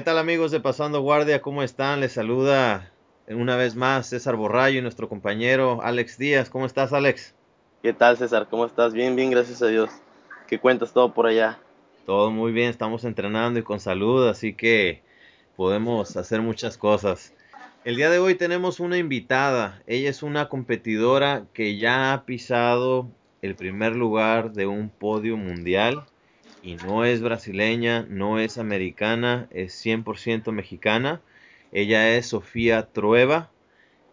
¿Qué tal amigos de Pasando Guardia? ¿Cómo están? Les saluda una vez más César Borrayo y nuestro compañero Alex Díaz. ¿Cómo estás Alex? ¿Qué tal César? ¿Cómo estás? Bien, bien, gracias a Dios. ¿Qué cuentas todo por allá? Todo muy bien, estamos entrenando y con salud, así que podemos hacer muchas cosas. El día de hoy tenemos una invitada. Ella es una competidora que ya ha pisado el primer lugar de un podio mundial y no es brasileña, no es americana, es 100% mexicana. Ella es Sofía Trueba.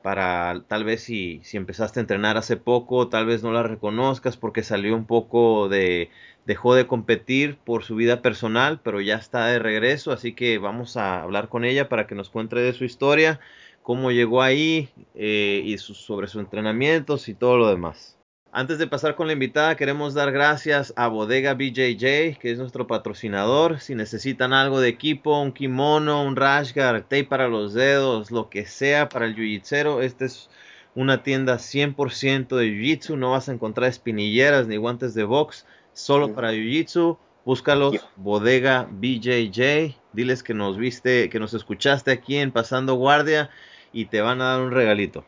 Para tal vez si, empezaste a entrenar hace poco, tal vez no la reconozcas porque salió un poco de, dejó de competir por su vida personal, pero ya está de regreso, así que vamos a hablar con ella para que nos cuente de su historia, cómo llegó ahí eh, y sobre sus entrenamientos y todo lo demás. Antes de pasar con la invitada, queremos dar gracias a Bodega BJJ, que es nuestro patrocinador. Si necesitan algo de equipo, un kimono, un rash guard, tape para los dedos, lo que sea para el jiu-jitsu, esta es una tienda 100% de jiu-jitsu. No vas a encontrar espinilleras ni guantes de box, solo para jiu-jitsu. Búscalos, Bodega BJJ. Diles que nos viste, que nos escuchaste aquí en Pasando Guardia y te van a dar un regalito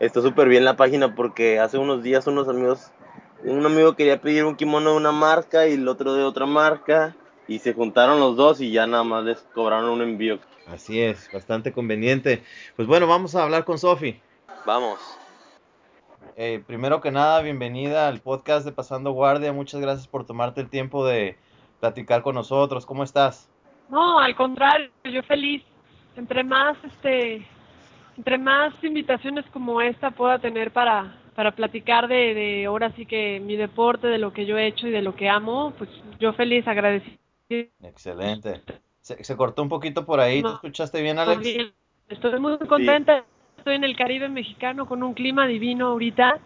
está súper bien la página porque hace unos días unos amigos, un amigo quería pedir un kimono de una marca y el otro de otra marca y se juntaron los dos y ya nada más les cobraron un envío. Así es, bastante conveniente. Pues bueno, vamos a hablar con Sofi. Vamos. Eh, primero que nada, bienvenida al podcast de Pasando Guardia. Muchas gracias por tomarte el tiempo de platicar con nosotros. ¿Cómo estás? No, al contrario, yo feliz. Entre más este entre más invitaciones como esta pueda tener para, para platicar de, de ahora sí que mi deporte, de lo que yo he hecho y de lo que amo, pues yo feliz, agradecida. Excelente. Se, cortó un poquito por ahí, ¿te escuchaste bien, Alex? Bien. Estoy muy contenta, estoy en el Caribe mexicano con un clima divino ahorita.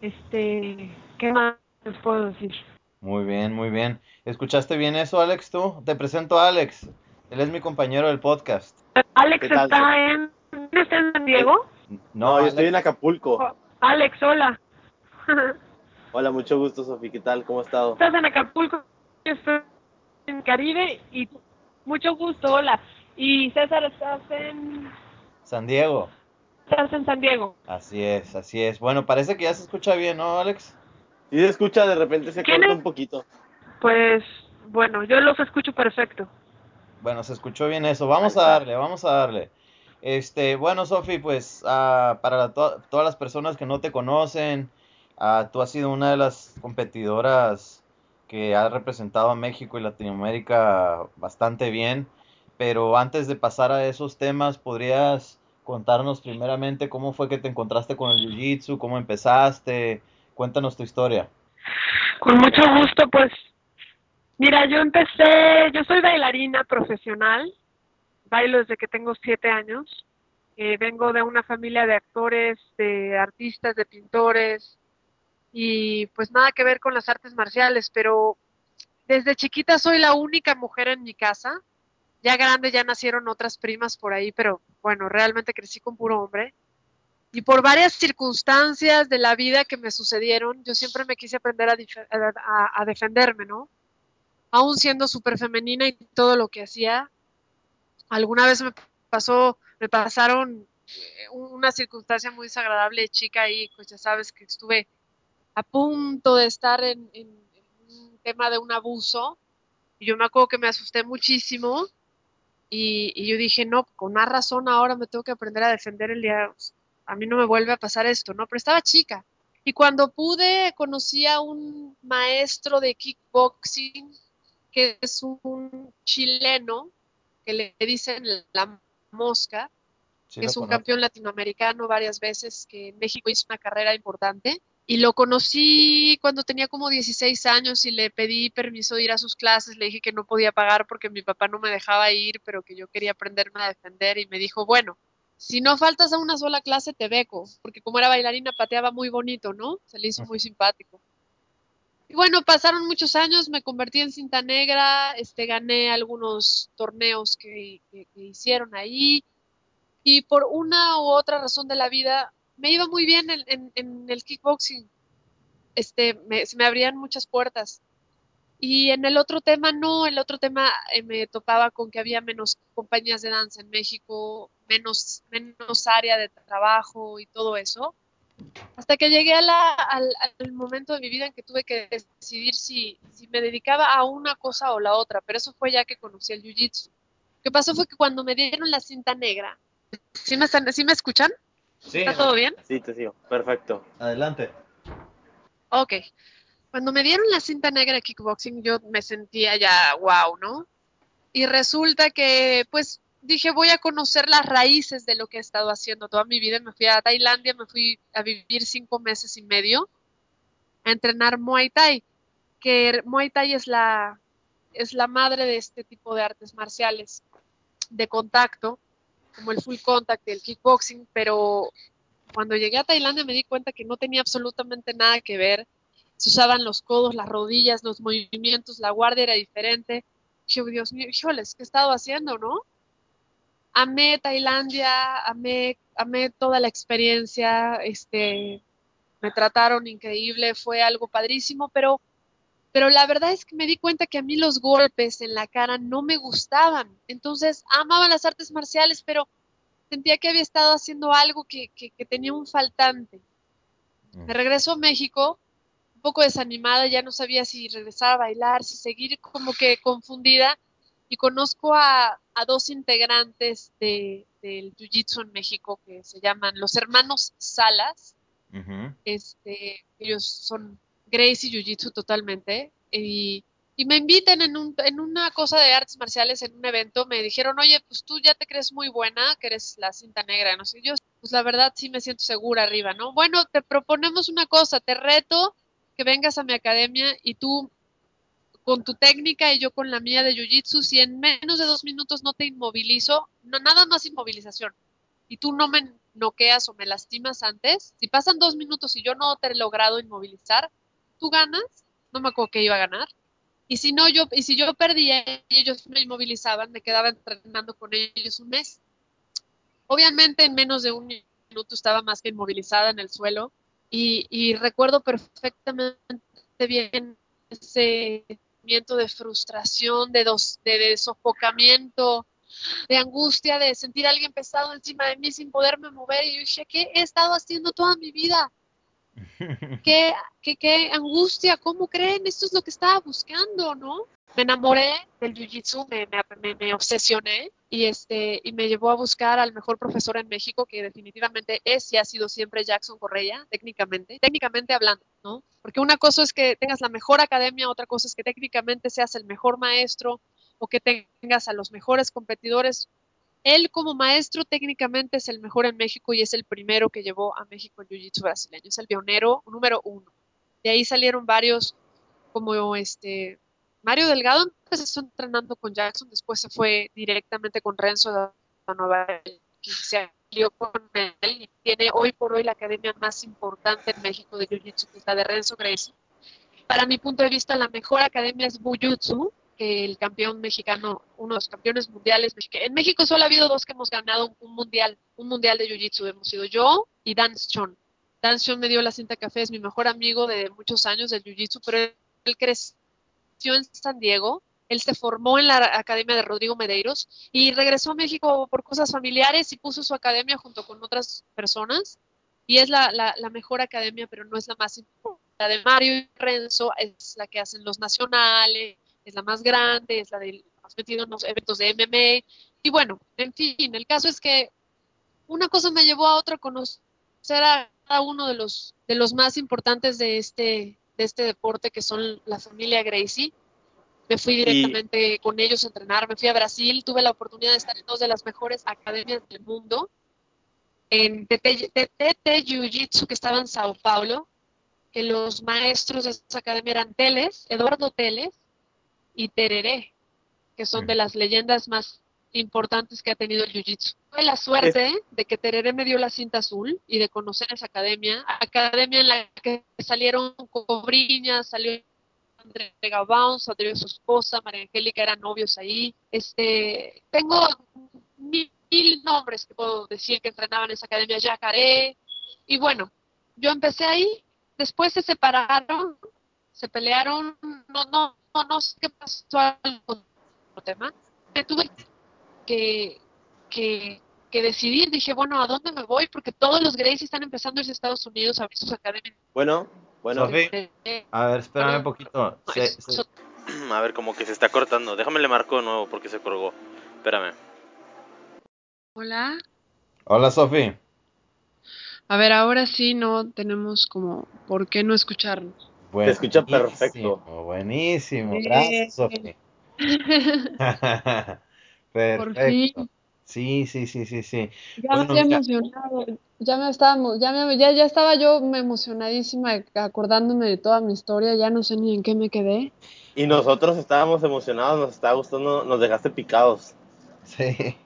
Este, ¿qué más les puedo decir? Muy bien, muy bien. ¿Escuchaste bien eso, Alex, tú? Te presento a Alex. Él es mi compañero del podcast. Alex está en ¿Estás en San Diego? No, yo estoy en Acapulco. Oh, Alex, hola. hola, mucho gusto, Sofi. ¿Qué tal? ¿Cómo has estado? Estás en Acapulco, estoy en Caribe y mucho gusto, hola. Y César, estás en... San Diego. Estás en San Diego. Así es, así es. Bueno, parece que ya se escucha bien, ¿no, Alex? Sí se escucha, de repente se corta un poquito. Pues, bueno, yo los escucho perfecto. Bueno, se escuchó bien eso. Vamos a darle, vamos a darle. Este, bueno, Sofi, pues uh, para todas las personas que no te conocen, uh, tú has sido una de las competidoras que ha representado a México y Latinoamérica bastante bien. Pero antes de pasar a esos temas, ¿podrías contarnos primeramente cómo fue que te encontraste con el Jiu-Jitsu, cómo empezaste? Cuéntanos tu historia. Con mucho gusto, pues. Mira, yo empecé, yo soy bailarina profesional, bailo desde que tengo siete años. Eh, vengo de una familia de actores, de artistas, de pintores y pues nada que ver con las artes marciales, pero desde chiquita soy la única mujer en mi casa. Ya grande ya nacieron otras primas por ahí, pero bueno, realmente crecí con puro hombre. Y por varias circunstancias de la vida que me sucedieron, yo siempre me quise aprender a, a, a defenderme, ¿no? Aún siendo súper femenina y todo lo que hacía, alguna vez me pasó, me pasaron eh, una circunstancia muy desagradable de chica y pues ya sabes que estuve a punto de estar en, un tema de un abuso y yo me acuerdo que me asusté muchísimo y, yo dije, no, con más razón ahora me tengo que aprender a defender el día, a mí no me vuelve a pasar esto, ¿no? Pero estaba chica. Y cuando pude, conocí a un maestro de kickboxing, que es un chileno, que le dicen la mosca, que es un campeón latinoamericano varias veces, que en México hizo una carrera importante. Y lo conocí cuando tenía como 16 años y le pedí permiso de ir a sus clases. Le dije que no podía pagar porque mi papá no me dejaba ir, pero que yo quería aprenderme a defender. Y me dijo, bueno, si no faltas a una sola clase, te beco. Porque como era bailarina, pateaba muy bonito, ¿no? Se le hizo muy simpático. Y bueno, pasaron muchos años, me convertí en cinta negra, este, gané algunos torneos que, hicieron ahí y por una u otra razón de la vida me iba muy bien en, el kickboxing. Este, me, se me abrían muchas puertas. Y en el otro tema no, el otro tema eh, me topaba con que había menos compañías de danza en México, menos, menos área de trabajo y todo eso. Hasta que llegué a la, al, al, momento de mi vida en que tuve que decidir si, si, me dedicaba a una cosa o la otra, pero eso fue ya que conocí el Jiu-Jitsu. Lo que pasó fue que cuando me dieron la cinta negra, ¿sí me, están, ¿sí me escuchan? Sí. ¿Está todo bien? Sí, te sigo. Perfecto. Adelante. Ok. Cuando me dieron la cinta negra de kickboxing, yo me sentía ya wow, ¿no? Y resulta que, pues, dije, voy a conocer las raíces de lo que he estado haciendo toda mi vida. Me fui a Tailandia, me fui a vivir cinco meses y medio a entrenar Muay Thai, que Muay Thai es la, es la madre de este tipo de artes marciales de contacto, como el full contact y el kickboxing, pero cuando llegué a Tailandia me di cuenta que no tenía absolutamente nada que ver. Se usaban los codos, las rodillas, los movimientos, la guardia era diferente. Dije, Dios mío, híjoles, ¿qué he estado haciendo, no? Amé Tailandia, amé, amé toda la experiencia, este, me trataron increíble, fue algo padrísimo, pero, pero la verdad es que me di cuenta que a mí los golpes en la cara no me gustaban. Entonces, amaba las artes marciales, pero sentía que había estado haciendo algo que, que, que tenía un faltante. Me regreso a México, un poco desanimada, ya no sabía si regresar a bailar, si seguir como que confundida y conozco a, a dos integrantes de, del Jiu-Jitsu en México que se llaman los hermanos Salas. Uh -huh. este, ellos son Gracie Jiu-Jitsu totalmente. Y, y, me invitan en, un, en una cosa de artes marciales, en un evento. Me dijeron, oye, pues tú ya te crees muy buena, que eres la cinta negra. No sé, yo, pues la verdad sí me siento segura arriba, ¿no? Bueno, te proponemos una cosa, te reto que vengas a mi academia y tú con tu técnica y yo con la mía de Jiu-Jitsu, si en menos de dos minutos no te inmovilizo, no, nada más inmovilización, y tú no me noqueas o me lastimas antes, si pasan dos minutos y yo no te he logrado inmovilizar, tú ganas, no me acuerdo que iba a ganar, y si no, yo, y si yo perdía y ellos me inmovilizaban, me quedaba entrenando con ellos un mes. Obviamente en menos de un minuto estaba más que inmovilizada en el suelo, y, y recuerdo perfectamente bien ese de frustración, de, dos, de, de, sofocamiento, de angustia, de sentir a alguien pesado encima de mí sin poderme mover. Y yo dije, ¿qué he estado haciendo toda mi vida? ¿Qué, qué, qué angustia? ¿Cómo creen? Esto es lo que estaba buscando, ¿no? Me enamoré del Jiu-Jitsu, me, me, me, obsesioné y, este, y me llevó a buscar al mejor profesor en México, que definitivamente es y ha sido siempre Jackson Correia, técnicamente, técnicamente hablando, ¿no? Porque una cosa es que tengas la mejor academia, otra cosa es que técnicamente seas el mejor maestro o que tengas a los mejores competidores. Él como maestro técnicamente es el mejor en México y es el primero que llevó a México el Jiu-Jitsu brasileño, es el pionero número uno. De ahí salieron varios como este Mario Delgado empezó entrenando con Jackson, después se fue directamente con Renzo a Nueva York y se alió con él y tiene hoy por hoy la academia más importante en México de Jiu-Jitsu, que es la de Renzo Gracie. Para mi punto de vista, la mejor academia es Bujutsu, que el campeón mexicano, uno de los campeones mundiales. En México solo ha habido dos que hemos ganado un mundial, un mundial de Jiu-Jitsu. Hemos sido yo y Dan Chon. Dan Chon me dio la cinta café, es mi mejor amigo de muchos años del Jiu-Jitsu, pero él creció en San Diego, él se formó en la Academia de Rodrigo Medeiros y regresó a México por cosas familiares y puso su academia junto con otras personas. Y es la, la, la mejor academia, pero no es la más importante. La de Mario y Renzo es la que hacen los nacionales, es la más grande, es la de más metido en los eventos de MMA. Y bueno, en fin, el caso es que una cosa me llevó a otra, conocer a cada uno de los, de los más importantes de este, de este deporte que son la familia Gracie. Me fui directamente y... con ellos a entrenar, me fui a Brasil, tuve la oportunidad de estar en dos de las mejores academias del mundo, en TT Jiu-Jitsu que estaba en Sao Paulo, que los maestros de esa academia eran Teles, Eduardo Teles y Tereré, que son de las leyendas más importantes que ha tenido el Jiu-Jitsu. Tuve la suerte es... de que Tereré me dio la cinta azul y de conocer esa academia, academia en la que salieron Cobriñas, salió André Gabón, salió su esposa, María Angélica, eran novios ahí. Este, tengo mil, mil, nombres que puedo decir que entrenaban en esa academia, Yacaré, y bueno, yo empecé ahí, después se separaron, se pelearon, no, no, no sé qué pasó el tema. Me tuve que, que, que decidir. Dije, bueno, ¿a dónde me voy? Porque todos los Gracie están empezando a irse a Estados Unidos a abrir sus academias. Bueno, bueno. Sofi, a ver, espérame Bueno, un poquito. no, Se- es- se- so- A ver, como que se está cortando. Déjame le marco de nuevo porque se colgó. Espérame. Hola. Hola, Sofi. A ver, ahora sí no tenemos como por qué no escucharnos. Te escucha perfecto. Buenísimo, gracias, Sofi. Por Perfecto. fin. Sí, sí, sí, sí, sí. Ya Bueno, me había emocionado, ya me estaba, emo- ya me, ya, ya estaba yo me emocionadísima acordándome de toda mi historia, ya no sé ni en qué me quedé. Y nosotros estábamos emocionados, nos estaba gustando, nos dejaste picados. Sí.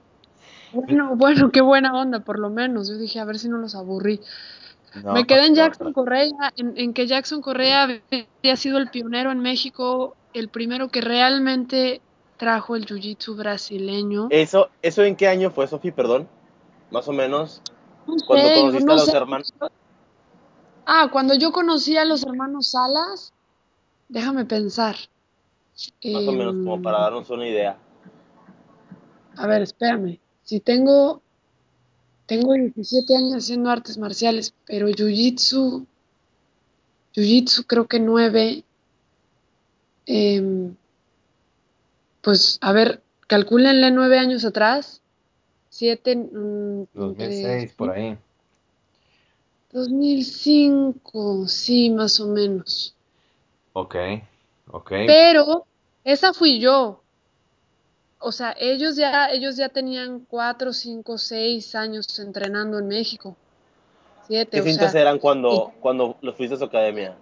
Bueno, bueno, qué buena onda, por lo menos. Yo dije, a ver si no los aburrí. No, Me quedé en no, Jackson Correa, en, en que Jackson Correa había sido el pionero en México, el primero que realmente trajo el jiu-jitsu brasileño. ¿Eso, ¿Eso en qué año fue, Sofi? Perdón. Más o menos. No Cuando conociste no a los sé. hermanos. Ah, cuando yo conocí a los hermanos Salas, déjame pensar. Más o menos, como Em, para darnos una idea. A ver, espérame. Si tengo, tengo 17 años haciendo artes marciales, pero jiu-jitsu, jiu-jitsu creo que 9. Pues, a ver, calcúlenle 9 años atrás. 7, 2006, por ahí. 2005, sí, más o menos. Ok, ok. Pero esa fui yo. O sea, ellos ya, ellos ya tenían 4, 5, 6 años entrenando en México. 7, ¿Qué o cintas sea, eran cuando, cuando los fuiste a su academia?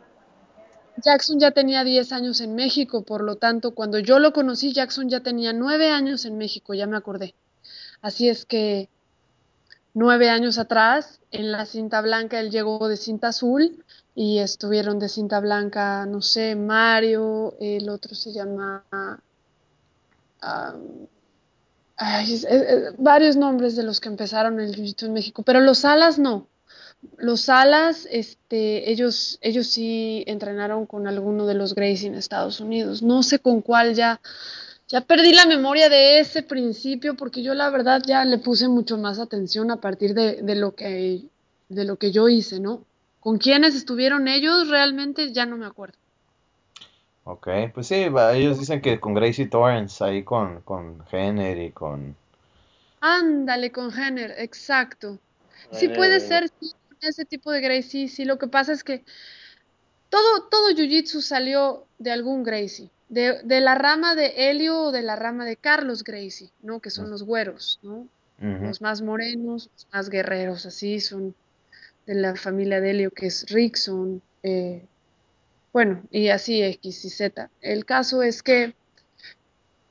Jackson ya tenía 10 años en México, por lo tanto, cuando yo lo conocí, Jackson ya tenía 9 años en México, ya me acordé. Así es que 9 años atrás, en la cinta blanca, él llegó de cinta azul y estuvieron de cinta blanca, no sé, Mario, el otro se llama... varios nombres de los que empezaron el jiu-jitsu en México, pero los alas no. Los alas, este, ellos, ellos sí entrenaron con alguno de los Gracie en Estados Unidos. No sé con cuál ya, ya perdí la memoria de ese principio porque yo la verdad ya le puse mucho más atención a partir de, de lo que, de lo que yo hice, ¿no? Con quiénes estuvieron ellos realmente ya no me acuerdo. Ok, pues sí, va, ellos dicen que con Gracie Torrance, ahí con, con Jenner y con... Ándale con Jenner, exacto. Sí puede ser sí, ese tipo de Gracie, sí. Lo que pasa es que todo, todo Jiu-Jitsu salió de algún Gracie, de, de la rama de Helio o de la rama de Carlos Gracie, ¿no? Que son los güeros, ¿no? Los más morenos, los más guerreros, así son de la familia de Helio, que es Rickson, eh, bueno, y así X y Z. El caso es que,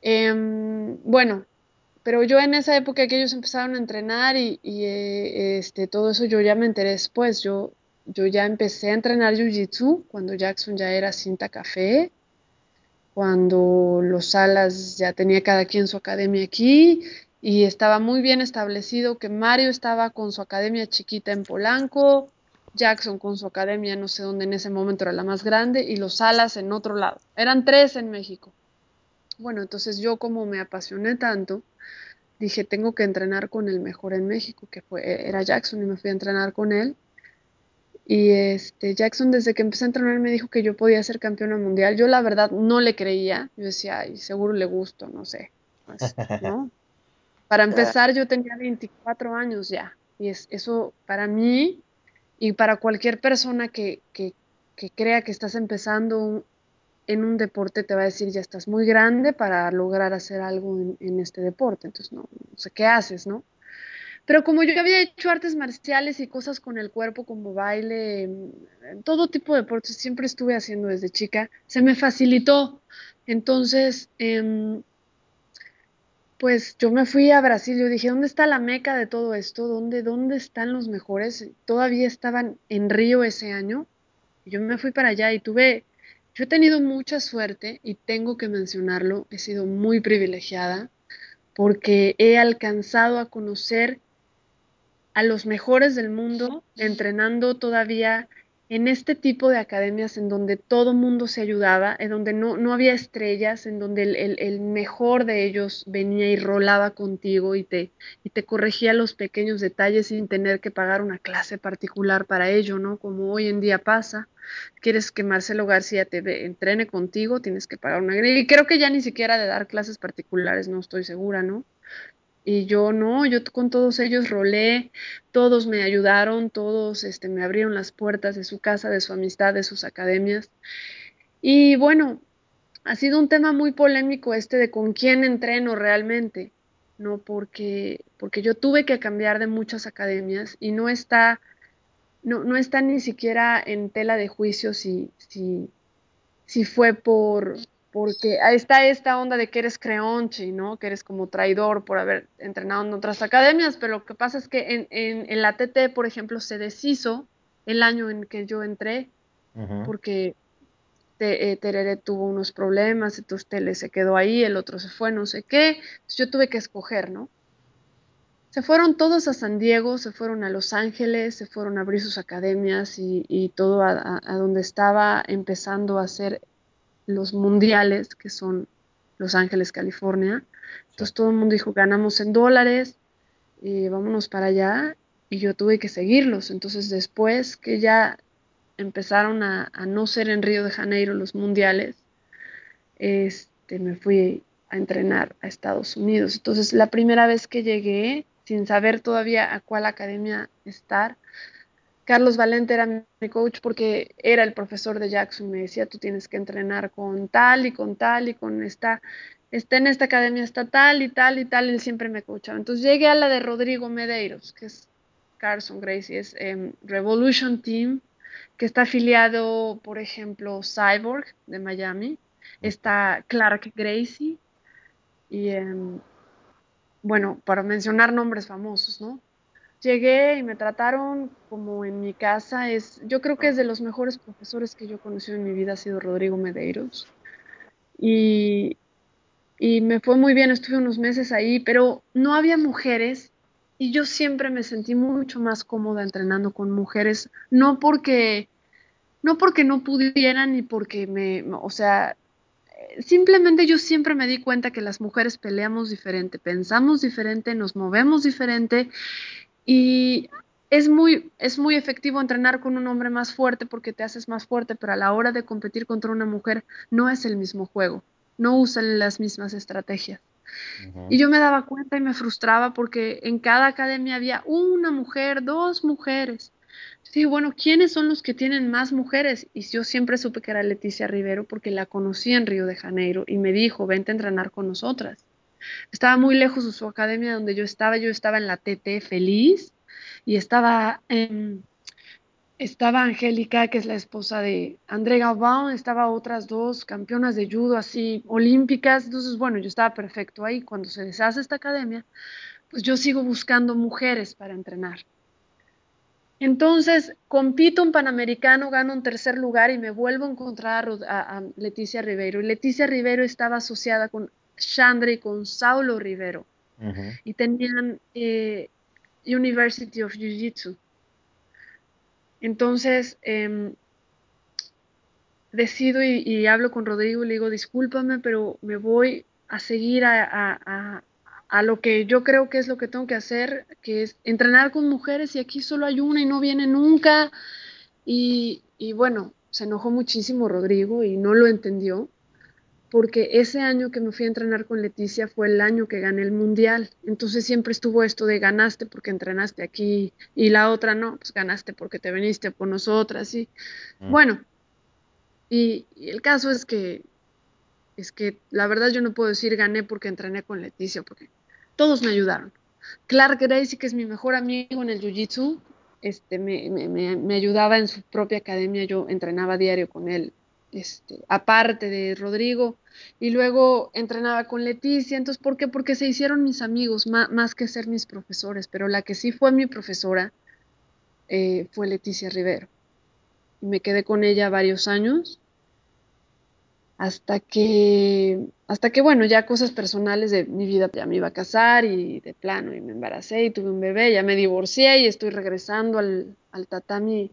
em, bueno, pero yo en esa época que ellos empezaron a entrenar y, eh, este, todo eso yo ya me enteré después. Yo, ya empecé a entrenar Jiu-Jitsu cuando Jackson ya era cinta café, cuando los alas ya tenía cada quien su academia aquí y estaba muy bien establecido que Mario estaba con su academia chiquita en Polanco, Jackson con su academia no sé dónde en ese momento era la más grande y los alas en otro lado. Eran tres en México. Bueno, entonces yo como me apasioné tanto, dije, tengo que entrenar con el mejor en México, que fue, era Jackson, y me fui a entrenar con él. Y este, Jackson desde que empecé a entrenar me dijo que yo podía ser campeona mundial. Yo la verdad no le creía. Yo decía, ay, seguro le gusto, no sé. Pues, ¿no? Para empezar, yo tenía 24 años ya. Y es, eso para mí y para cualquier persona que, que, que crea que estás empezando un- en un deporte, te va a decir, ya estás muy grande para lograr hacer algo en, en este deporte. Entonces, no, sé qué haces, ¿no? Pero como yo había hecho artes marciales y cosas con el cuerpo, como baile, em, todo tipo de deportes, siempre estuve haciendo desde chica, se me facilitó. Entonces, em, pues yo me fui a Brasil, yo dije, ¿dónde está la meca de todo esto? ¿Dónde, dónde están los mejores? Todavía estaban en Río ese año. Yo me fui para allá y tuve, yo he tenido mucha suerte y tengo que mencionarlo, he sido muy privilegiada porque he alcanzado a conocer a los mejores del mundo entrenando todavía en este tipo de academias en donde todo mundo se ayudaba, en donde no, no había estrellas, en donde el, mejor de ellos venía y rolaba contigo y te, y te corregía los pequeños detalles sin tener que pagar una clase particular para ello, ¿no? Como hoy en día pasa. Quieres que Marcelo García te entrene contigo, tienes que pagar una... Y creo que ya ni siquiera de dar clases particulares, no estoy segura, ¿no? Y yo no, yo con todos ellos rolé, todos me ayudaron, todos este, me abrieron las puertas de su casa, de su amistad, de sus academias. Y bueno, ha sido un tema muy polémico este de con quién entreno realmente, ¿no? Porque, porque yo tuve que cambiar de muchas academias y no está, no, no está ni siquiera en tela de juicio si, si, si fue por, porque ahí está esta onda de que eres creonchi, ¿no? Que eres como traidor por haber entrenado en otras academias, pero lo que pasa es que en, en, la TT, por ejemplo, se deshizo el año en que yo entré, porque eh, Terere tuvo unos problemas, entonces Tele se quedó ahí, el otro se fue, no sé qué, entonces yo tuve que escoger, ¿no? Se fueron todos a San Diego, se fueron a Los Ángeles, se fueron a abrir sus academias y, y todo a, a, donde estaba empezando a hacer los mundiales, que son Los Ángeles, California. Entonces todo el mundo dijo, ganamos en dólares, y vámonos para allá. Y yo tuve que seguirlos. Entonces después que ya empezaron a, no ser en Río de Janeiro los mundiales, este, me fui a entrenar a Estados Unidos. Entonces la primera vez que llegué, sin saber todavía a cuál academia estar, Carlos Valente era mi coach porque era el profesor de Jackson. Me decía, tú tienes que entrenar con tal y con tal y con esta, está en esta academia está tal y tal y tal. Él siempre me coachaba. Entonces llegué a la de Rodrigo Medeiros, que es Carson Gracie, es em, Revolution Team, que está afiliado, por ejemplo, Cyborg de Miami. Está Clark Gracie. Y em, bueno, para mencionar nombres famosos, ¿no? Llegué y me trataron como en mi casa. Es, yo creo que es de los mejores profesores que yo he conocido en mi vida, ha sido Rodrigo Medeiros. Y, y me fue muy bien, estuve unos meses ahí, pero no había mujeres y yo siempre me sentí mucho más cómoda entrenando con mujeres, no porque no porque no pudieran ni porque me, o sea, simplemente yo siempre me di cuenta que las mujeres peleamos diferente, pensamos diferente, nos movemos diferente y es muy, es muy efectivo entrenar con un hombre más fuerte porque te haces más fuerte, pero a la hora de competir contra una mujer no es el mismo juego, no usan las mismas estrategias. Y yo me daba cuenta y me frustraba porque en cada academia había una mujer, dos mujeres. Sí, bueno, ¿quiénes son los que tienen más mujeres? Y yo siempre supe que era Leticia Rivero porque la conocí en Río de Janeiro y me dijo, vente a entrenar con nosotras. Estaba muy lejos de su academia donde yo estaba, yo estaba en la TT feliz y estaba, estaba Angélica, que es la esposa de André Galván, estaba otras dos campeonas de judo así olímpicas, entonces bueno, yo estaba perfecto ahí. Cuando se deshace esta academia, pues yo sigo buscando mujeres para entrenar. Entonces, compito un Panamericano, gano un tercer lugar y me vuelvo a encontrar a, Leticia Rivero. Y Leticia Rivero estaba asociada con Chandra con Saulo Rivero. Y tenían eh, University of Jiu-Jitsu. Entonces, em, decido y, hablo con Rodrigo y le digo, discúlpame, pero me voy a seguir a, lo que yo creo que es lo que tengo que hacer, que es entrenar con mujeres y aquí solo hay una y no viene nunca. y bueno, se enojó muchísimo Rodrigo y no lo entendió porque ese año que me fui a entrenar con Leticia fue el año que gané el mundial. Entonces siempre estuvo esto de ganaste porque entrenaste aquí y la otra no, pues ganaste porque te viniste por nosotras. Y mm. bueno, y, el caso es que es que la verdad yo no puedo decir gané porque entrené con Leticia, porque todos me ayudaron. Clark Gracie, que es mi mejor amigo en el Jiu-Jitsu, este, me, me, me ayudaba en su propia academia, yo entrenaba diario con él este, aparte de Rodrigo, y luego entrenaba con Leticia, entonces, ¿por qué? Porque se hicieron mis amigos, más, que ser mis profesores, pero la que sí fue mi profesora eh, fue Leticia Rivero. Y me quedé con ella varios años, hasta que, hasta que, bueno, ya cosas personales de mi vida, ya me iba a casar y de plano, y me embaracé y tuve un bebé, ya me divorcié y estoy regresando al, al tatami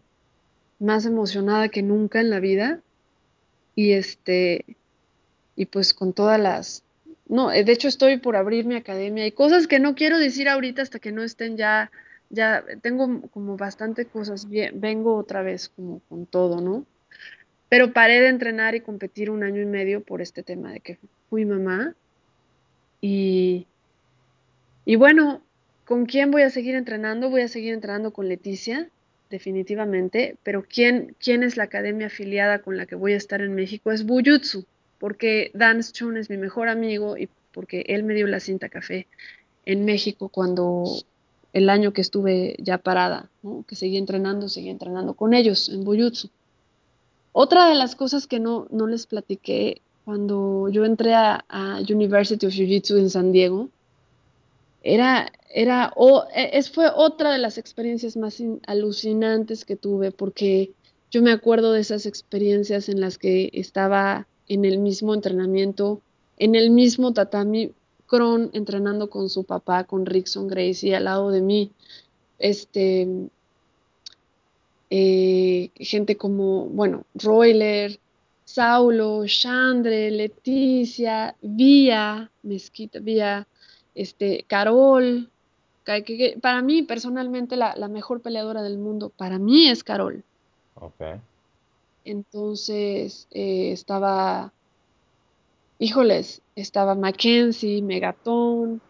más emocionada que nunca en la vida. Y este, y pues con todas las, no, de hecho estoy por abrir mi academia y cosas que no quiero decir ahorita hasta que no estén ya, ya tengo como bastante cosas, vengo otra vez como con todo, ¿no? Pero paré de entrenar y competir un año y medio por este tema de que fui mamá. Y, y bueno, ¿con quién voy a seguir entrenando? Voy a seguir entrenando con Leticia, definitivamente, pero ¿quién, quién es la academia afiliada con la que voy a estar en México? Es Bujutsu, porque Dan Chun es mi mejor amigo y porque él me dio la cinta café en México cuando el año que estuve ya parada, que seguí entrenando, seguí entrenando con ellos en Bujutsu. Otra de las cosas que no, no les platiqué cuando yo entré a, University of Jiu-Jitsu en San Diego, era, era o, e, fue otra de las experiencias más alucinantes que tuve, porque yo me acuerdo de esas experiencias en las que estaba en el mismo entrenamiento, en el mismo tatami, Kron entrenando con su papá, con Rickson Gracie, al lado de mí, este, eh, gente como, bueno, Royler, Saulo, Chandre, Leticia, Vía, Mezquita, Vía, este, Carol, que, para mí personalmente la, mejor peleadora del mundo, para mí es Carol. Entonces eh, estaba, híjoles, estaba Mackenzie, Megatón,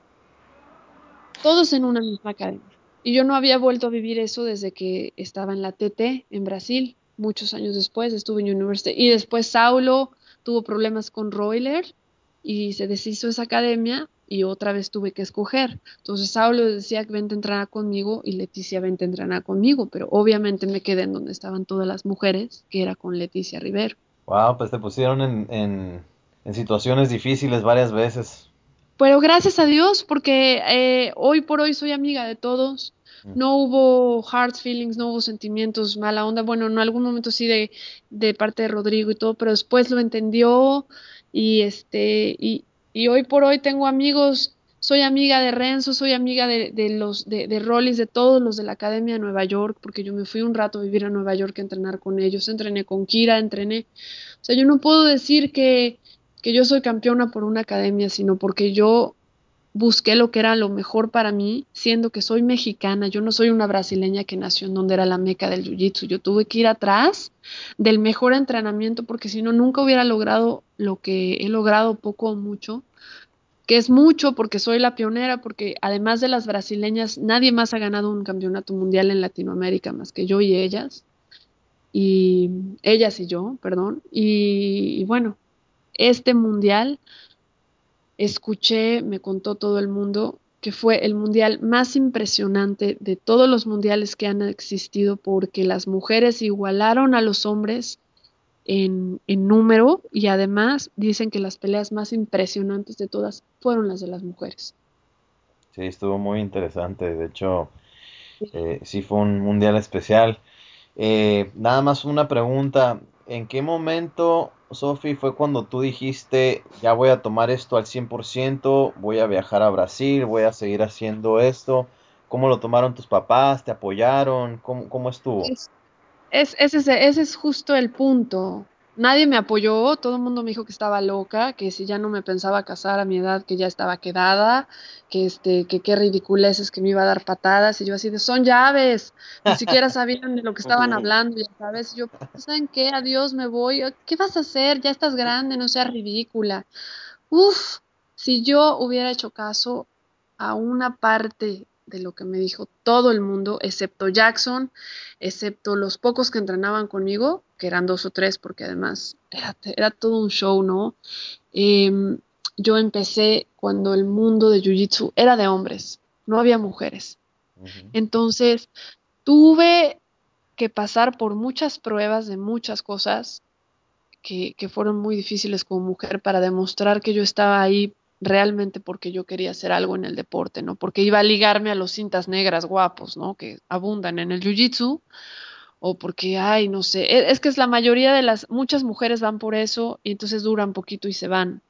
todos en una misma academia. Y yo no había vuelto a vivir eso desde que estaba en la TT en Brasil, muchos años después, estuve en University. Y después Saulo tuvo problemas con Royler y se deshizo esa academia y otra vez tuve que escoger. Entonces Saulo decía que vente a entrenar conmigo y Leticia vente a entrenar conmigo, pero obviamente me quedé en donde estaban todas las mujeres, que era con Leticia Rivero. Wow, pues te pusieron en, en situaciones difíciles varias veces. Pero gracias a Dios, porque eh, hoy por hoy soy amiga de todos. Mm. No hubo hard feelings, no hubo sentimientos, mala onda. Bueno, en algún momento sí de, de parte de Rodrigo y todo, pero después lo entendió y este y, y hoy por hoy tengo amigos. Soy amiga de Renzo, soy amiga de, de los de, de Rollis, de todos los de la Academia de Nueva York, porque yo me fui un rato a vivir a Nueva York a entrenar con ellos. Entrené con Kira, entrené. O sea, yo no puedo decir que, que yo soy campeona por una academia, sino porque yo busqué lo que era lo mejor para mí, siendo que soy mexicana, yo no soy una brasileña que nació en donde era la meca del jiu-jitsu, yo tuve que ir atrás del mejor entrenamiento porque si no nunca hubiera logrado lo que he logrado poco o mucho, que es mucho porque soy la pionera, porque además de las brasileñas, nadie más ha ganado un campeonato mundial en Latinoamérica más que yo y ellas, y ellas y yo, perdón, y, y bueno, este mundial, escuché, me contó todo el mundo, que fue el mundial más impresionante de todos los mundiales que han existido porque las mujeres igualaron a los hombres en, número y además dicen que las peleas más impresionantes de todas fueron las de las mujeres. Sí, estuvo muy interesante. De hecho, eh, sí fue un mundial especial. Eh, nada más una pregunta. ¿En qué momento Sofi, fue cuando tú dijiste, ya voy a tomar esto al 100%, voy a viajar a Brasil, voy a seguir haciendo esto. ¿Cómo lo tomaron tus papás? ¿Te apoyaron? ¿Cómo, cómo estuvo? Es, es, ese, ese es justo el punto nadie me apoyó, todo el mundo me dijo que estaba loca, que si ya no me pensaba casar a mi edad, que ya estaba quedada, que este, que qué ridiculeces que me iba a dar patadas, y yo así de, son llaves, ni siquiera sabían de lo que estaban hablando, ya sabes, yo, ¿saben qué? Adiós, me voy, ¿qué vas a hacer? Ya estás grande, no seas ridícula. Uf, si yo hubiera hecho caso a una parte de lo que me dijo todo el mundo, excepto Jackson, excepto los pocos que entrenaban conmigo, que eran dos o tres, porque además era, todo un show, ¿no? Em, yo empecé cuando el mundo de Jiu-Jitsu era de hombres, no había mujeres. Entonces, tuve que pasar por muchas pruebas de muchas cosas que, que fueron muy difíciles como mujer para demostrar que yo estaba ahí realmente porque yo quería hacer algo en el deporte, ¿no? Porque iba a ligarme a los cintas negras guapos, ¿no? Que abundan en el jiu-jitsu, o porque, ay, no sé, e, es que es la mayoría de las, muchas mujeres van por eso y entonces duran poquito y se van.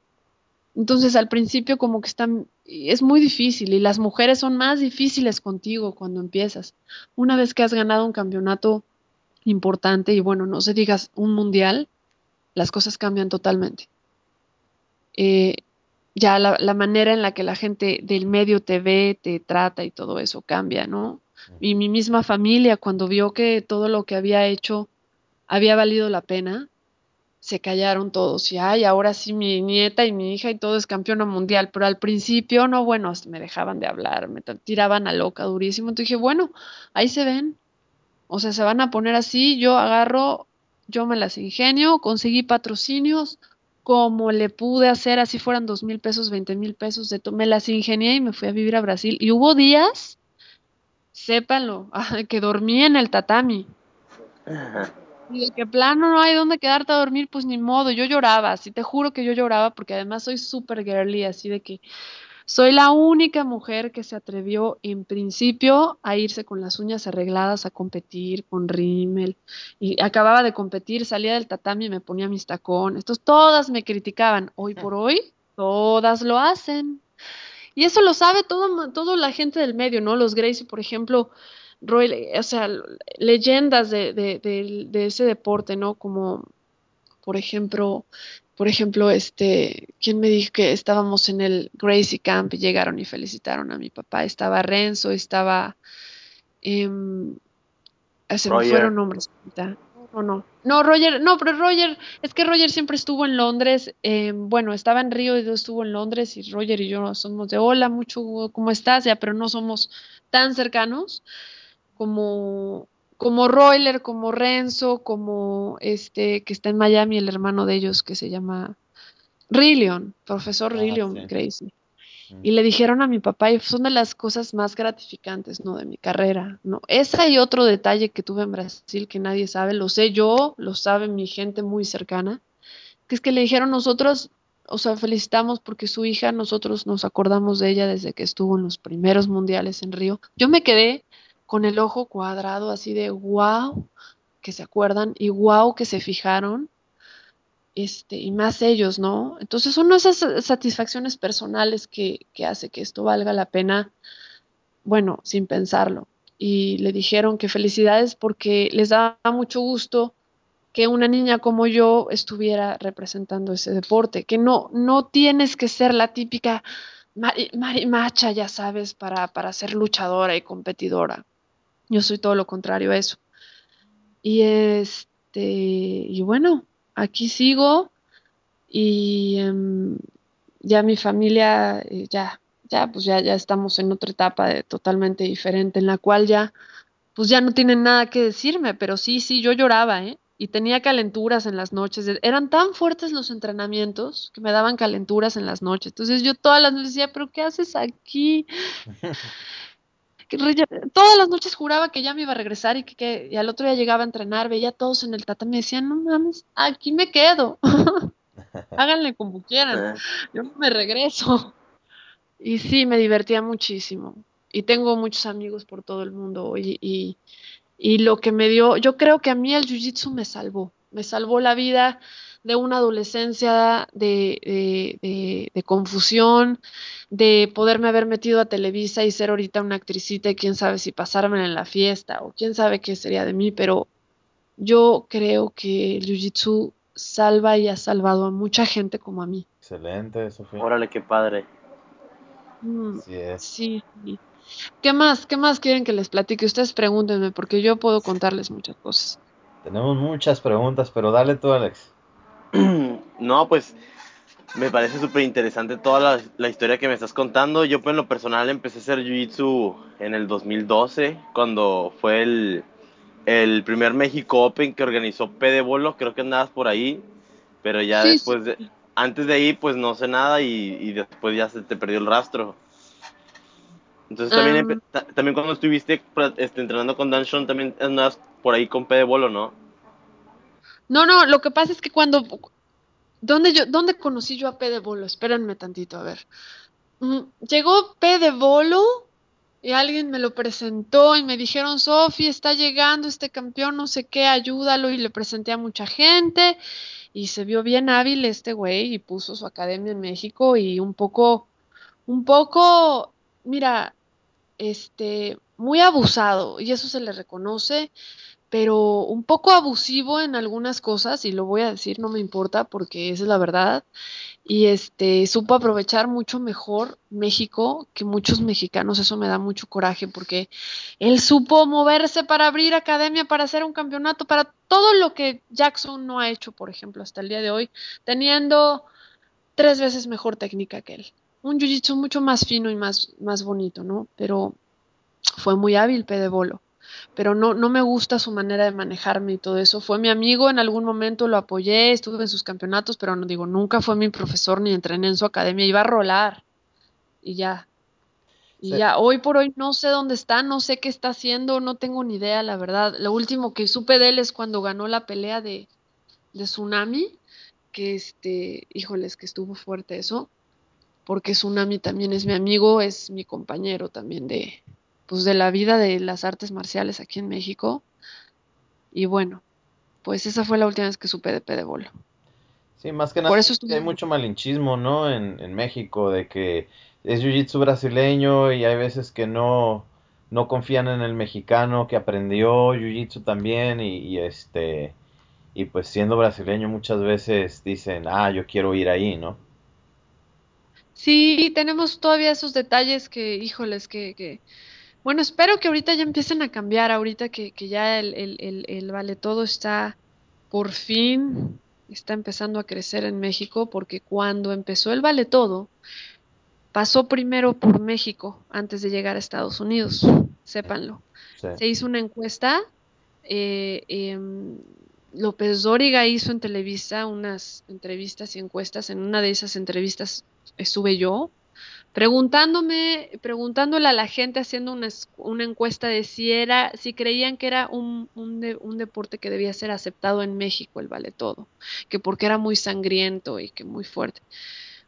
Entonces al principio como que están, es muy difícil y las mujeres son más difíciles contigo cuando empiezas. Una vez que has ganado un campeonato importante y bueno, no se digas un mundial, las cosas cambian totalmente. Eh, ya la, la, manera en la que la gente del medio te ve, te trata y todo eso cambia, ¿no? Y mi misma familia, cuando vio que todo lo que había hecho había valido la pena, se callaron todos y ay, ahora sí mi nieta y mi hija y todo es campeona mundial, pero al principio no, bueno, me dejaban de hablar, me tiraban a loca durísimo, entonces dije, bueno, ahí se ven, o sea, se van a poner así, yo agarro, yo me las ingenio, conseguí patrocinios, como le pude hacer, así fueran dos mil pesos, veinte mil pesos, de me las ingenié y me fui a vivir a Brasil, y hubo días, sépanlo, que dormí en el tatami. Y de que plano no hay dónde quedarte a dormir, pues ni modo, yo lloraba, así te juro que yo lloraba porque además soy súper girly, así de que soy la única mujer que se atrevió en principio a irse con las uñas arregladas a competir con rímel y acababa de competir, salía del tatami y me ponía mis tacones. Entonces todas me criticaban, hoy por hoy todas lo hacen. Y eso lo sabe todo, toda la gente del medio, ¿no? Los Gracie, por ejemplo, Roy, o sea, leyendas de, de, de, de, ese deporte, ¿no? Como, por ejemplo, por ejemplo, este, ¿quién me dijo que estábamos en el Gracie Camp y llegaron y felicitaron a mi papá? Estaba Renzo, estaba, eh, se me fueron nombres. No, no, no, Roger, no, pero Roger, es que Roger siempre estuvo en Londres, eh, bueno, estaba en Río y yo estuvo en Londres y Roger y yo somos de hola, mucho, ¿cómo estás? Ya, pero no somos tan cercanos como, como Royler, como Renzo, como este que está en Miami, el hermano de ellos que se llama Rillion, profesor ah, Rillion sí. Gracie. Y le dijeron a mi papá, y son de las cosas más gratificantes, ¿no? De mi carrera, ¿no? Ese y otro detalle que tuve en Brasil que nadie sabe, lo sé yo, lo sabe mi gente muy cercana, que es que le dijeron nosotros, o sea, felicitamos porque su hija, nosotros nos acordamos de ella desde que estuvo en los primeros mundiales en Río. Yo me quedé con el ojo cuadrado así de wow que se acuerdan y wow que se fijaron este y más ellos no entonces son esas satisfacciones personales que, que hace que esto valga la pena bueno sin pensarlo y le dijeron que felicidades porque les daba mucho gusto que una niña como yo estuviera representando ese deporte, que no, no tienes que ser la típica marimacha, ya sabes, para, para ser luchadora y competidora. Yo soy todo lo contrario a eso. Y este, y bueno, aquí sigo y um, ya mi familia, eh, ya, ya, pues ya, ya estamos en otra etapa de, totalmente diferente, en la cual ya, pues ya no tienen nada que decirme, pero sí, sí, yo lloraba, ¿eh? Y tenía calenturas en las noches. Eran tan fuertes los entrenamientos que me daban calenturas en las noches. Entonces yo todas las noches decía, pero ¿qué haces aquí? que todas las noches juraba que ya me iba a regresar y que, que y al otro día llegaba a entrenar, veía a todos en el tatami y me decían, no mames, aquí me quedo. Háganle como quieran, yo no me regreso. Y sí, me divertía muchísimo. Y tengo muchos amigos por todo el mundo. Y, y, y lo que me dio, yo creo que a mí el jiu-jitsu me salvó. Me salvó la vida de una adolescencia de, de, de, de, confusión, de poderme haber metido a Televisa y ser ahorita una actricita y quién sabe si pasarme en la fiesta o quién sabe qué sería de mí, pero yo creo que el Jiu-Jitsu salva y ha salvado a mucha gente como a mí. Excelente, Sofía. Órale, qué padre. Mm, sí, es. sí, sí. ¿Qué más? ¿Qué más quieren que les platique? Ustedes pregúntenme porque yo puedo contarles muchas cosas. Tenemos muchas preguntas, pero dale tú, Alex. No, pues me parece súper interesante toda la, la, historia que me estás contando. Yo, pues, en lo personal, empecé a hacer Jiu-Jitsu en el 2012, cuando fue el, el primer México Open que organizó P de Bolo. Creo que andabas por ahí, pero ya sí, después, de, sí. antes de ahí, pues no sé nada y, y, después ya se te perdió el rastro. Entonces, también, um, también cuando estuviste este, entrenando con Dan Sean, también andabas por ahí con P de Bolo, ¿no? No, no, lo que pasa es que cuando... ¿Dónde, yo, ¿Dónde conocí yo a P de Bolo? Espérenme tantito, a ver. Mm, llegó P de Bolo y alguien me lo presentó y me dijeron, Sofi, está llegando este campeón, no sé qué, ayúdalo y le presenté a mucha gente y se vio bien hábil este güey y puso su academia en México y un poco, un poco, mira, este, muy abusado y eso se le reconoce pero un poco abusivo en algunas cosas, y lo voy a decir, no me importa porque esa es la verdad. Y este supo aprovechar mucho mejor México que muchos mexicanos, eso me da mucho coraje porque él supo moverse para abrir academia, para hacer un campeonato, para todo lo que Jackson no ha hecho, por ejemplo, hasta el día de hoy, teniendo tres veces mejor técnica que él. Un jiu-jitsu mucho más fino y más, más bonito, ¿no? Pero fue muy hábil Pedebolo pero no, no me gusta su manera de manejarme y todo eso. Fue mi amigo, en algún momento lo apoyé, estuve en sus campeonatos, pero no digo, nunca fue mi profesor ni entrené en su academia, iba a rolar y ya. Y ya, hoy por hoy no sé dónde está, no sé qué está haciendo, no tengo ni idea, la verdad. Lo último que supe de él es cuando ganó la pelea de, de Tsunami, que este, híjoles, que estuvo fuerte eso, porque Tsunami también es mi amigo, es mi compañero también de, pues de la vida de las artes marciales aquí en México. Y bueno, pues esa fue la última vez que supe de Pedebolo. Sí, más que nada Por eso hay mucho malinchismo, ¿no? En, en México, de que es jiu-jitsu brasileño y hay veces que no, no confían en el mexicano que aprendió jiu-jitsu también y, y, este y pues siendo brasileño muchas veces dicen, ah, yo quiero ir ahí, ¿no? Sí, tenemos todavía esos detalles que, híjoles, que, que bueno, espero que ahorita ya empiecen a cambiar, ahorita que, ya el, el, el, vale todo está por fin, está empezando a crecer en México, porque cuando empezó el vale todo, pasó primero por México antes de llegar a Estados Unidos, sépanlo. Se hizo una encuesta, eh, em, López Dóriga hizo en Televisa unas entrevistas y encuestas, en una de esas entrevistas estuve yo, preguntándome, preguntándole a la gente, haciendo una, una encuesta de si era, si creían que era un, un, deporte que debía ser aceptado en México, el vale todo, que porque era muy sangriento y que muy fuerte.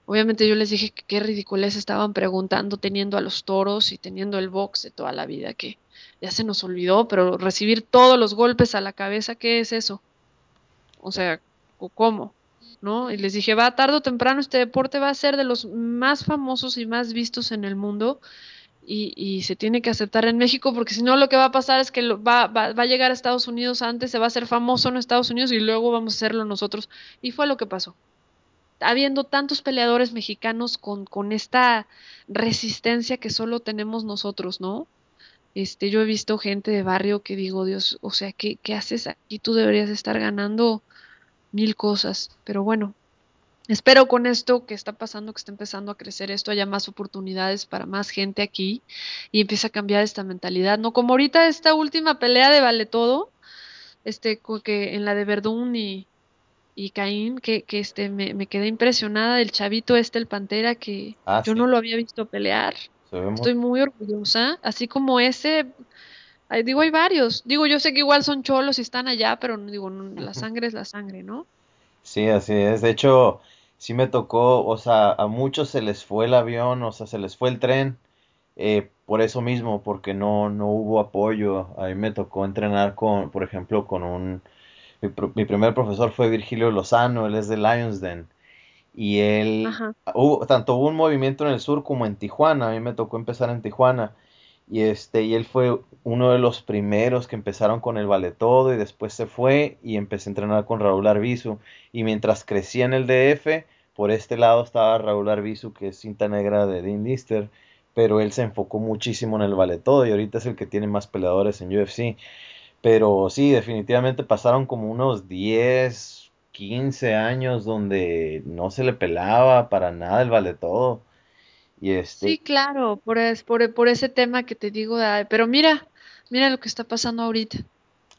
Obviamente yo les dije que qué ridiculez estaban preguntando teniendo a los toros y teniendo el box de toda la vida, que ya se nos olvidó, pero recibir todos los golpes a la cabeza, ¿qué es eso? O sea, ¿cómo? ¿No? Y les dije, va, tarde o temprano este deporte va a ser de los más famosos y más vistos en el mundo y, y se tiene que aceptar en México porque si no lo que va a pasar es que va, va, va, a llegar a Estados Unidos antes, se va a hacer famoso en Estados Unidos y luego vamos a hacerlo nosotros. Y fue lo que pasó. Habiendo tantos peleadores mexicanos con, con esta resistencia que solo tenemos nosotros, ¿no? Este, yo he visto gente de barrio que digo, Dios, o sea, ¿qué, qué haces aquí? Tú deberías estar ganando mil cosas. Pero bueno, espero con esto que está pasando, que está empezando a crecer esto, haya más oportunidades para más gente aquí y empiece a cambiar esta mentalidad. No como ahorita esta última pelea de Vale Todo, este, que en la de Verdún y, y Caín, que, que este, me, me, quedé impresionada del chavito este, el Pantera, que ah, yo no lo había visto pelear. Estoy muy orgullosa, así como ese, digo, hay varios. Digo, yo sé que igual son cholos y están allá, pero digo, la sangre es la sangre, ¿no? Sí, así es. De hecho, sí me tocó, o sea, a muchos se les fue el avión, o sea, se les fue el tren, eh, por eso mismo, porque no, no hubo apoyo. A mí me tocó entrenar con, por ejemplo, con un, mi, primer profesor fue Virgilio Lozano, él es de Lions Den. Y él, hubo, tanto hubo un movimiento en el sur como en Tijuana, a mí me tocó empezar en Tijuana y este y él fue uno de los primeros que empezaron con el vale todo y después se fue y empecé a entrenar con Raúl Arbizu. Y mientras crecía en el DF por este lado estaba Raúl Arbizu que es cinta negra de Dean Lister pero él se enfocó muchísimo en el vale todo y ahorita es el que tiene más peleadores en UFC pero sí definitivamente pasaron como unos 10 15 años donde no se le pelaba para nada el vale todo. Este sí, claro, por, por, por, ese tema que te digo, pero mira, mira lo que está pasando ahorita.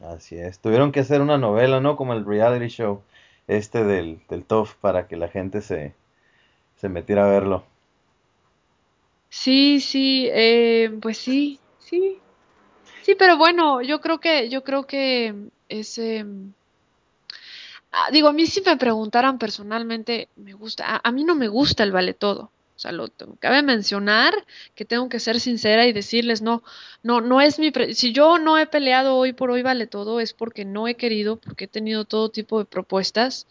Así es, tuvieron que hacer una novela, ¿no? Como el reality show este del, del TOF para que la gente se, se metiera a verlo. Sí, sí, eh, pues sí, sí. Sí, pero bueno, yo creo que, yo creo que ese... Ah, digo, a mí si me preguntaran personalmente, me gusta, a, a mí no me gusta el vale todo. O sea, lo cabe mencionar que tengo que ser sincera y decirles, no, no, no es mi, si yo no he peleado hoy por hoy vale todo, es porque no he querido, porque he tenido todo tipo de propuestas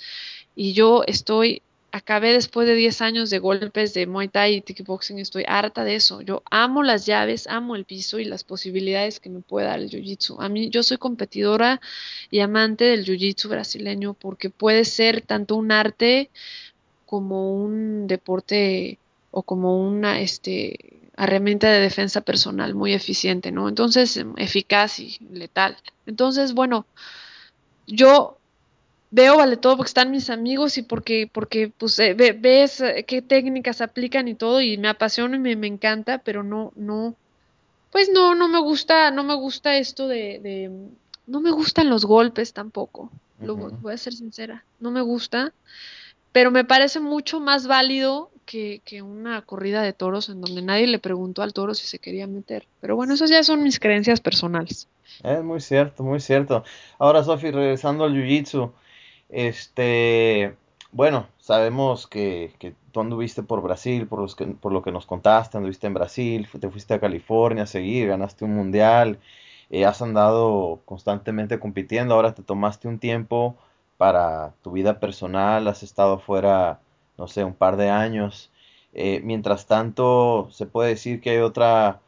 y yo estoy acabé después de 10 años de golpes de Muay Thai y kickboxing, estoy harta de eso. Yo amo las llaves, amo el piso y las posibilidades que me puede dar el Jiu-Jitsu. A mí, yo soy competidora y amante del Jiu-Jitsu brasileño porque puede ser tanto un arte como un deporte o como una este, herramienta de defensa personal muy eficiente, ¿no? Entonces, eficaz y letal. Entonces, bueno, yo veo vale todo porque están mis amigos y porque, porque pues eh, ves eh, qué técnicas aplican y todo y me apasiona y me, me, encanta, pero no, no, pues no, no me gusta, no me gusta esto de, de no me gustan los golpes tampoco, lo, voy a ser sincera, no me gusta, pero me parece mucho más válido que, una corrida de toros en donde nadie le preguntó al toro si se quería meter. Pero bueno, esas ya son mis creencias personales. Es muy cierto, muy cierto. Ahora, Sofi, regresando al Jiu-Jitsu, este, bueno, sabemos que, que, tú anduviste por Brasil, por, los que, por lo que nos contaste, anduviste en Brasil, te fuiste a California a seguir, ganaste un mundial, eh, has andado constantemente compitiendo, ahora te tomaste un tiempo para tu vida personal, has estado fuera, no sé, un par de años. Eh, mientras tanto, se puede decir que hay otra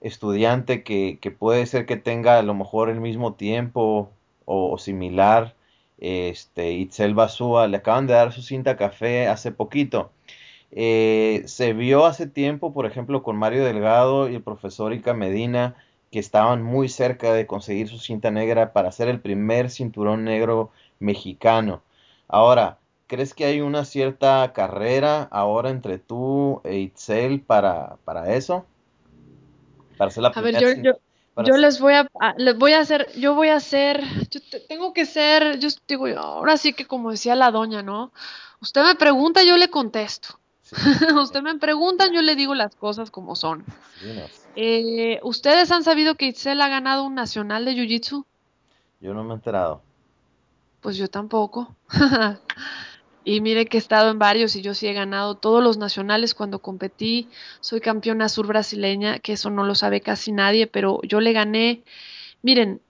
estudiante que, que, puede ser que tenga a lo mejor el mismo tiempo o, similar este, Itzel Basúa, le acaban de dar su cinta café hace poquito. Eh, se vio hace tiempo, por ejemplo, con Mario Delgado y el profesor Ica Medina, que estaban muy cerca de conseguir su cinta negra para ser el primer cinturón negro mexicano. Ahora, ¿crees que hay una cierta carrera ahora entre tú e Itzel para, para eso? Para ser la a ver, yo, yo les voy a, les voy a hacer, yo voy a hacer, yo tengo que ser, yo digo, ahora sí que como decía la doña, ¿no? Usted me pregunta, yo le contesto. Usted me pregunta, yo le digo las cosas como son. Eh, ¿Ustedes han sabido que Itzel ha ganado un nacional de Jiu-Jitsu? Yo no me he enterado. Pues yo tampoco. Y mire que he estado en varios y yo sí he ganado todos los nacionales cuando competí. Soy campeona sur brasileña, que eso no lo sabe casi nadie, pero yo le gané. Miren,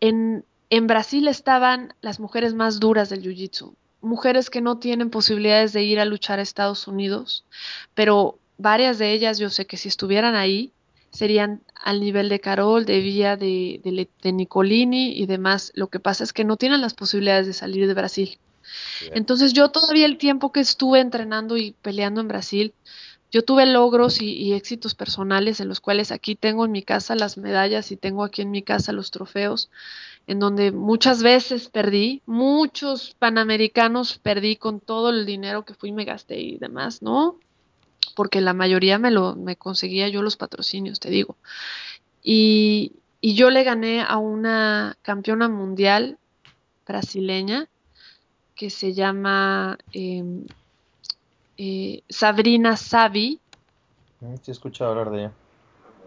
en, en Brasil estaban las mujeres más duras del Jiu-Jitsu. Mujeres que no tienen posibilidades de ir a luchar a Estados Unidos, pero varias de ellas yo sé que si estuvieran ahí serían al nivel de Carol, de Villa, de, de, de Nicolini y demás. Lo que pasa es que no tienen las posibilidades de salir de Brasil. Entonces yo todavía el tiempo que estuve entrenando y peleando en Brasil, yo tuve logros y, éxitos personales en los cuales aquí tengo en mi casa las medallas y tengo aquí en mi casa los trofeos, en donde muchas veces perdí, muchos panamericanos perdí con todo el dinero que fui y me gasté y demás, ¿no? Porque la mayoría me lo me conseguía yo los patrocinios, te digo. Y, y yo le gané a una campeona mundial brasileña que se llama em, eh, Sabrina Savi. Mm, sí, he escuchado hablar de ella.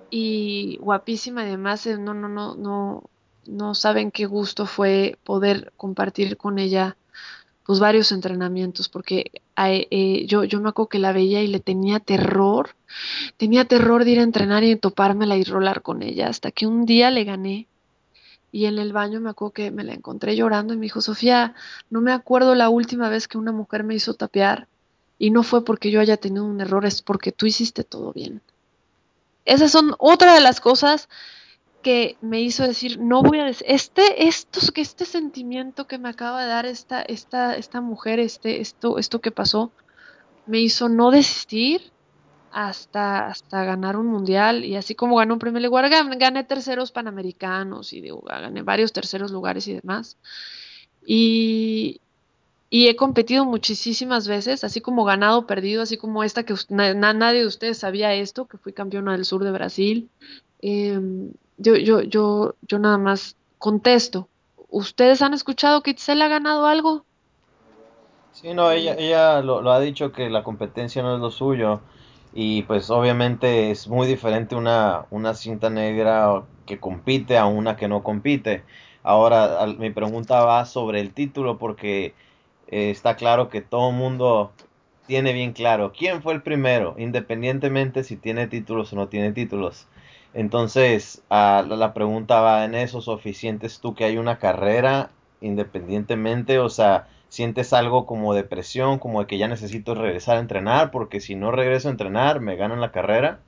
Y guapísima, además, eh, no, no, no, no, no saben qué gusto fue poder compartir con ella pues varios entrenamientos, porque eh, yo, yo me acuerdo que la veía y le tenía terror, tenía terror de ir a entrenar y topármela y rolar con ella, hasta que un día le gané y en el baño me acuerdo que me la encontré llorando y me dijo, Sofía, no me acuerdo la última vez que una mujer me hizo tapear y no fue porque yo haya tenido un error, es porque tú hiciste todo bien. Esas son otra de las cosas que me hizo decir, no voy a decir, este, esto, este sentimiento que me acaba de dar esta, esta, esta mujer, este, esto, esto que pasó, me hizo no desistir, hasta, hasta ganar un mundial y así como ganó un primer lugar, gané, terceros panamericanos y digo, gané varios terceros lugares y demás. Y, y he competido muchísimas veces, así como ganado, perdido, así como esta que nadie de ustedes sabía esto, que fui campeona del sur de Brasil. Em, yo, yo, yo, nada más contesto. ¿Ustedes han escuchado que Itzel ha ganado algo? Sí, no, ella, ella lo ha dicho que la competencia no es lo suyo y pues obviamente es muy diferente una, una cinta negra que compite a una que no compite. Ahora mi pregunta va sobre el título porque eh, está claro que todo el mundo tiene bien claro quién fue el primero, independientemente si tiene títulos o no tiene títulos. Entonces, la, la pregunta va en eso, ¿suficientes tú que hay una carrera independientemente? O sea, sientes algo como depresión, como de que ya necesito regresar a entrenar, porque si no regreso a entrenar me ganan la carrera?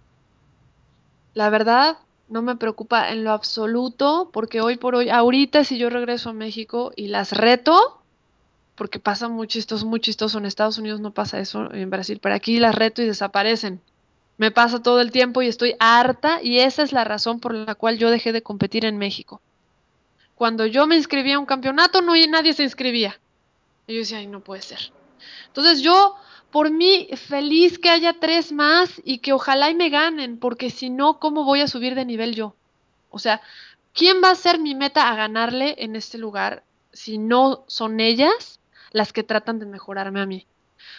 La verdad, no me preocupa en lo absoluto, porque hoy por hoy, ahorita si yo regreso a México y las reto, porque pasa muy chistoso, muy chistoso, en Estados Unidos no pasa eso, en Brasil, pero aquí las reto y desaparecen. Me pasa todo el tiempo y estoy harta y esa es la razón por la cual yo dejé de competir en México. Cuando yo me inscribía a un campeonato, no nadie se inscribía. Y yo decía, ay, no puede ser. Entonces yo, por mí, feliz que haya tres más y que ojalá y me ganen, porque si no, ¿cómo voy a subir de nivel yo? O sea, ¿quién va a ser mi meta a ganarle en este lugar si no son ellas las que tratan de mejorarme a mí?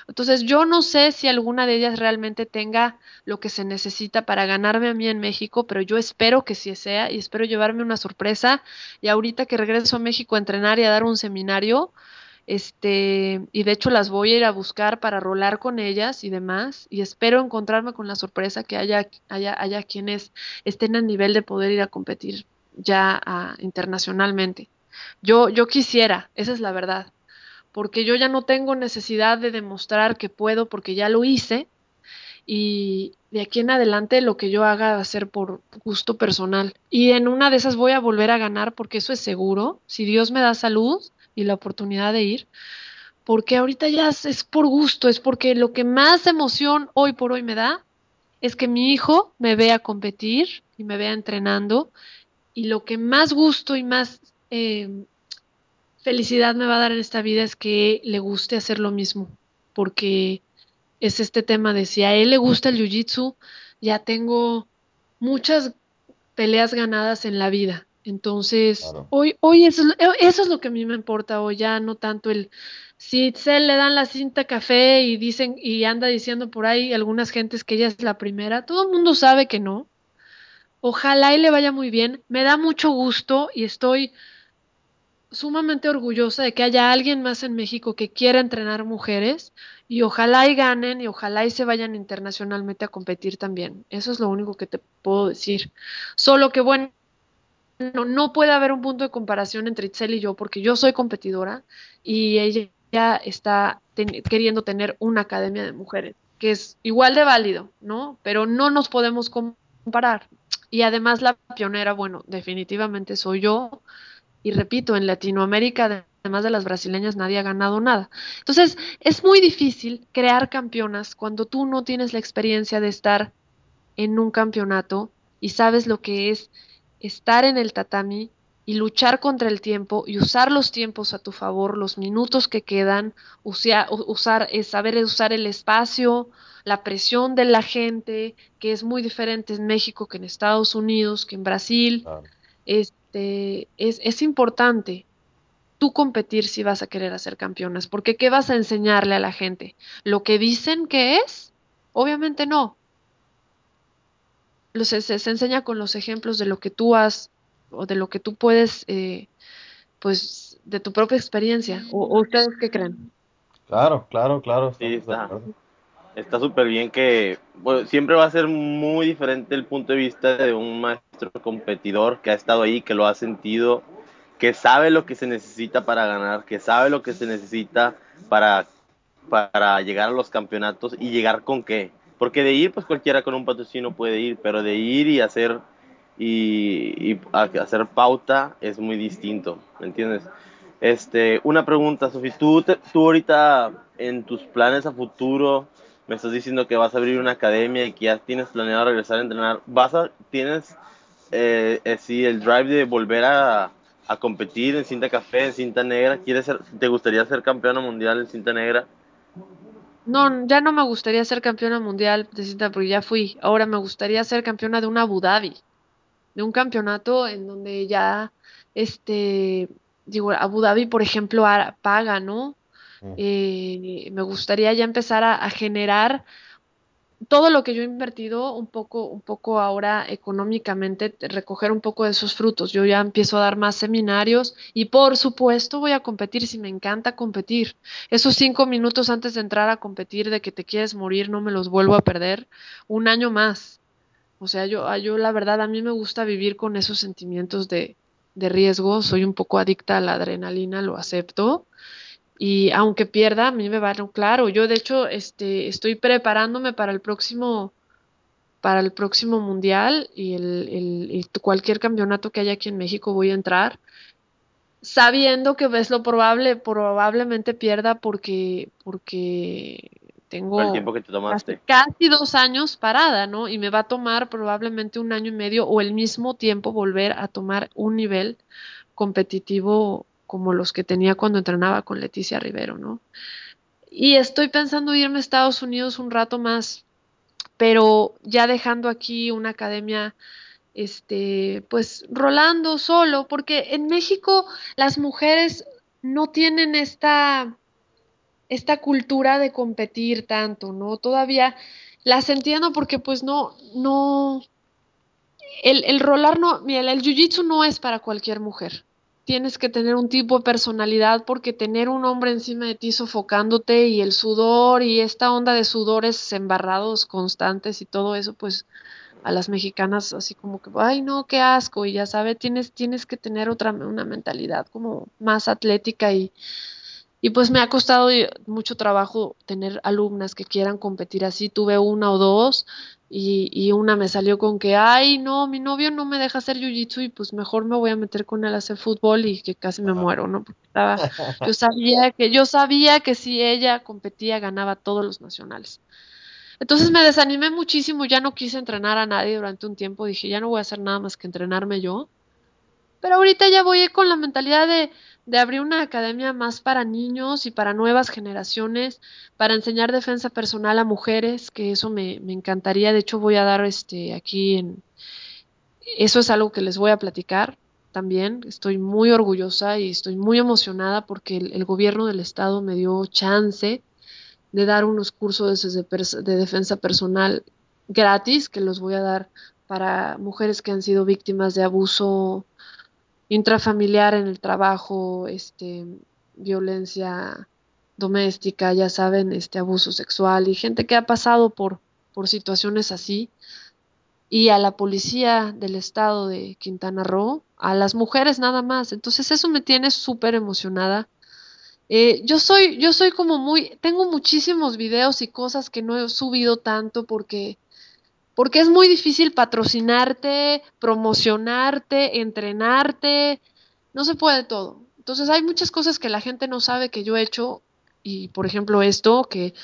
Entonces yo no sé si alguna de ellas realmente tenga lo que se necesita para ganarme a mí en México, pero yo espero que sí sea y espero llevarme una sorpresa. Y ahorita que regreso a México a entrenar y a dar un seminario, este, y de hecho las voy a ir a buscar para rolar con ellas y demás, y espero encontrarme con la sorpresa que haya, haya, haya quienes estén a nivel de poder ir a competir ya ah, internacionalmente. Yo, yo quisiera, esa es la verdad, porque yo ya no tengo necesidad de demostrar que puedo porque ya lo hice, y de aquí en adelante lo que yo haga va a ser por gusto personal. Y en una de esas voy a volver a ganar porque eso es seguro. Si Dios me da salud, y la oportunidad de ir, porque ahorita ya es por gusto, es porque lo que más emoción hoy por hoy me da es que mi hijo me vea competir y me vea entrenando y lo que más gusto y más eh, felicidad me va a dar en esta vida es que le guste hacer lo mismo, porque es este tema de si a él le gusta el jiu-jitsu, ya tengo muchas peleas ganadas en la vida. Entonces, hoy, hoy eso, eso, es lo que a mí me importa hoy, ya no tanto el si se le dan la cinta café y dicen y anda diciendo por ahí algunas gentes que ella es la primera, todo el mundo sabe que no. Ojalá y le vaya muy bien. Me da mucho gusto y estoy sumamente orgullosa de que haya alguien más en México que quiera entrenar mujeres y ojalá y ganen y ojalá y se vayan internacionalmente a competir también. Eso es lo único que te puedo decir. Solo que bueno, no, no puede haber un punto de comparación entre Itzel y yo porque yo soy competidora y ella está queriendo tener una academia de mujeres, que es igual de válido, ¿no? Pero no nos podemos comparar. Y además la pionera, bueno, definitivamente soy yo. Y repito, en Latinoamérica, además de las brasileñas, nadie ha ganado nada. Entonces, es muy difícil crear campeonas cuando tú no tienes la experiencia de estar en un campeonato y sabes lo que es estar en el tatami y luchar contra el tiempo y usar los tiempos a tu favor, los minutos que quedan, usar, usar saber usar el espacio, la presión de la gente, que es muy diferente en México que en Estados Unidos, que en Brasil. Este, es, es importante tú competir si vas a querer hacer campeonas, porque ¿qué vas a enseñarle a la gente? ¿Lo que dicen que es? Obviamente no, se, se, enseña con los ejemplos de lo que tú has o de lo que tú puedes, eh, pues, de tu propia experiencia. ¿O, ustedes qué creen? Claro, claro, claro. Sí, está. Está súper bien que siempre va a ser muy diferente el punto de vista de un maestro competidor que ha estado ahí, que lo ha sentido, que sabe lo que se necesita para ganar, que sabe lo que se necesita para, para llegar a los campeonatos y llegar con qué porque de ir, pues cualquiera con un patrocinio puede ir, pero de ir y hacer y, hacer pauta es muy distinto, ¿me entiendes? Este, una pregunta, Sofi, ¿tú, tú ahorita en tus planes a futuro me estás diciendo que vas a abrir una academia y que ya tienes planeado regresar a entrenar, ¿vas a, tienes eh, eh el drive de volver a, a, competir en cinta café, en cinta negra? ¿Quieres ser, ¿Te gustaría ser campeona mundial en cinta negra? No, ya no me gustaría ser campeona mundial de cinta porque ya fui. Ahora me gustaría ser campeona de un Abu Dhabi, de un campeonato en donde ya, este, digo, Abu Dhabi, por ejemplo, paga, ¿no? Mm. Eh, me gustaría ya empezar a generar todo lo que yo he invertido un poco, un poco ahora económicamente, recoger un poco de esos frutos. Yo ya empiezo a dar más seminarios y por supuesto voy a competir si me encanta competir. Esos cinco minutos antes de entrar a competir de que te quieres morir, no me los vuelvo a perder un año más. O sea, yo, yo la verdad, a mí me gusta vivir con esos sentimientos de, de riesgo. Soy un poco adicta a la adrenalina, lo acepto y aunque pierda, a mí me va a claro. Yo de hecho este, estoy preparándome para el próximo para el próximo mundial y, el, el, y cualquier campeonato que haya aquí en México voy a entrar sabiendo que es lo probable, probablemente pierda porque, porque tengo el tiempo que te tomaste. Casi, casi, dos años parada, ¿no? Y me va a tomar probablemente un año y medio o el mismo tiempo volver a tomar un nivel competitivo como los que tenía cuando entrenaba con Leticia Rivero, ¿no? Y estoy pensando irme a Estados Unidos un rato más, pero ya dejando aquí una academia este, pues rolando solo, porque en México las mujeres no tienen esta, esta cultura de competir tanto, ¿no? Todavía las entiendo porque pues no, no, el, el rolar no, mira, el jiu-jitsu no es para cualquier mujer. Tienes que tener un tipo de personalidad porque tener un hombre encima de ti sofocándote y el sudor y esta onda de sudores embarrados constantes y todo eso, pues a las mexicanas así como que, ay no, qué asco, y ya sabe, tienes, tienes que tener otra, una mentalidad como más atlética y, y pues me ha costado mucho trabajo tener alumnas que quieran competir así, tuve una o dos y, y una me salió con que, ay no, mi novio no me deja hacer jiu-jitsu y pues mejor me voy a meter con él a hacer fútbol y que casi me muero, ¿no? Porque estaba, yo sabía que, yo sabía que si ella competía ganaba todos los nacionales. Entonces me desanimé muchísimo, ya no quise entrenar a nadie durante un tiempo, dije, ya no voy a hacer nada más que entrenarme yo. Pero ahorita ya voy con la mentalidad de, de abrir una academia más para niños y para nuevas generaciones, para enseñar defensa personal a mujeres, que eso me, me encantaría. De hecho, voy a dar este aquí en... Eso es algo que les voy a platicar también. Estoy muy orgullosa y estoy muy emocionada porque el, gobierno del estado me dio chance de dar unos cursos de, defensa personal gratis que los voy a dar para mujeres que han sido víctimas de abuso intrafamiliar en el trabajo, este, violencia doméstica, ya saben, este abuso sexual y gente que ha pasado por, por situaciones así. Y a la policía del estado de Quintana Roo, a las mujeres nada más. Entonces eso me tiene súper emocionada eh, yo soy, yo soy como muy, tengo muchísimos videos y cosas que no he subido tanto porque, porque es muy difícil patrocinarte, promocionarte, entrenarte, no se puede todo. Entonces hay muchas cosas que la gente no sabe que yo he hecho y por ejemplo esto que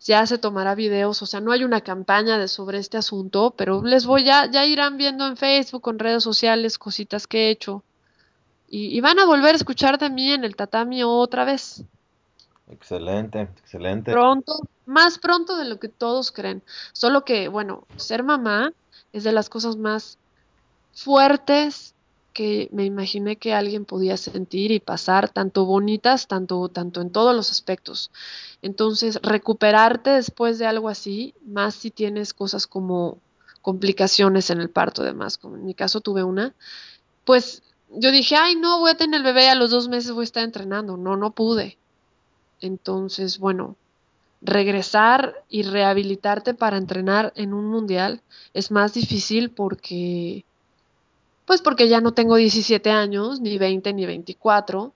ya se tomará videos, o sea, no hay una campaña de sobre este asunto, pero les voy a, ya irán viendo en Facebook, en redes sociales, cositas que he hecho y, y, van a volver a escuchar de mí en el tatami otra vez. Excelente, excelente. Pronto, más pronto de lo que todos creen. Solo que, bueno, ser mamá es de las cosas más fuertes que me imaginé que alguien podía sentir y pasar, tanto bonitas, tanto, tanto en todos los aspectos. Entonces, recuperarte después de algo así, más si tienes cosas como complicaciones en el parto, además, como en mi caso tuve una, pues yo dije, ay, no, voy a tener el bebé, a los dos meses voy a estar entrenando. No, no pude. Entonces, bueno, regresar y rehabilitarte para entrenar en un mundial es más difícil porque, pues porque ya no tengo 17 años, ni 20, ni 24,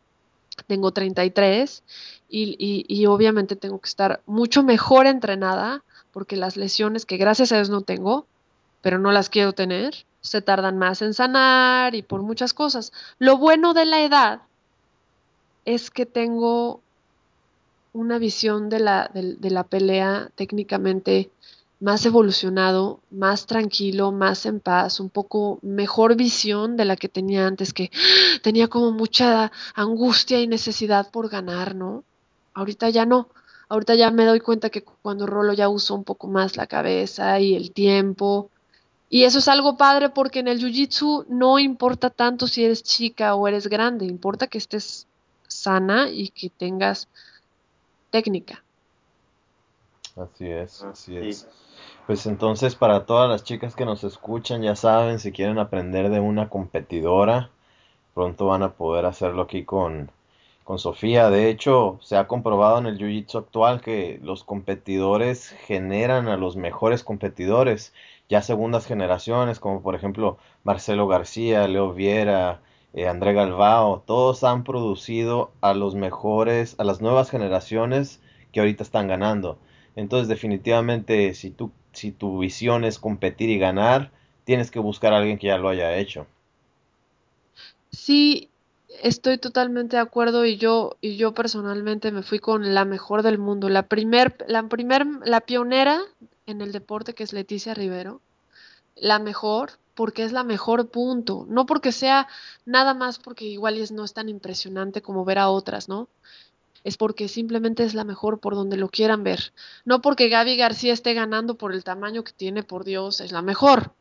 tengo 33 y, y, y obviamente tengo que estar mucho mejor entrenada porque las lesiones que gracias a Dios no tengo, pero no las quiero tener, se tardan más en sanar y por muchas cosas. Lo bueno de la edad es que tengo una visión de la, de, de la pelea técnicamente más evolucionado, más tranquilo, más en paz, un poco mejor visión de la que tenía antes, que tenía como mucha angustia y necesidad por ganar, ¿no? Ahorita ya no, ahorita ya me doy cuenta que cuando rolo ya uso un poco más la cabeza y el tiempo, y eso es algo padre porque en el Jiu-Jitsu no importa tanto si eres chica o eres grande, importa que estés sana y que tengas técnica. Así es, así es. Pues entonces para todas las chicas que nos escuchan, ya saben, si quieren aprender de una competidora, pronto van a poder hacerlo aquí con, con Sofía. De hecho, se ha comprobado en el Jiu-Jitsu actual que los competidores generan a los mejores competidores ya segundas generaciones, como por ejemplo Marcelo García, Leo Viera, eh, André Galvao, todos han producido a los mejores, a las nuevas generaciones que ahorita están ganando. Entonces, definitivamente, si, tú, si tu visión es competir y ganar, tienes que buscar a alguien que ya lo haya hecho. Sí, estoy totalmente de acuerdo y yo, y yo personalmente me fui con la mejor del mundo. La primer, la primer, la pionera en el deporte que es Leticia Rivero. La mejor, porque es la mejor punto. No porque sea nada más porque igual es, no es tan impresionante como ver a otras, ¿no? es porque simplemente es la mejor por donde lo quieran ver. No porque Gaby García esté ganando por el tamaño que tiene, por Dios, es la mejor,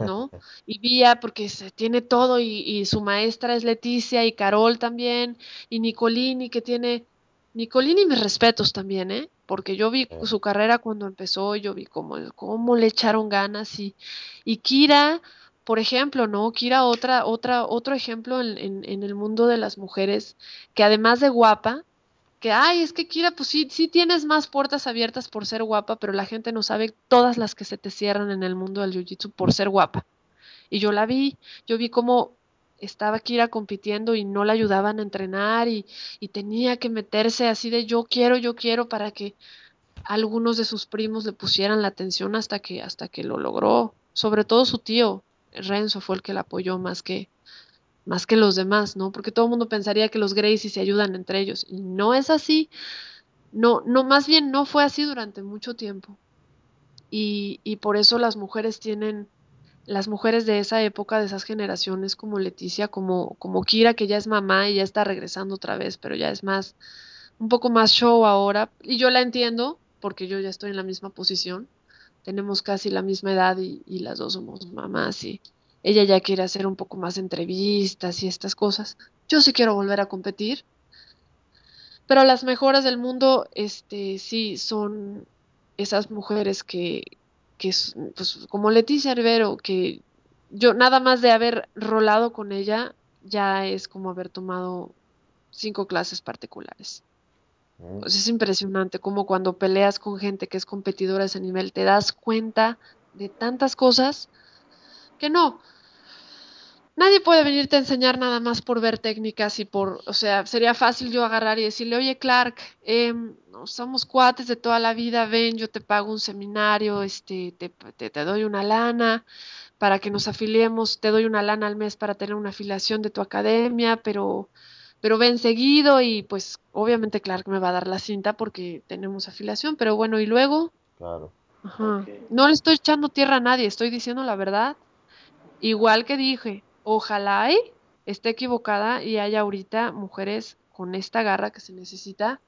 ¿no? Y Vía porque se tiene todo y, su maestra es Leticia y Carol también y Nicolini que tiene... Nicolini mis respetos también, ¿eh? Porque yo vi su carrera cuando empezó, yo vi cómo, cómo le echaron ganas y, y Kira, por ejemplo, ¿no? Kira, otra, otra, otro ejemplo en, en el mundo de las mujeres, que además de guapa, que, ay, es que Kira, pues sí, sí tienes más puertas abiertas por ser guapa, pero la gente no sabe todas las que se te cierran en el mundo del jiu-jitsu por ser guapa. Y yo la vi, yo vi cómo estaba Kira compitiendo y no la ayudaban a entrenar y, y tenía que meterse así de yo quiero, yo quiero para que algunos de sus primos le pusieran la atención hasta que, hasta que lo logró. Sobre todo su tío, Renzo, fue el que la apoyó más que, más que los demás, ¿no? Porque todo el mundo pensaría que los Gracie se ayudan entre ellos. Y no es así. No, no, más bien no fue así durante mucho tiempo. Y, y por eso las mujeres tienen, las mujeres de esa época, de esas generaciones, como Leticia, como, como Kira, que ya es mamá y ya está regresando otra vez, pero ya es más, un poco más show ahora. Y yo la entiendo, porque yo ya estoy en la misma posición. Tenemos casi la misma edad y, y las dos somos mamás y, ella ya quiere hacer un poco más entrevistas y estas cosas. Yo sí quiero volver a competir. Pero las mejoras del mundo, este, sí, son esas mujeres que, que pues, como Leticia Rivero, que yo nada más de haber rolado con ella, ya es como haber tomado cinco clases particulares. Mm. Pues es impresionante como cuando peleas con gente que es competidora a ese nivel, te das cuenta de tantas cosas que no. Nadie puede venirte a enseñar nada más por ver técnicas y por, o sea, sería fácil yo agarrar y decirle, oye Clark, eh, somos cuates de toda la vida, ven, yo te pago un seminario, este, te, te, te doy una lana para que nos afiliemos, te doy una lana al mes para tener una afiliación de tu academia, pero, pero ven seguido y pues obviamente Clark me va a dar la cinta porque tenemos afiliación, pero bueno, y luego... Claro. Ajá. No le estoy echando tierra a nadie, estoy diciendo la verdad. Igual que dije, ojalá y esté equivocada y haya ahorita mujeres con esta garra que se necesita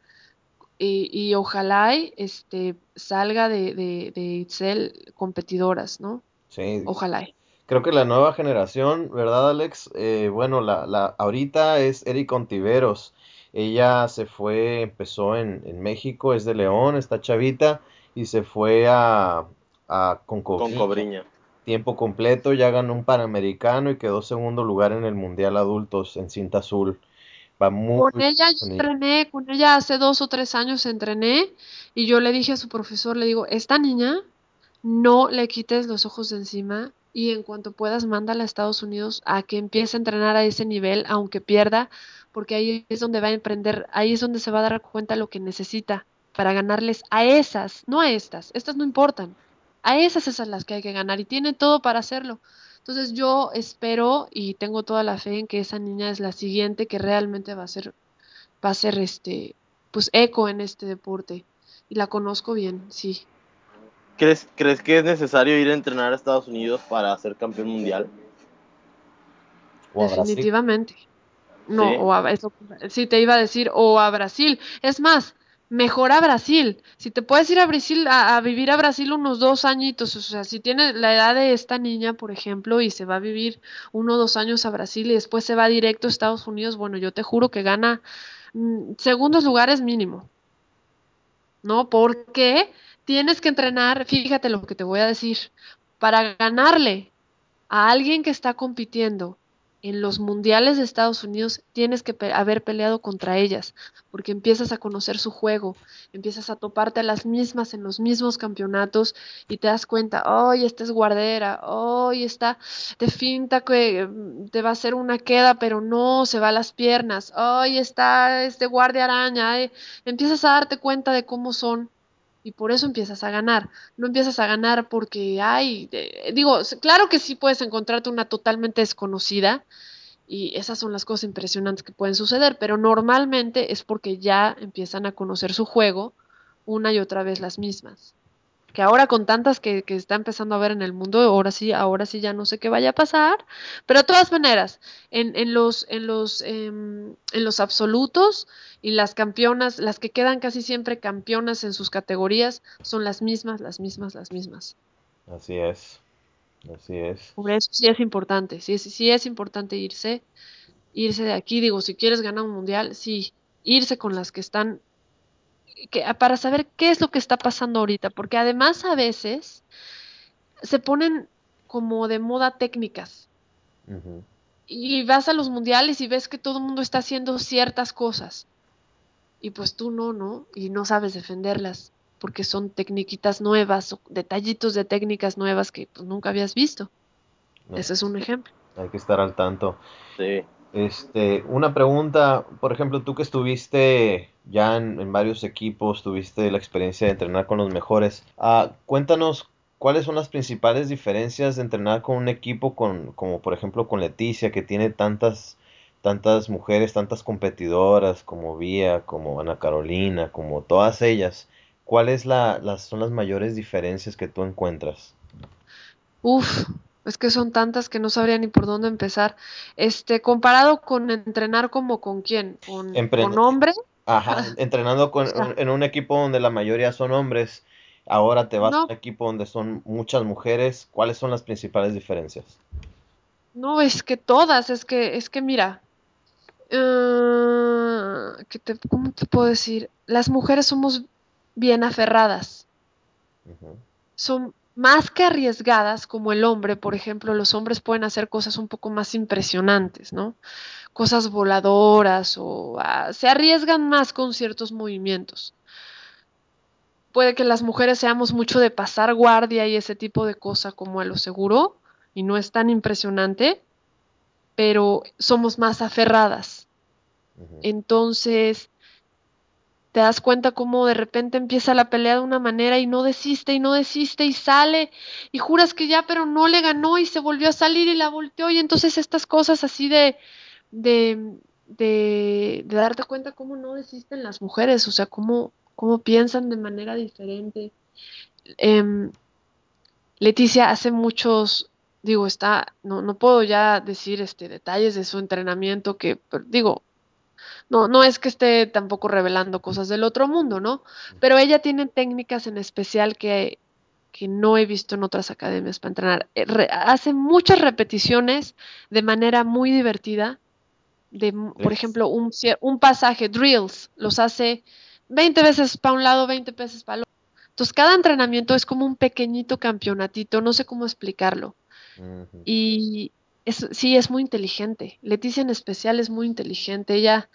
y, y ojalá y este, salga de, de, de Itzel competidoras, ¿no? Sí. Ojalá. Creo que la nueva generación, ¿verdad, Alex? Eh, bueno, la, la, ahorita es Eric Ontiveros. Ella se fue, empezó en, en México, es de León, está chavita, y se fue a, a Concobriña. Concobriña tiempo completo, ya ganó un Panamericano y quedó segundo lugar en el Mundial Adultos en cinta azul. Va muy con ella yo entrené, con ella hace dos o tres años entrené y yo le dije a su profesor, le digo, esta niña no le quites los ojos de encima y en cuanto puedas mándala a Estados Unidos a que empiece a entrenar a ese nivel, aunque pierda, porque ahí es donde va a emprender, ahí es donde se va a dar cuenta lo que necesita para ganarles a esas, no a estas, estas no importan, a esas esas las que hay que ganar y tiene todo para hacerlo. Entonces yo espero y tengo toda la fe en que esa niña es la siguiente que realmente va a ser va a ser este pues eco en este deporte y la conozco bien, sí. ¿Crees, ¿Crees que es necesario ir a entrenar a Estados Unidos para ser campeón mundial? ¿O a Definitivamente. No, ¿Sí? o a eso sí te iba a decir o a Brasil. Es más, mejor a Brasil. Si te puedes ir a Brasil a, vivir a Brasil unos dos añitos, o sea, si tienes la edad de esta niña, por ejemplo, y se va a vivir uno o dos años a Brasil y después se va directo a Estados Unidos, bueno, yo te juro que gana mm, segundos lugares mínimo. ¿No? Porque tienes que entrenar, fíjate lo que te voy a decir, para ganarle a alguien que está compitiendo en los mundiales de Estados Unidos tienes que haber peleado contra ellas, porque empiezas a conocer su juego, empiezas a toparte a las mismas en los mismos campeonatos y te das cuenta, hoy esta es guardera, hoy está de finta que mm, te va a hacer una queda, pero no, se va a las piernas, hoy está este guardia araña, empiezas a darte cuenta de cómo son y por eso empiezas a ganar. No empiezas a ganar porque hay, digo, claro que sí puedes encontrarte una totalmente desconocida y esas son las cosas impresionantes que pueden suceder, pero normalmente es porque ya empiezan a conocer su juego una y otra vez las mismas que ahora con tantas que, que, está empezando a ver en el mundo, ahora sí, ahora sí ya no sé qué vaya a pasar, pero de todas maneras, en, en los, en los, em, en los absolutos y las campeonas, las que quedan casi siempre campeonas en sus categorías, son las mismas, las mismas, las mismas. Así es, así es. Por eso sí es importante, sí, sí es importante irse, irse de aquí, digo, si quieres ganar un mundial, sí, irse con las que están para saber qué es lo que está pasando ahorita, porque además a veces se ponen como de moda técnicas. Y vas a los mundiales y ves que todo el mundo está haciendo ciertas cosas. Y pues tú no, ¿no? Y no sabes defenderlas, porque son tecniquitas nuevas, o detallitos de técnicas nuevas que pues, nunca habías visto. Ese es un ejemplo. Hay que estar al tanto. Sí. Este, una pregunta, por ejemplo, tú que estuviste ya en, varios equipos, tuviste la experiencia de entrenar con los mejores. Uh, cuéntanos cuáles son las principales diferencias de entrenar con un equipo con, como por ejemplo con Leticia, que tiene tantas, tantas mujeres, tantas competidoras como Vía, como Ana Carolina, como todas ellas. ¿Cuáles son las mayores diferencias que tú encuentras? Uf, es que son tantas que no sabría ni por dónde empezar. Este, comparado con entrenar como con quién, con, con hombre. Ajá, entrenando con, en un equipo donde la mayoría son hombres, ahora te vas a un equipo donde son muchas mujeres. ¿Cuáles son las principales diferencias? No, es que todas, es que, es que mira, uh, te, ¿cómo te puedo decir? Las mujeres somos bien aferradas. Son más que arriesgadas como el hombre, por ejemplo, los hombres pueden hacer cosas un poco más impresionantes, ¿no? Cosas voladoras o ah, se arriesgan más con ciertos movimientos. Puede que las mujeres seamos mucho de pasar guardia y ese tipo de cosa como a lo seguro y no es tan impresionante, pero somos más aferradas. Entonces, te das cuenta cómo de repente empieza la pelea de una manera y no desiste y no desiste y sale y juras que ya pero no le ganó y se volvió a salir y la volteó y entonces estas cosas así de de, de, darte cuenta cómo no desisten las mujeres, o sea, cómo, cómo piensan de manera diferente. Em, Leticia hace muchos, digo, está, no, no puedo ya decir este detalles de su entrenamiento que, digo, no, no es que esté tampoco revelando cosas del otro mundo, ¿no? Pero ella tiene técnicas en especial que, que no he visto en otras academias para entrenar. Eh, hace muchas repeticiones de manera muy divertida. De, por ejemplo, un, un pasaje, drills, los hace 20 veces para un lado, 20 veces para el otro. Entonces, cada entrenamiento es como un pequeñito campeonatito, no sé cómo explicarlo. Y sí, es muy inteligente. Leticia en especial es muy inteligente. Ella,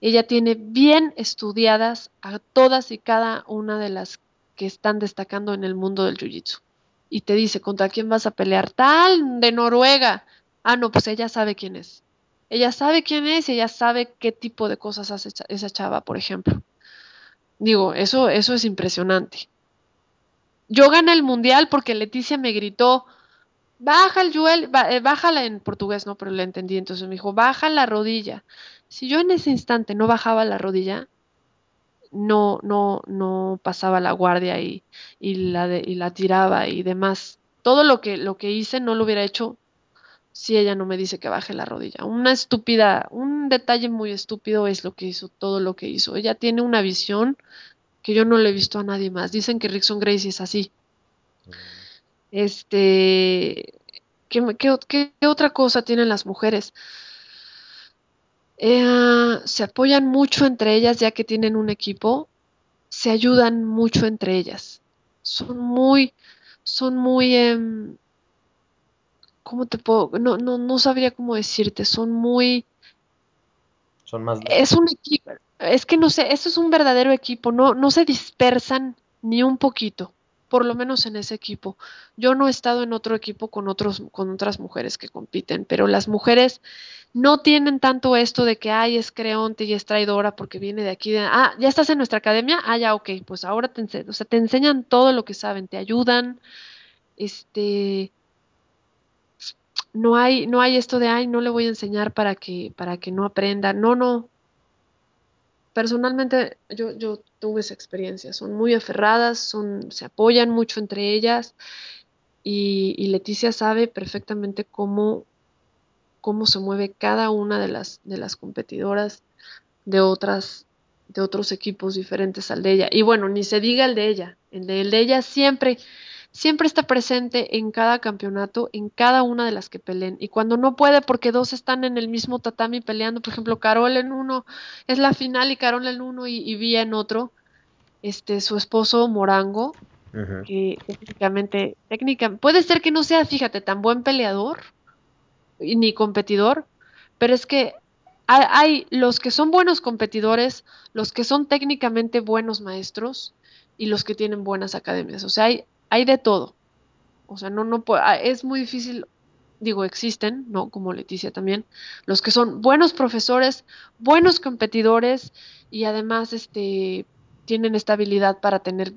ella tiene bien estudiadas a todas y cada una de las que están destacando en el mundo del jiu-jitsu. Y te dice, ¿contra quién vas a pelear? Tal, de Noruega. Ah, no, pues ella sabe quién es. Ella sabe quién es y ella sabe qué tipo de cosas hace esa chava, por ejemplo. Digo, eso, eso es impresionante. Yo gané el mundial porque Leticia me gritó, baja el Joel, eh, bájala en portugués, no, pero le entendí. Entonces me dijo, baja la rodilla. Si yo en ese instante no bajaba la rodilla, no, no, no pasaba la guardia y, y la, y la tiraba y demás. Todo lo que, lo que hice no lo hubiera hecho si ella no me dice que baje la rodilla. Una estúpida, un detalle muy estúpido es lo que hizo, todo lo que hizo. Ella tiene una visión que yo no le he visto a nadie más. Dicen que Rickson Gracie es así. Este, ¿qué, qué, otra cosa tienen las mujeres? Eh, se apoyan mucho entre ellas ya que tienen un equipo, se ayudan mucho entre ellas. Son muy, son muy, em, ¿cómo te puedo? No, no, no sabría cómo decirte, son muy... Son más... Es un equipo, es que no sé, eso es un verdadero equipo, no, no se dispersan ni un poquito, por lo menos en ese equipo. Yo no he estado en otro equipo con, otros, con otras mujeres que compiten, pero las mujeres no tienen tanto esto de que, ay, es creonte y es traidora porque viene de aquí, de, ah, ya estás en nuestra academia, ah, ya, ok, pues ahora te, o sea, te enseñan todo lo que saben, te ayudan, este, no hay, no hay esto de, ay, no le voy a enseñar para que, para que no aprenda. No, no. Personalmente, yo, yo tuve esa experiencia. Son muy aferradas, son, se apoyan mucho entre ellas y, Leticia sabe perfectamente cómo, cómo se mueve cada una de las, de las competidoras de otras de otros equipos diferentes al de ella. Y bueno, ni se diga el de ella. El de ella siempre, siempre está presente en cada campeonato, en cada una de las que peleen. Y cuando no puede, porque dos están en el mismo tatami peleando, por ejemplo, Carol en uno es la final y Carol en uno y, y Vía en otro, este, su esposo Morango, que técnicamente, técnica, puede ser que no sea, fíjate, tan buen peleador y ni competidor, pero es que hay, hay los que son buenos competidores, los que son técnicamente buenos maestros y los que tienen buenas academias. O sea, hay, hay de todo. O sea, no, no ah, es muy difícil, digo, existen, ¿no? Como Leticia también, los que son buenos profesores, buenos competidores y además este, tienen esta habilidad para tener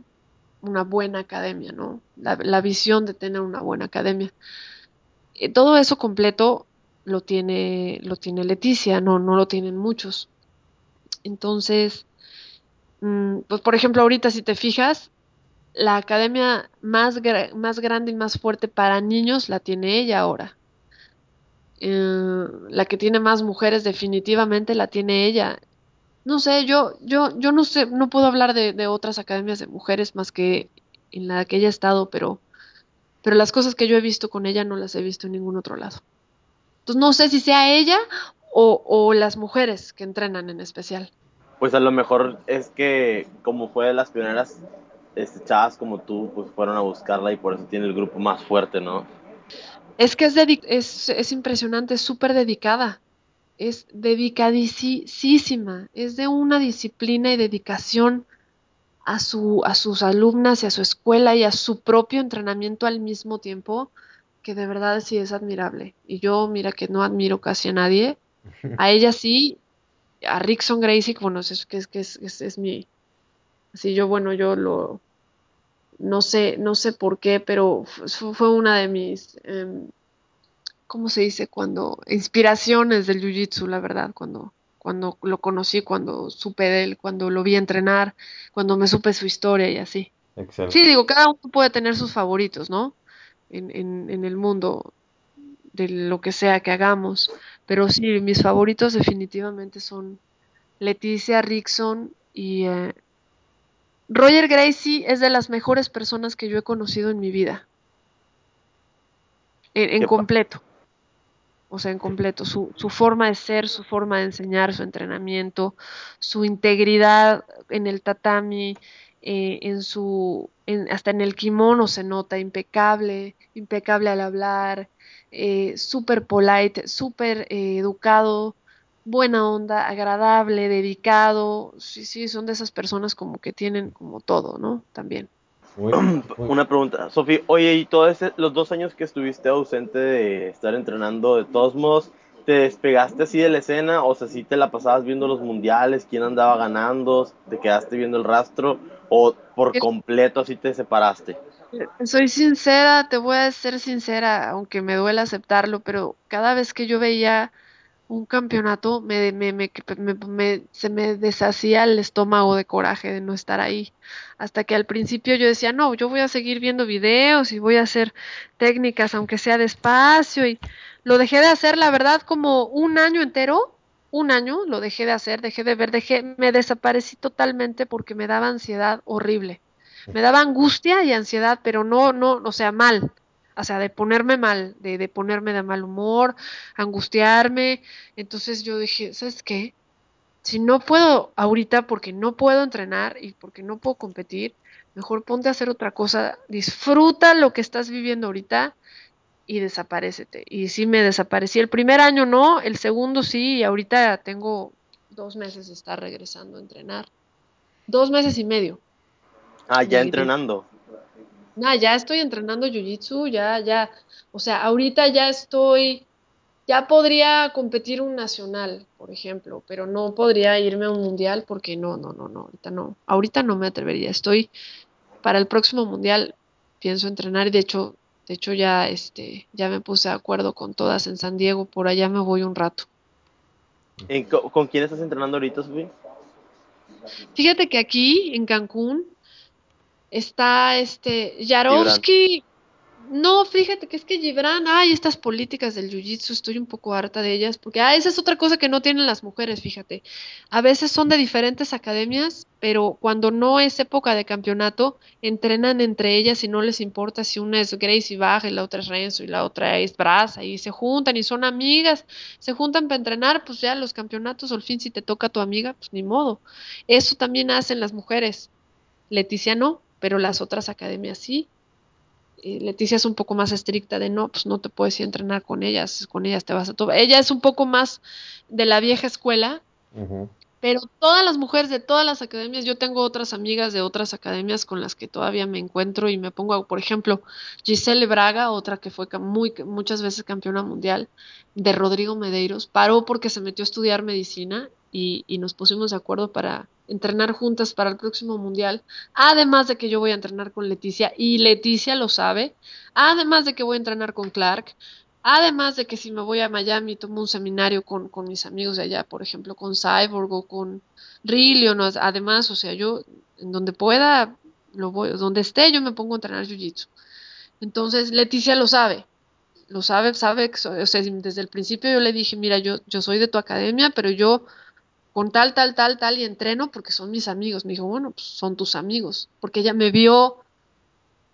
una buena academia, ¿no? La, la visión de tener una buena academia. Eh, todo eso completo lo tiene, lo tiene Leticia, no, no lo tienen muchos. Entonces, mm, pues por ejemplo, ahorita si te fijas, la academia más, gra- más grande y más fuerte para niños la tiene ella ahora. Eh, la que tiene más mujeres definitivamente la tiene ella. No sé, yo, yo, yo no sé, no puedo hablar de, de otras academias de mujeres más que en la que ella ha estado, pero, pero las cosas que yo he visto con ella no las he visto en ningún otro lado. Entonces no sé si sea ella o, o las mujeres que entrenan en especial. Pues a lo mejor es que como fue de las pioneras, este, chavas como tú, pues fueron a buscarla y por eso tiene el grupo más fuerte, ¿no? Es que es, es, es impresionante, es súper dedicada, es dedicadísima, es de una disciplina y dedicación a su, a sus alumnas y a su escuela y a su propio entrenamiento al mismo tiempo, que de verdad sí es admirable. Y yo, mira que no admiro casi a nadie, a ella sí, a Rickson Gracie, que bueno, es que es, que es, es, es mi, así yo, bueno, yo lo, no sé, no sé por qué, pero fu- fue una de mis, em, ¿cómo se dice? Cuando, inspiraciones del Jiu-Jitsu, la verdad, cuando, cuando lo conocí, cuando supe de él, cuando lo vi entrenar, cuando me supe su historia y así. Excelente. Sí, digo, cada uno puede tener sus favoritos, ¿no? En, en, en el mundo de lo que sea que hagamos, pero sí, mis favoritos definitivamente son Leticia Rickson y eh, Roger Gracie es de las mejores personas que yo he conocido en mi vida, en, en completo. O sea, en completo, su, su forma de ser, su forma de enseñar, su entrenamiento, su integridad en el tatami, eh, en su, en- hasta en el kimono se nota impecable, impecable al hablar, eh, súper polite, súper eh, educado, buena onda, agradable, dedicado. Sí, sí, son de esas personas como que tienen como todo, ¿no? También. Muy, muy- Una pregunta, Sofi, oye, y todos los dos años que estuviste ausente de estar entrenando, de todos modos, ¿te despegaste así de la escena? O sea, si te la pasabas viendo los mundiales, quién andaba ganando, te quedaste viendo el rastro, o por completo así te separaste? Soy sincera, te voy a ser sincera, aunque me duele aceptarlo, pero cada vez que yo veía un campeonato, me, me, me- se me deshacía el estómago de coraje de no estar ahí. Hasta que al principio yo decía, no, yo voy a seguir viendo videos y voy a hacer técnicas, aunque sea despacio. Y lo dejé de hacer, la verdad, como un año entero. Un año lo dejé de hacer, dejé de ver, dejé, me desaparecí totalmente porque me daba ansiedad horrible. Me daba angustia y ansiedad, pero no, no, o sea, mal. O sea, de ponerme mal, de, de ponerme de mal humor, angustiarme. Entonces yo dije, ¿sabes qué? Si no puedo ahorita porque no puedo entrenar y porque no puedo competir, mejor ponte a hacer otra cosa, disfruta lo que estás viviendo ahorita y desaparecete. Y sí me desaparecí. El primer año no, el segundo sí, y ahorita tengo dos meses de estar regresando a entrenar. Dos meses y medio. Ah, ya Y- entrenando. Ya estoy entrenando jiu-jitsu, ya, ya, o sea, ahorita ya estoy, ya podría competir un nacional, por ejemplo, pero no podría irme a un mundial porque no, no, no, no, ahorita no, ahorita no me atrevería. Estoy para el próximo mundial, pienso entrenar y de hecho, de hecho ya, este, ya me puse de acuerdo con todas en San Diego, por allá me voy un rato. ¿En co- ¿Con quién estás entrenando ahorita, Sofi? Fíjate que aquí en Cancún está este Yarovsky. No, fíjate que es que Gibran, ay, estas políticas del jiu-jitsu, estoy un poco harta de ellas, porque ah, esa es otra cosa que no tienen las mujeres, fíjate. A veces son de diferentes academias, pero cuando no es época de campeonato, entrenan entre ellas y no les importa si una es Gracie Bach y la otra es Renzo y la otra es Braza, y se juntan y son amigas, se juntan para entrenar, pues ya los campeonatos, al fin si te toca a tu amiga, pues ni modo. Eso también hacen las mujeres. Leticia no, pero las otras academias sí. Eh, Leticia es un poco más estricta de no, pues no te puedes ir a entrenar con ellas, con ellas te vas a todo. Ella es un poco más de la vieja escuela, pero todas las mujeres de todas las academias, yo tengo otras amigas de otras academias con las que todavía me encuentro y me pongo, a- por ejemplo, Giselle Braga, otra que fue muy, muchas veces campeona mundial, de Rodrigo Medeiros, paró porque se metió a estudiar medicina y, y nos pusimos de acuerdo para entrenar juntas para el próximo mundial, además de que yo voy a entrenar con Leticia y Leticia lo sabe, además de que voy a entrenar con Clark, Además de que si me voy a Miami, tomo un seminario con, con mis amigos de allá, por ejemplo, con Cyborg o con Rillion, además, o sea, yo en donde pueda, lo voy, donde esté, yo me pongo a entrenar Jiu-Jitsu. Entonces, Leticia lo sabe, lo sabe, sabe, o sea, desde el principio yo le dije, mira, yo, yo soy de tu academia, pero yo con tal, tal, tal, tal y entreno porque son mis amigos. Me dijo, bueno, pues son tus amigos, porque ella me vio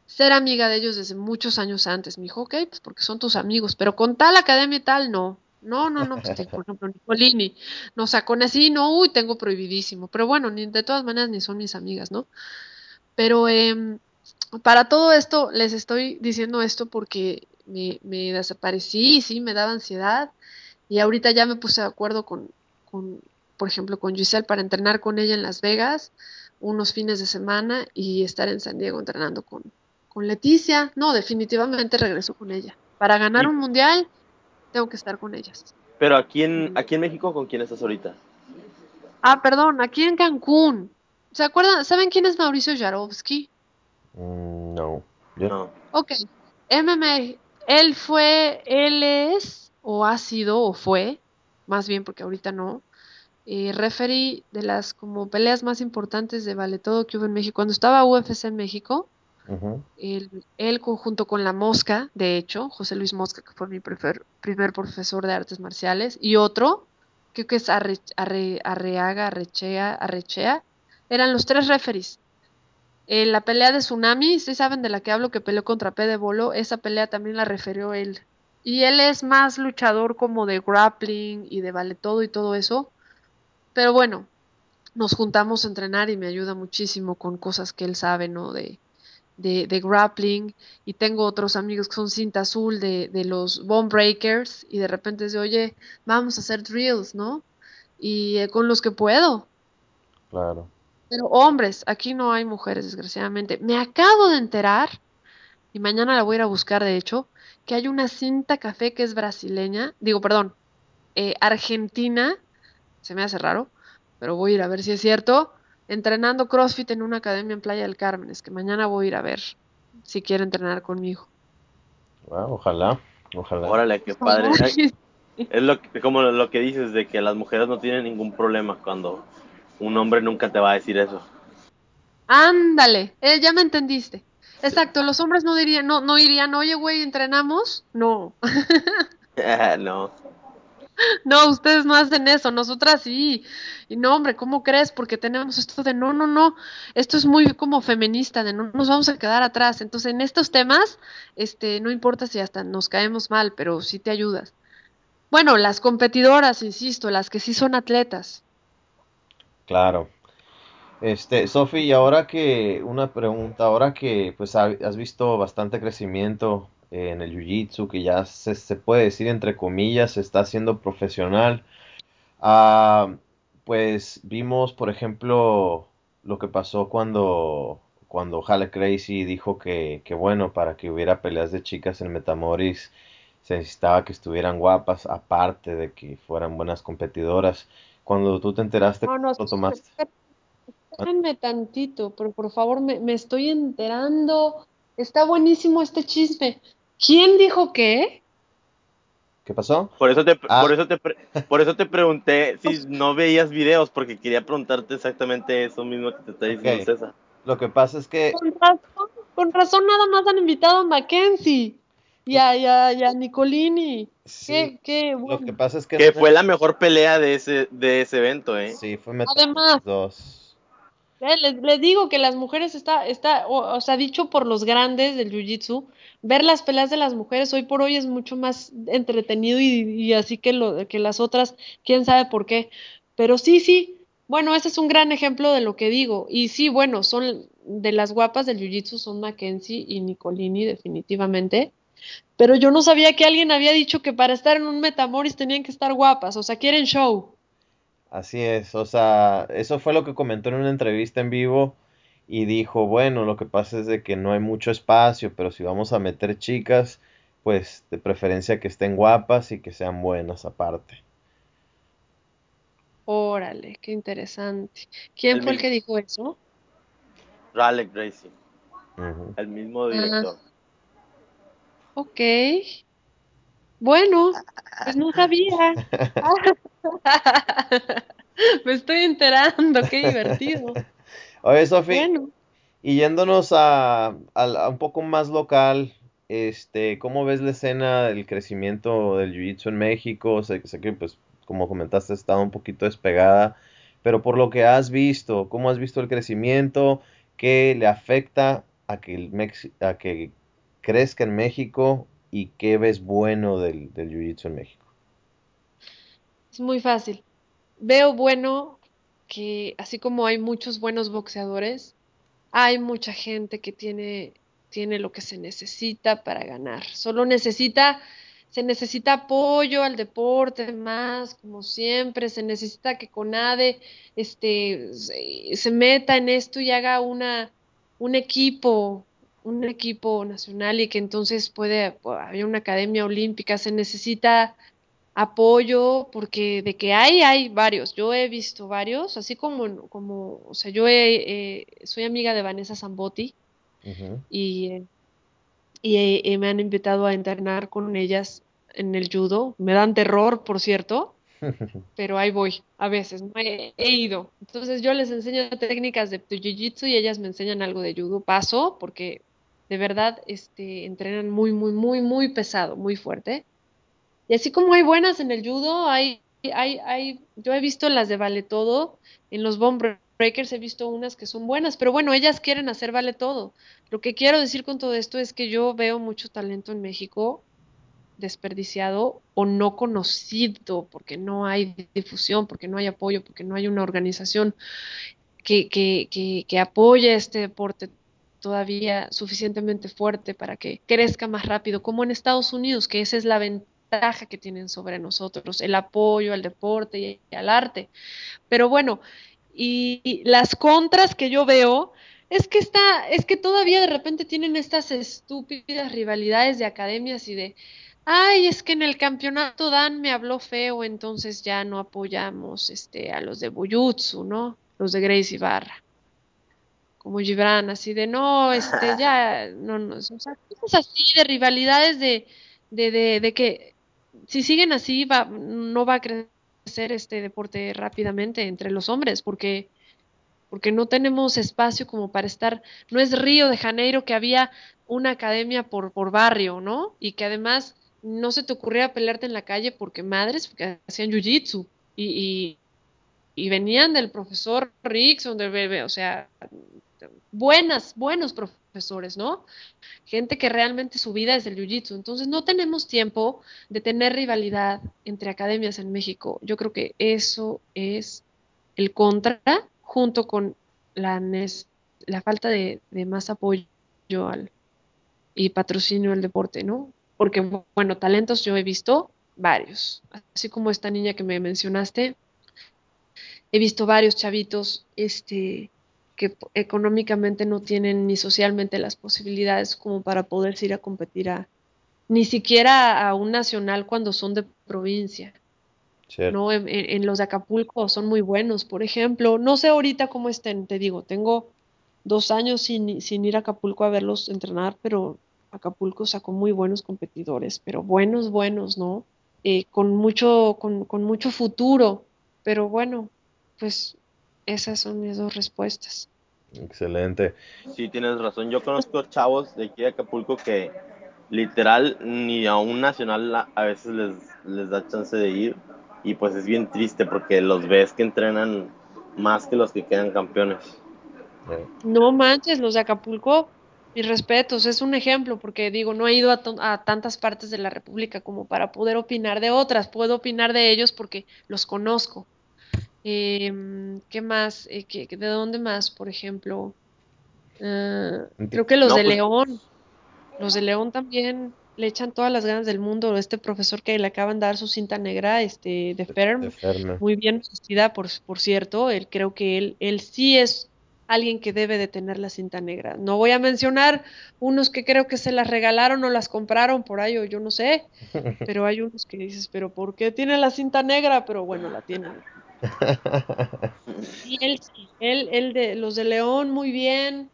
ser amiga de ellos desde muchos años antes. Me dijo, ok, pues porque son tus amigos, pero con tal academia y tal, no. No, no, no, pues tengo, por ejemplo, Nicolini. No, o sea, con así, no, uy, tengo prohibidísimo. Pero bueno, ni, de todas maneras ni son mis amigas, ¿no? Pero em, para todo esto, les estoy diciendo esto porque me, me desaparecí, sí, me daba ansiedad. Y ahorita ya me puse de acuerdo con, con, por ejemplo, con Giselle para entrenar con ella en Las Vegas unos fines de semana y estar en San Diego entrenando con, con Leticia. No, definitivamente regreso con ella. Para ganar un mundial, tengo que estar con ellas. Pero aquí en, aquí en México, ¿con quién estás ahorita? Ah, perdón, aquí en Cancún. ¿Se acuerdan? ¿Saben quién es Mauricio Jarovsky? Mm, no. Yo- No. Ok, MMA, él fue, él es, o ha sido, o fue, más bien porque ahorita no, eh, referee de las como peleas más importantes de vale todo que hubo en México. Cuando estaba UFC en México, él, él junto con la Mosca, de hecho, José Luis Mosca, que fue mi prefer- primer profesor de artes marciales, y otro, creo que es Arre- Arre- Arreaga, Arrechea, Arrechea, eran los tres referees. En la pelea de Tsunami, si saben de la que hablo, que peleó contra P de Bolo, esa pelea también la refirió él. Y él es más luchador como de grappling y de vale todo y todo eso. Pero bueno, nos juntamos a entrenar y me ayuda muchísimo con cosas que él sabe, ¿no? De, de, de grappling. Y tengo otros amigos que son cinta azul de, de los Bone Breakers. Y de repente dice, oye, vamos a hacer drills, ¿no? Y eh, con los que puedo. Claro. Pero hombres, aquí no hay mujeres, desgraciadamente. Me acabo de enterar, y mañana la voy a ir a buscar, de hecho, que hay una cinta café que es brasileña, digo, perdón, eh, argentina, se me hace raro, pero voy a ir a ver si es cierto, entrenando CrossFit en una academia en Playa del Carmen, es que mañana voy a ir a ver si quiere entrenar conmigo. Ah, ojalá. Ojalá. Órale, qué padre. Es lo que, como lo que dices de que las mujeres no tienen ningún problema cuando un hombre nunca te va a decir eso. Ándale, eh, ya me entendiste. Exacto, los hombres no dirían, no, no irían, oye, güey, ¿entrenamos? No. no. No, ustedes no hacen eso, nosotras sí. Y no, hombre, ¿cómo crees? Porque tenemos esto de no, no, no. Esto es muy como feminista, de no nos vamos a quedar atrás. Entonces, en estos temas, este, no importa si hasta nos caemos mal, pero sí te ayudas. Bueno, las competidoras, insisto, las que sí son atletas. Claro. Este, Sofi, y ahora que, una pregunta, ahora que pues ha- has visto bastante crecimiento eh, en el jiu-jitsu, que ya se, se puede decir entre comillas, se está haciendo profesional. Ah, pues vimos, por ejemplo, lo que pasó cuando, cuando Halle Crazy dijo que, que, bueno, para que hubiera peleas de chicas en Metamoris se necesitaba que estuvieran guapas, aparte de que fueran buenas competidoras. Cuando tú te enteraste, No, no, lo tomaste? espérenme tantito, pero por favor, me, me estoy enterando. Está buenísimo este chisme. ¿Quién dijo qué? ¿Qué pasó? Por eso te, Ah. por eso te, pre- por eso te pregunté si no veías videos, porque quería preguntarte exactamente eso mismo que te está diciendo Ok. César. Lo que pasa es que Con razón, con razón nada más han invitado a Mackenzie y a, y a- y a Nicolini. sí, Qué, qué lo que bueno. pasa es que Que no- fue la mejor pelea de ese, de ese evento, ¿eh? Sí, fue Además. Metamoris 2. Eh, Les, digo que las mujeres está, está, o, o sea, dicho por los grandes del jiu-jitsu, ver las peleas de las mujeres hoy por hoy es mucho más entretenido y, y así que, lo, que las otras, quién sabe por qué. Pero sí, sí, bueno, ese es un gran ejemplo de lo que digo. Y sí, bueno, son de las guapas del jiu-jitsu son Mackenzie y Nicolini, definitivamente. Pero yo no sabía que alguien había dicho que para estar en un Metamoris tenían que estar guapas, o sea, quieren show. Así es, o sea, eso fue lo que comentó en una entrevista en vivo y dijo, bueno, lo que pasa es de que no hay mucho espacio, pero si vamos a meter chicas, pues de preferencia que estén guapas y que sean buenas aparte. Órale, qué interesante. ¿Quién El fue el que dijo eso? Raleigh Gracie, Ujú. el mismo director. Ok. Bueno, pues no sabía. Me estoy enterando, qué divertido. Oye, Sofi, Bueno, y yéndonos a, a- a un poco más local, este, ¿cómo ves la escena del crecimiento del jiu-jitsu en México? Sé, sé que, pues, como comentaste, ha estado un poquito despegada, pero por lo que has visto, ¿cómo has visto el crecimiento? ¿Qué le afecta a que, el Mex- a que crezca en México? ¿Y qué ves bueno del, del jiu-jitsu en México? es muy fácil. Veo bueno que así como hay muchos buenos boxeadores, hay mucha gente que tiene, tiene lo que se necesita para ganar. Solo necesita, se necesita apoyo al deporte más, como siempre, se necesita que CONADE este, se, se meta en esto y haga una, un equipo, un equipo nacional y que entonces puede, haber una academia olímpica, se necesita apoyo, porque de que hay, hay varios. Yo he visto varios, así como, como, o sea, yo he, eh, soy amiga de Vanessa Zambotti y, eh, y eh, eh, me han invitado a entrenar con ellas en el judo. Me dan terror, por cierto, pero ahí voy, a veces, no he, he ido. Entonces yo les enseño técnicas de jiu-jitsu y ellas me enseñan algo de judo. Paso, porque de verdad este, entrenan muy, muy, muy, muy pesado, muy fuerte. Y así como hay buenas en el judo, hay, hay, hay, yo he visto las de vale todo, en los bomb breakers he visto unas que son buenas, pero bueno, ellas quieren hacer vale todo. Lo que quiero decir con todo esto es que yo veo mucho talento en México desperdiciado o no conocido, porque no hay difusión, porque no hay apoyo, porque no hay una organización que, que, que, que apoye este deporte todavía suficientemente fuerte para que crezca más rápido, como en Estados Unidos, que esa es la ventaja que tienen sobre nosotros, el apoyo al deporte y al arte. Pero bueno, y, las contras que yo veo es que está, es que todavía de repente tienen estas estúpidas rivalidades de academias y de, ay, es que en el campeonato Dan me habló feo, entonces ya no apoyamos este a los de Buyutsu, ¿no? Los de Gracie Barra como Gibran, así de no, este, ya, no, no, o sea, cosas así de rivalidades de, de, de, de que si siguen así va, no va a crecer este deporte rápidamente entre los hombres, porque, porque no tenemos espacio como para estar, no es Río de Janeiro que había una academia por, por barrio, ¿no? Y que además no se te ocurría pelearte en la calle porque madres, porque hacían jiu-jitsu y, y, y venían del profesor Rickson, del bebé, o sea, buenas, buenos profesores, ¿no? Gente que realmente su vida es el jiu-jitsu. Entonces no tenemos tiempo de tener rivalidad entre academias en México. Yo creo que eso es el contra, junto con la, la falta de, de, más apoyo al, y patrocinio el deporte, ¿no? Porque, bueno, talentos yo he visto varios, así como esta niña que me mencionaste, he visto varios chavitos, este, que económicamente no tienen ni socialmente las posibilidades como para poderse ir a competir a, ni siquiera a un nacional cuando son de provincia. ¿no? En, los de Acapulco son muy buenos, por ejemplo. No sé ahorita cómo estén, te digo, tengo dos años sin, sin ir a Acapulco a verlos entrenar, pero Acapulco sacó muy buenos competidores, pero buenos, buenos, ¿no? Eh, con, mucho, con, con mucho futuro, pero bueno, pues esas son mis dos respuestas. Excelente. Sí, tienes razón. Yo conozco chavos de aquí de Acapulco que literal ni a un nacional a veces les, les da chance de ir y pues es bien triste porque los ves que entrenan más que los que quedan campeones. No manches, los de Acapulco, mis respetos, es un ejemplo porque digo, no he ido a, a, tantas partes de la República como para poder opinar de otras, puedo opinar de ellos porque los conozco. Eh, ¿Qué más? Eh, ¿De dónde más, por ejemplo? Uh, creo que los no, de pues... León. Los de León también le echan todas las ganas del mundo. Este profesor que le acaban de dar su cinta negra, este, de Ferm, de muy bien asistida, por, por cierto. Él creo que él, él sí es alguien que debe de tener la cinta negra. No voy a mencionar unos que creo que se las regalaron o las compraron por ahí o yo no sé, pero hay unos que dices, pero ¿por qué tiene la cinta negra? Pero bueno, la tienen. Y él él, él de los de León muy bien.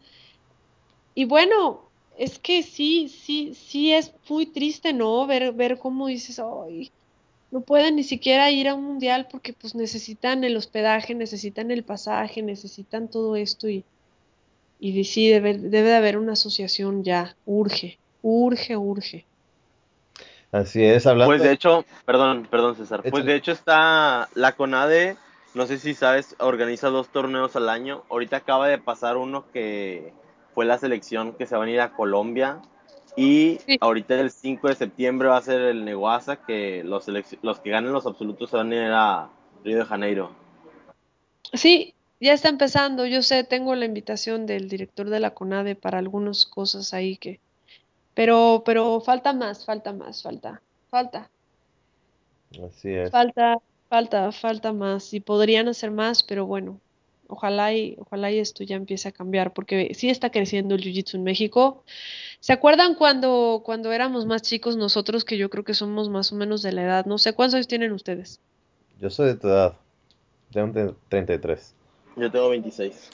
Y bueno, es que sí, sí, sí es muy triste, ¿no? Ver, ver cómo dices, ay, no pueden ni siquiera ir a un mundial porque pues necesitan el hospedaje, necesitan el pasaje, necesitan todo esto y, y sí, debe, debe de haber una asociación ya, urge, urge, urge. Así es, hablando. Pues de hecho, perdón, perdón César, pues de hecho está la CONADE, no sé si sabes, organiza dos torneos al año. Ahorita acaba de pasar uno que fue la selección que se va a ir a Colombia. Y sí. ahorita el 5 de septiembre va a ser el Neguasa, que los, los que ganen los absolutos se van a ir a Río de Janeiro. Sí, ya está empezando. Yo sé, tengo la invitación del director de la CONADE para algunas cosas ahí que... Pero, pero falta más, falta más, falta, falta. Así es. Falta, falta, falta más. Y podrían hacer más, pero bueno, ojalá y, ojalá y esto ya empiece a cambiar, porque sí está creciendo el Jiu-Jitsu en México. ¿Se acuerdan cuando, cuando éramos más chicos nosotros, que yo creo que somos más o menos de la edad? No sé, ¿cuántos años tienen ustedes? Yo soy de tu edad, tengo 33. Yo tengo 26.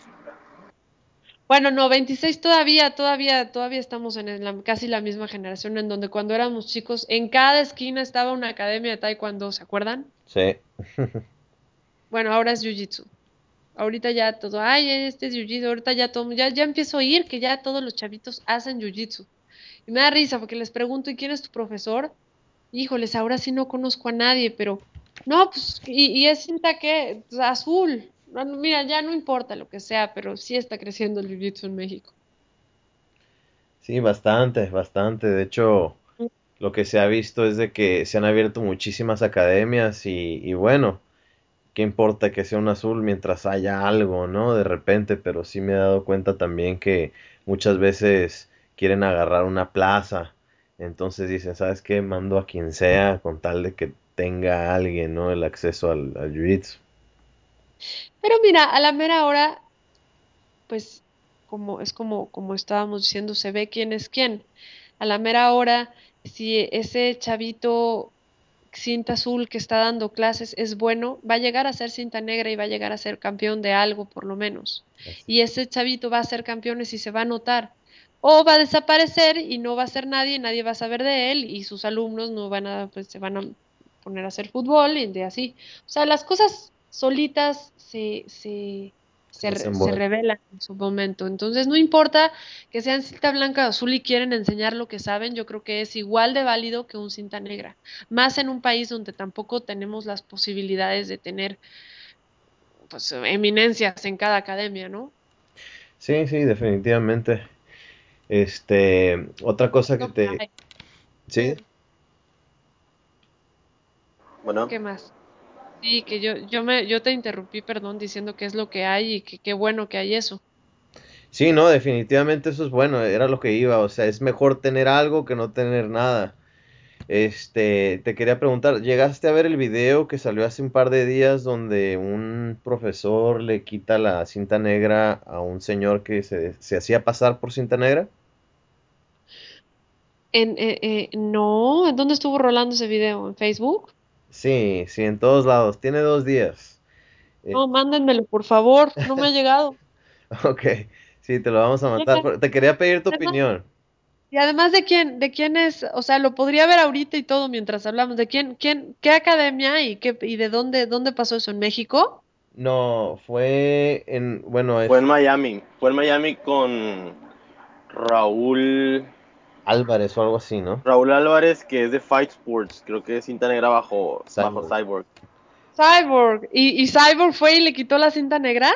Bueno, no, 26 todavía, todavía, todavía estamos en la, casi la misma generación en donde cuando éramos chicos, en cada esquina estaba una academia de taekwondo, ¿se acuerdan? Sí. bueno, ahora es jiu-jitsu ahorita ya todo, ay, este es jiu-jitsu, ahorita ya todo, ya, ya empiezo a oír que ya todos los chavitos hacen jiu-jitsu. Y me da risa porque les pregunto, ¿y quién es tu profesor? Híjoles, ahora sí no conozco a nadie, pero no, pues, ¿y, y es cinta qué? Pues, azul. Mira, ya no importa lo que sea, pero sí está creciendo el jiu-jitsu en México. Sí, bastante, bastante. De hecho, lo que se ha visto es de que se han abierto muchísimas academias y, y bueno, qué importa que sea un azul mientras haya algo, ¿no? De repente, pero sí me he dado cuenta también que muchas veces quieren agarrar una plaza, entonces dicen, ¿sabes qué? Mando a quien sea con tal de que tenga alguien, ¿no? El acceso al, al jiu-jitsu. Pero mira, a la mera hora, pues como es como, como estábamos diciendo, se ve quién es quién. A la mera hora, si ese chavito cinta azul que está dando clases es bueno, va a llegar a ser cinta negra y va a llegar a ser campeón de algo por lo menos. Y ese chavito va a ser campeón y se va a notar. O va a desaparecer y no va a ser nadie, nadie va a saber de él y sus alumnos no van a, pues se van a poner a hacer fútbol y de así. O sea, las cosas solitas se, se, se, revelan en su momento. Entonces, no importa que sean cinta blanca o azul y quieren enseñar lo que saben, yo creo que es igual de válido que un cinta negra. Más en un país donde tampoco tenemos las posibilidades de tener pues, eminencias en cada academia, ¿no? Sí, sí, definitivamente. Este, otra cosa que te... Sí, Bueno, ¿Qué más? Sí, que yo, yo, me, yo te interrumpí, perdón, diciendo que es lo que hay y que qué bueno que hay eso. Sí, no, definitivamente eso es bueno, era lo que iba, o sea, es mejor tener algo que no tener nada. Este, te quería preguntar, ¿llegaste a ver el video que salió hace un par de días donde un profesor le quita la cinta negra a un señor que se, se hacía pasar por cinta negra? En, eh, eh, no, ¿en dónde estuvo rolando ese video? ¿En Facebook? Sí, sí, en todos lados, tiene dos días. Eh, No, mándenmelo, por favor, no me ha llegado. ok, sí, te lo vamos a mandar. pero Te quería pedir tu Además- opinión. Y además de quién, de quién es, o sea, lo podría ver ahorita y todo mientras hablamos, de quién, quién, qué academia y qué, y de dónde, dónde pasó eso, ¿en México? No, fue en, bueno, es Fue en Miami. Fue en Miami con Raúl. Álvarez o algo así, ¿no? Raúl Álvarez, que es de Fight Sports. Creo que es cinta negra bajo bajo Cyborg. Cyborg. Cyborg. ¿Y, y Cyborg fue y le quitó la cinta negra?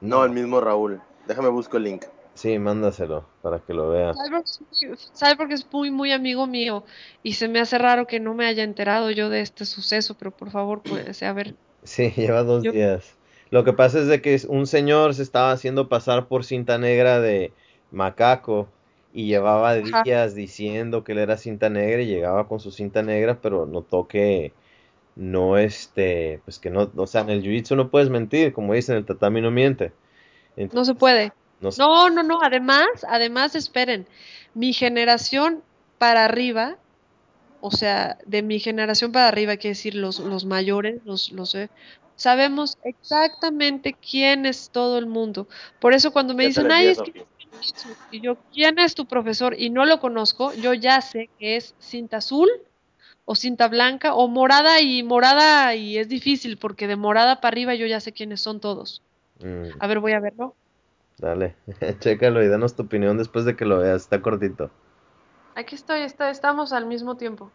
No, el mismo Raúl. Déjame busco el link. Sí, mándaselo para que lo vea. Cyborg es muy, Cyborg es muy, muy amigo mío y se me hace raro que no me haya enterado yo de este suceso, pero por favor, pues, a ver. Sí, lleva dos Yo- días. Lo que pasa es de que un señor se estaba haciendo pasar por cinta negra de macaco y llevaba Ajá. días diciendo que él era cinta negra y llegaba con su cinta negra, pero notó que no este, pues que no, o sea, en el jiu-jitsu no puedes mentir, como dicen, el tatami no miente. No se puede. no se- No, no, no. Además, además, esperen. Mi generación para arriba, o sea, de mi generación para arriba, quiere decir los, los mayores, los, los eh, sabemos exactamente quién es todo el mundo. Por eso cuando me Ya dicen, ay, es que Sofi. Jiu-Jitsu", y yo, ¿quién es tu profesor? Y no lo conozco, yo ya sé que es cinta azul o cinta blanca o morada y morada y es difícil porque de morada para arriba yo ya sé quiénes son todos. Mm, A ver, voy a verlo. dale, chécalo y danos tu opinión después de que lo veas, está cortito. Aquí estoy, está, estamos al mismo tiempo.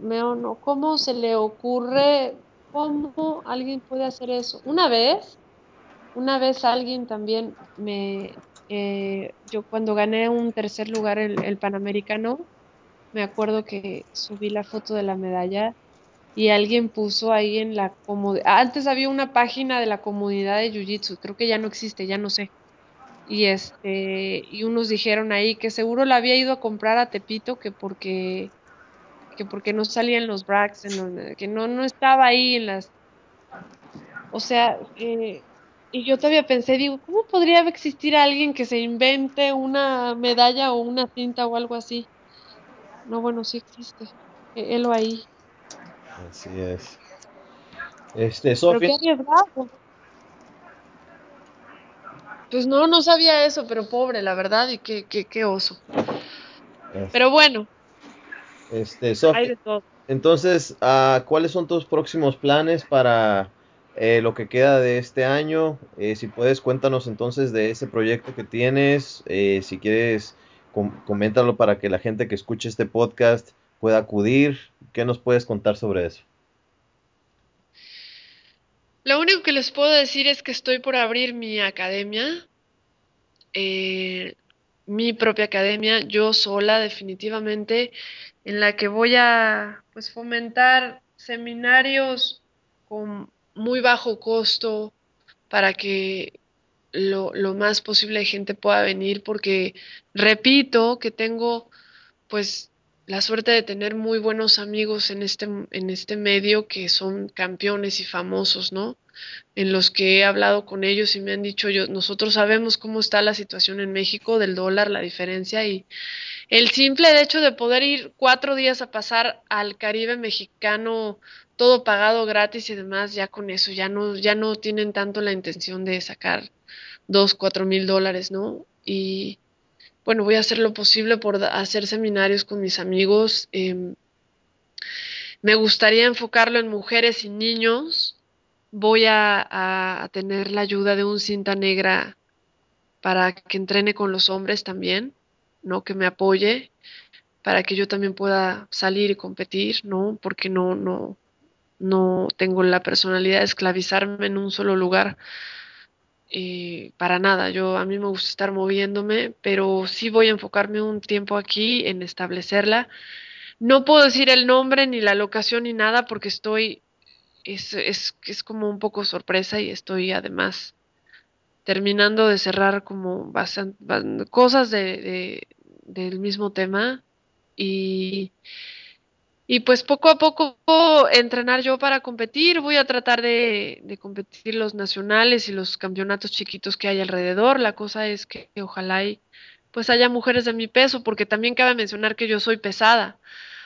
Meo, no, ¿cómo se le ocurre? ¿Cómo alguien puede hacer eso? Una vez, una vez alguien también me, eh, yo cuando gané un tercer lugar el, el Panamericano, me acuerdo que subí la foto de la medalla y alguien puso ahí en la comunidad, antes había una página de la comunidad de Jiu-Jitsu, creo que ya no existe, ya no sé. Y este, y unos dijeron ahí que seguro la había ido a comprar a Tepito, que porque, que porque no salían los brags, que no, no estaba ahí en las, o sea, eh, y yo todavía pensé, digo, ¿cómo podría existir alguien que se invente una medalla o una cinta o algo así? No, bueno, sí existe. Eh, Helo ahí. Así es. Este, Sofía. Pues no, no sabía eso, pero pobre, la verdad, y qué, qué, qué oso. Pero bueno, este, Sofía. Entonces, ah, ¿cuáles son tus próximos planes para eh, lo que queda de este año? Eh, si puedes, cuéntanos entonces de ese proyecto que tienes. Eh, si quieres, com- coméntalo para que la gente que escuche este podcast pueda acudir. ¿Qué nos puedes contar sobre eso? Lo único que les puedo decir es que estoy por abrir mi academia, mi propia academia, yo sola definitivamente, en la que voy a pues fomentar seminarios con muy bajo costo para que lo, lo más posible de gente pueda venir, porque repito que tengo pues la suerte de tener muy buenos amigos en este, en este medio que son campeones y famosos, ¿no? en los que he hablado con ellos y me han dicho, yo, nosotros sabemos cómo está la situación en México del dólar, la diferencia y el simple hecho de poder ir cuatro días a pasar al Caribe mexicano, todo pagado gratis y demás, ya con eso, ya no, ya no tienen tanto la intención de sacar dos, cuatro mil dólares, ¿no? Y bueno, voy a hacer lo posible por hacer seminarios con mis amigos. em, me gustaría enfocarlo en mujeres y niños. Voy a, a- a tener la ayuda de un cinta negra para que entrene con los hombres también, ¿no? Que me apoye, para que yo también pueda salir y competir, ¿no? Porque no, no, no tengo la personalidad de esclavizarme en un solo lugar. Eh, para nada, yo a mí me gusta estar moviéndome, pero sí voy a enfocarme un tiempo aquí en establecerla. No puedo decir el nombre ni la locación ni nada porque estoy es, es, es como un poco sorpresa y estoy además terminando de cerrar como bastante, cosas de, del mismo tema y, y pues poco a poco entrenar yo para competir, voy a tratar de, competir los nacionales y los campeonatos chiquitos que hay alrededor, la cosa es que, ojalá y pues haya mujeres de mi peso, porque también cabe mencionar que yo soy pesada,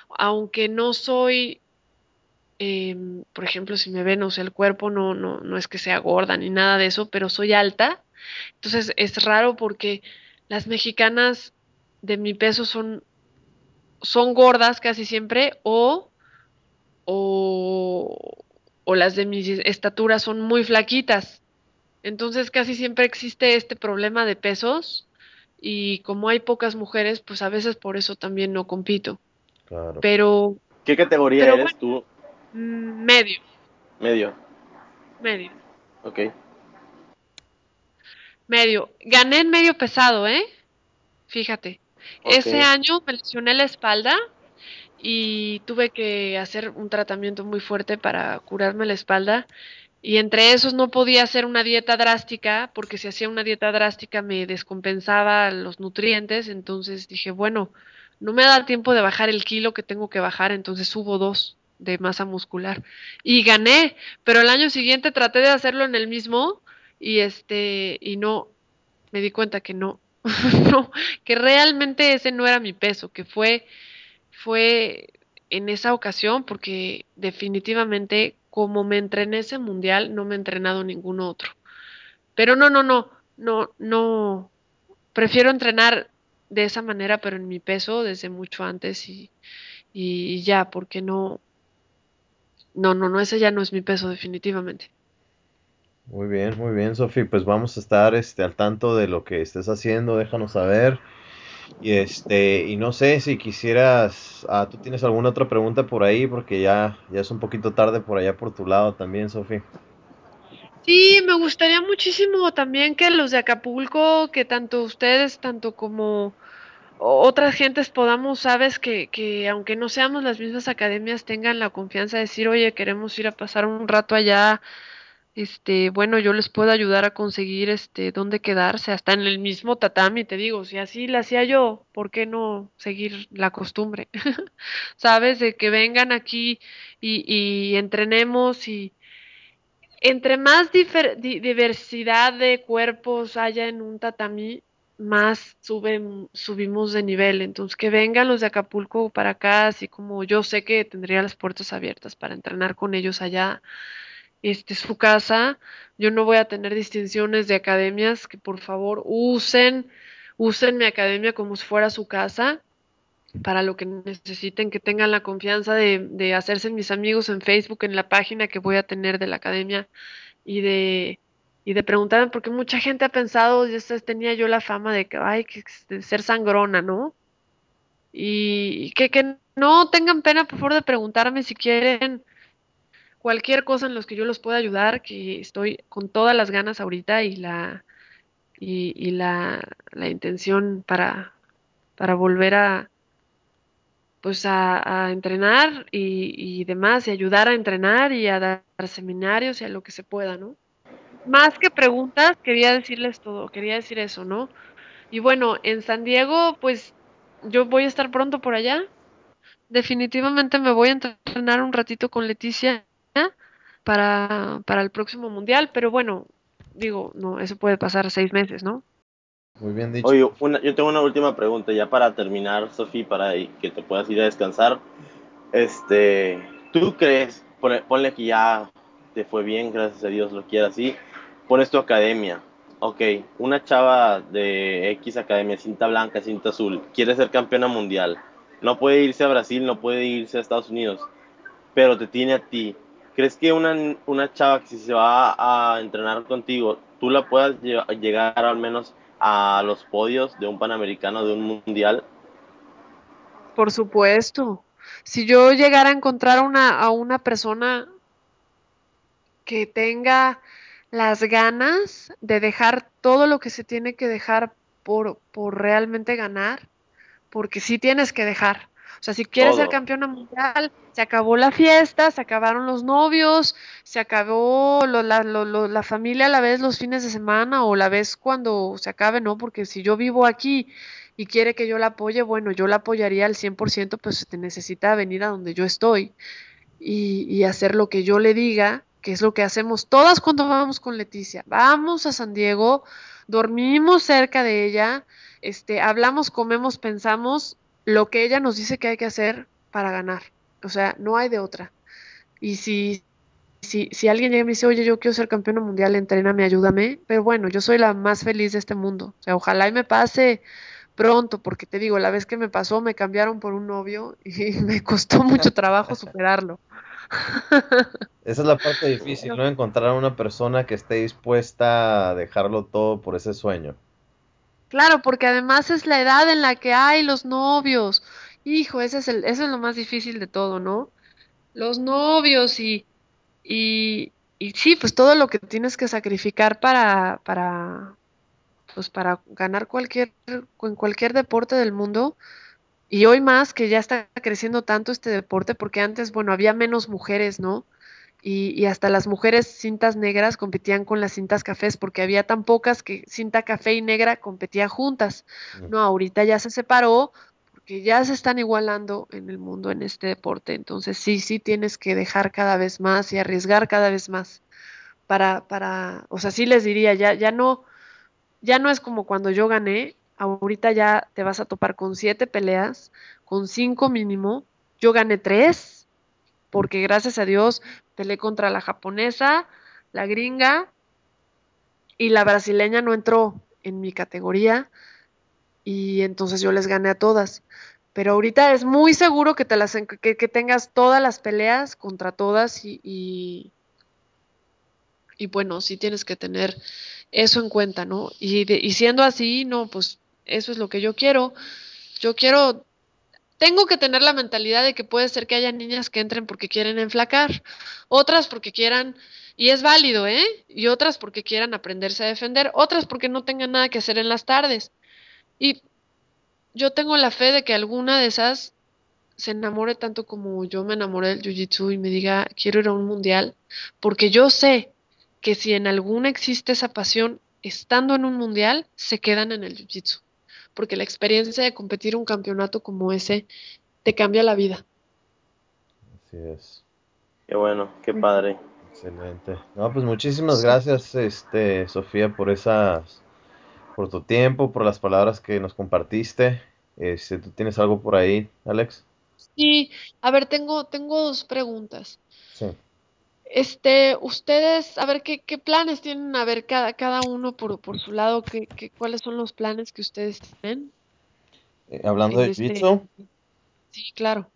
aunque no soy Em, por ejemplo, si me ven, o sea, el cuerpo no, no, no es que sea gorda ni nada de eso, pero soy alta. Entonces es raro porque las mexicanas de mi peso son, son gordas casi siempre o, o, o las de mi estatura son muy flaquitas. Entonces casi siempre existe este problema de pesos y como hay pocas mujeres, pues a veces por eso también no compito. Claro. Pero... ¿Qué categoría eres tú? Mm, medio. Medio. Medio. Ok. Medio. Gané en medio pesado, ¿eh? Fíjate. Ese año me lesioné la espalda y tuve que hacer un tratamiento muy fuerte para curarme la espalda. Y entre esos no podía hacer una dieta drástica, porque si hacía una dieta drástica me descompensaba los nutrientes. Entonces dije, bueno, no me da tiempo de bajar el kilo que tengo que bajar, entonces subo dos de masa muscular. Y gané, pero el año siguiente traté de hacerlo en el mismo y este y no me di cuenta que no, no, que realmente ese no era mi peso, que fue fue en esa ocasión porque definitivamente como me entrené ese mundial no me he entrenado ningún otro. Pero no, no, no, no, no prefiero entrenar de esa manera, pero en mi peso desde mucho antes y, y ya, porque no, no, no, no, ese ya no es mi peso definitivamente. Muy bien, muy bien, Sofi, pues vamos a estar este al tanto de lo que estés haciendo, déjanos saber. Y este, y no sé si quisieras, ah, tú tienes alguna otra pregunta por ahí porque ya ya es un poquito tarde por allá por tu lado también, Sofi. Sí, me gustaría muchísimo también que los de Acapulco, que tanto ustedes, tanto como otras gentes podamos, sabes, que, que aunque no seamos las mismas academias, tengan la confianza de decir, oye, queremos ir a pasar un rato allá, este, bueno, yo les puedo ayudar a conseguir, este, dónde quedarse, hasta en el mismo tatami, te digo, si así la hacía yo, ¿por qué no seguir la costumbre? sabes, de que vengan aquí y, entrenemos y entre más diversidad de cuerpos haya en un tatami, más subimos de nivel. Entonces, que vengan los de Acapulco para acá, así como yo sé que tendría las puertas abiertas para entrenar con ellos allá. Este es su casa. Yo no voy a tener distinciones de academias, que por favor usen, usen mi academia como si fuera su casa para lo que necesiten, que tengan la confianza de, de hacerse mis amigos en Facebook, en la página que voy a tener de la academia y de y de preguntarme, porque mucha gente ha pensado, ya tenía yo la fama de que, ay, que de ser sangrona, ¿no? Y, que, que no tengan pena, por favor, de preguntarme si quieren cualquier cosa en los que yo los pueda ayudar, que estoy con todas las ganas ahorita y la y, la, la, intención para, para volver a pues a, a entrenar y, y demás, y ayudar a entrenar y a dar seminarios y a lo que se pueda, ¿no? más que preguntas, quería decirles todo, quería decir eso, ¿no? Y bueno, en San Diego, pues yo voy a estar pronto por allá. Definitivamente me voy a entrenar un ratito con Leticia para, para el próximo mundial, pero bueno, digo, no, eso puede pasar seis meses, ¿no? Muy bien dicho. Oye, yo tengo una última pregunta ya para terminar, Sofi, para que te puedas ir a descansar. Este, ¿tú crees, ponle que ya te fue bien, gracias a Dios lo quiera así, pones tu academia. Ok, una chava de X academia, cinta blanca, cinta azul, quiere ser campeona mundial. No puede irse a Brasil, no puede irse a Estados Unidos, pero te tiene a ti. ¿Crees que una, una chava que si se va a entrenar contigo, tú la puedas llegar al menos a los podios de un panamericano, de un mundial? Por supuesto. Si yo llegara a encontrar una, a una persona que tenga las ganas de dejar todo lo que se tiene que dejar por, por realmente ganar, porque sí tienes que dejar. O sea, si quieres ser campeona mundial, se acabó la fiesta, se acabaron los novios, se acabó la, la familia a la vez los fines de semana o la vez cuando se acabe, ¿no? Porque si yo vivo aquí y quiere que yo la apoye, bueno, yo la apoyaría al 100%, pues se necesita venir a donde yo estoy y, y hacer lo que yo le diga, que es lo que hacemos todas cuando vamos con Leticia. Vamos a San Diego, dormimos cerca de ella, este, hablamos, comemos, pensamos lo que ella nos dice que hay que hacer para ganar. O sea, no hay de otra. Y si, si, si alguien llega y me dice, oye, yo quiero ser campeona mundial, entréname, ayúdame, pero bueno, yo soy la más feliz de este mundo. O sea, ojalá y me pase pronto, porque te digo, la vez que me pasó me cambiaron por un novio y me costó mucho trabajo superarlo. Esa es la parte difícil, ¿no? Encontrar a una persona que esté dispuesta a dejarlo todo por ese sueño. Claro, porque además es la edad en la que hay los novios. Hijo, ese es el, eso es lo más difícil de todo, ¿no? Los novios y, y, sí, pues todo lo que tienes que sacrificar para, para, pues para ganar cualquier, en cualquier deporte del mundo. Y hoy más que ya está creciendo tanto este deporte, porque antes, bueno, había menos mujeres, ¿no? Y, hasta las mujeres cintas negras competían con las cintas cafés porque había tan pocas que cinta café y negra competían juntas. No, ahorita ya se separó porque ya se están igualando en el mundo en este deporte. Entonces sí, sí tienes que dejar cada vez más y arriesgar cada vez más para, para, o sea, sí les diría, ya, ya no, ya no es como cuando yo gané. Ahorita ya te vas a topar con siete peleas, con cinco mínimo. Yo gané tres, porque gracias a Dios peleé contra la japonesa, la gringa y la brasileña no entró en mi categoría y entonces yo les gané a todas. Pero ahorita es muy seguro que, te las, tengas todas las peleas contra todas y, bueno, sí tienes que tener eso en cuenta, ¿no? Y siendo así, no, pues eso es lo que yo quiero. Yo quiero tengo que tener la mentalidad de que puede ser que haya niñas que entren porque quieren enflacar, otras porque quieran, y es válido, ¿eh? Y otras porque quieran aprenderse a defender, otras porque no tengan nada que hacer en las tardes. Y yo tengo la fe de que alguna de esas se enamore tanto como yo me enamoré del Jiu-Jitsu y me diga, quiero ir a un mundial, porque yo sé que si en alguna existe esa pasión, estando en un mundial, se quedan en el Jiu-Jitsu porque la experiencia de competir un campeonato como ese te cambia la vida. Así es. Qué bueno, qué padre. Excelente. No, pues muchísimas gracias, este, Sofía, por esas, por tu tiempo, por las palabras que nos compartiste. Este, ¿tú tienes algo por ahí, Alex? Sí, a ver, tengo, tengo dos preguntas. Sí. Este, ustedes, a ver, ¿qué, qué planes tienen? A ver, cada, cada uno por, por su lado, ¿qué, qué, cuáles son los planes que ustedes tienen? Eh, hablando de este, Sí, claro.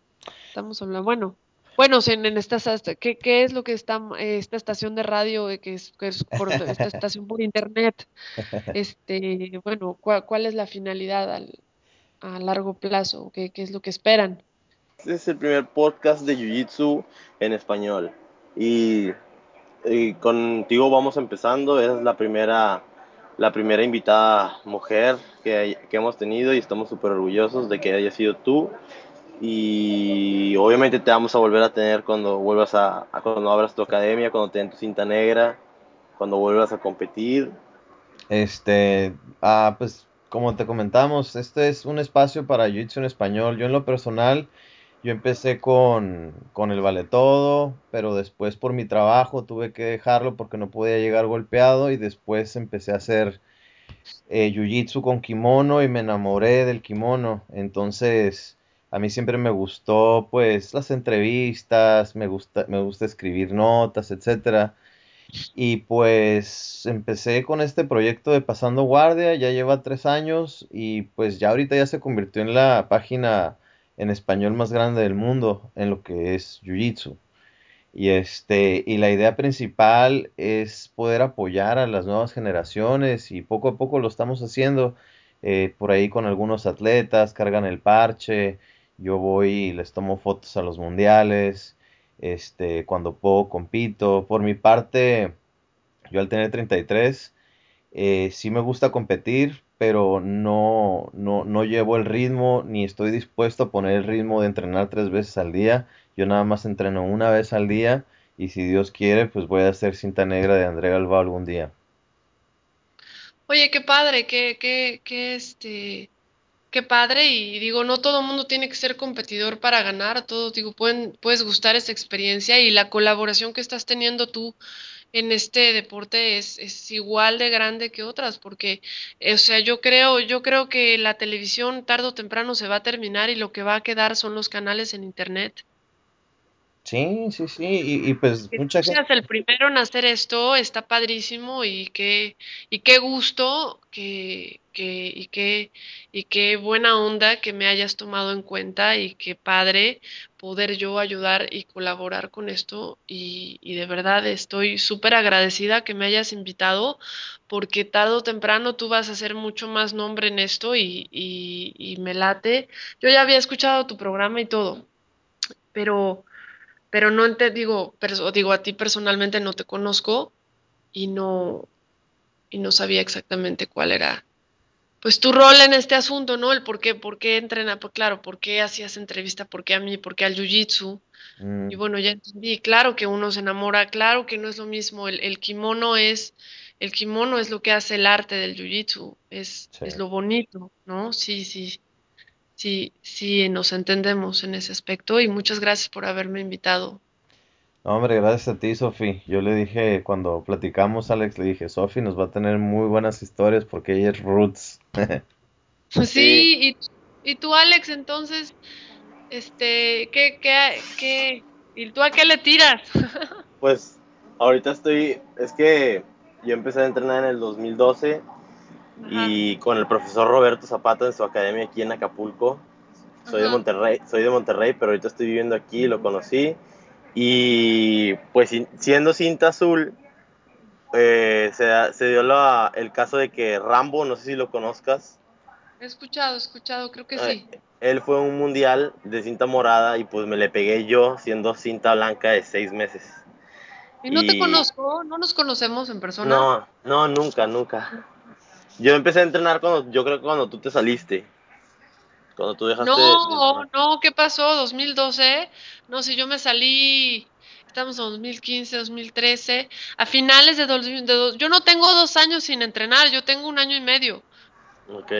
Estamos hablando, bueno, bueno, en, en esta, ¿qué, ¿qué es lo que está, esta estación de radio, eh, que es, que es por, esta estación por internet? Este, bueno, ¿cuál, cuál es la finalidad al, a largo plazo? ¿Qué, ¿Qué es lo que esperan? Este es el primer podcast de Jiu Jitsu en español. Y, contigo vamos empezando, es la primera, la primera invitada mujer que, que hemos tenido y estamos súper orgullosos de que haya sido tú. Y obviamente te vamos a volver a tener cuando vuelvas a, cuando abras tu academia, cuando te tu cinta negra, cuando vuelvas a competir. Este, ah, pues como te comentamos, este es un espacio para Jiu-Jitsu en español. Yo en lo personal yo empecé con, con el vale todo, pero después por mi trabajo tuve que dejarlo porque no podía llegar golpeado y después empecé a hacer eh, jiu-jitsu con kimono y me enamoré del kimono. Entonces, a mí siempre me gustó pues las entrevistas, me gusta, me gusta escribir notas, etcétera. Y pues empecé con este proyecto de Pasando Guardia, ya lleva tres años y pues ya ahorita ya se convirtió en la página en español más grande del mundo en lo que es Jiu-Jitsu. Y, este, y la idea principal es poder apoyar a las nuevas generaciones y poco a poco lo estamos haciendo. Eh, por ahí con algunos atletas, cargan el parche, yo voy y les tomo fotos a los mundiales, este, cuando puedo compito. Por mi parte, yo al tener 33, eh, sí me gusta competir, pero no, no, no llevo el ritmo ni estoy dispuesto a poner el ritmo de entrenar tres veces al día. Yo nada más entreno una vez al día y si Dios quiere, pues voy a hacer cinta negra de André Galvao algún día. Oye, qué padre, qué, qué, qué, este, qué padre. Y digo, no todo mundo tiene que ser competidor para ganar. Todos, digo, pueden, puedes gustar esa experiencia y la colaboración que estás teniendo tú en este deporte es, es igual de grande que otras, porque, eh, o sea, yo creo, yo creo que la televisión tarde o temprano se va a terminar y lo que va a quedar son los canales en internet. Sí, sí, sí, y, y pues Que mucha gente... el primero en hacer esto está padrísimo y qué, y qué gusto que, que, y qué, y qué buena onda que me hayas tomado en cuenta y qué padre poder yo ayudar y colaborar con esto y, de verdad estoy súper agradecida que me hayas invitado porque tarde o temprano tú vas a hacer mucho más nombre en esto y, y, me late. Yo ya había escuchado tu programa y todo, pero pero no te digo, digo a ti personalmente no te conozco y no y no sabía exactamente cuál era pues tu rol en este asunto, ¿no? El por qué, por qué entrena, pues claro, por qué hacías entrevista, por qué a mí, por qué al jiu-jitsu. Y mm, bueno, ya entendí, claro que uno se enamora, claro que no es lo mismo, el, el kimono es el kimono es lo que hace el arte del jiu-jitsu, es sí. es lo bonito, ¿no? Sí, sí. Sí, sí, nos entendemos en ese aspecto y muchas gracias por haberme invitado. No, hombre, gracias a ti, Sofi. Yo le dije, cuando platicamos, Alex, le dije, Sofi nos va a tener muy buenas historias porque ella es roots. Pues Sí, sí, y, y tú, Alex, entonces, este, ¿qué, qué, qué, y tú a qué le tiras? pues ahorita estoy, es que yo empecé a entrenar en el 2012 Ajá, y con el profesor Roberto Zapata en su academia aquí en Acapulco. Soy de. Monterrey, soy de Monterrey, pero ahorita estoy viviendo aquí, lo conocí. Y pues si- siendo cinta azul, eh, se, se dio la- el caso de que Rambo, no sé si lo conozcas, He escuchado, he escuchado, creo que eh, sí. él fue a un mundial de cinta morada y pues me le pegué yo siendo cinta blanca de seis meses. Y no te Y conozco, no nos conocemos en persona. no, no, nunca, nunca. Yo empecé a entrenar cuando, yo creo que cuando tú te saliste, cuando tú dejaste de No, entrenar. no, ¿qué pasó? ¿2012? No sé, yo me salí, estamos en 2015, 2013, a finales de, dos, de dos- yo no tengo dos años sin entrenar, yo tengo un año y medio. Ok.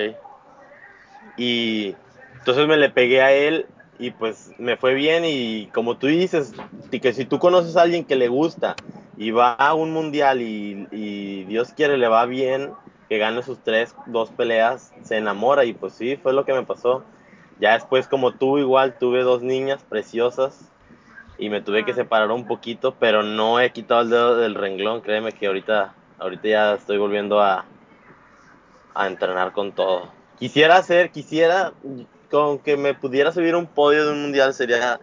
Y entonces me le pegué a él y pues me fue bien y como tú dices, y que si tú conoces a alguien que le gusta y va a un mundial y, y Dios quiere le va bien, que gane sus tres, dos peleas, se enamora y pues sí, fue lo que me pasó. Ya después como tú igual tuve dos niñas preciosas y me tuve que separar un poquito, pero no he quitado el dedo del renglón, créeme que ahorita, ahorita ya estoy volviendo a, a entrenar con todo. Quisiera hacer, quisiera, con que me pudiera subir un podio de un mundial sería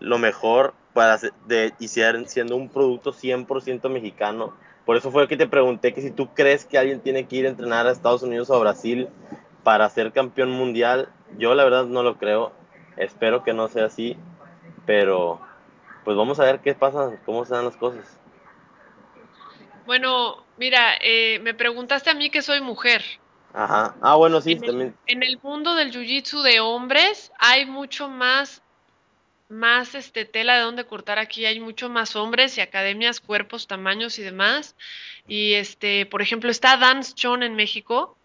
lo mejor para de, y ser- siendo un producto 100% mexicano. Por eso fue que te pregunté que si tú crees que alguien tiene que ir a entrenar a Estados Unidos o a Brasil para ser campeón mundial. Yo la verdad no lo creo. Espero que no sea así, pero pues vamos a ver qué pasa, cómo se dan las cosas. Bueno, mira, eh, me preguntaste a mí que soy mujer. Ajá. Ah, bueno, sí, En el, también. en el mundo del jiu-jitsu de hombres hay mucho más, más este, tela de donde cortar aquí, hay mucho más hombres y academias, cuerpos, tamaños y demás. Y este, por ejemplo, está Dance Chon en México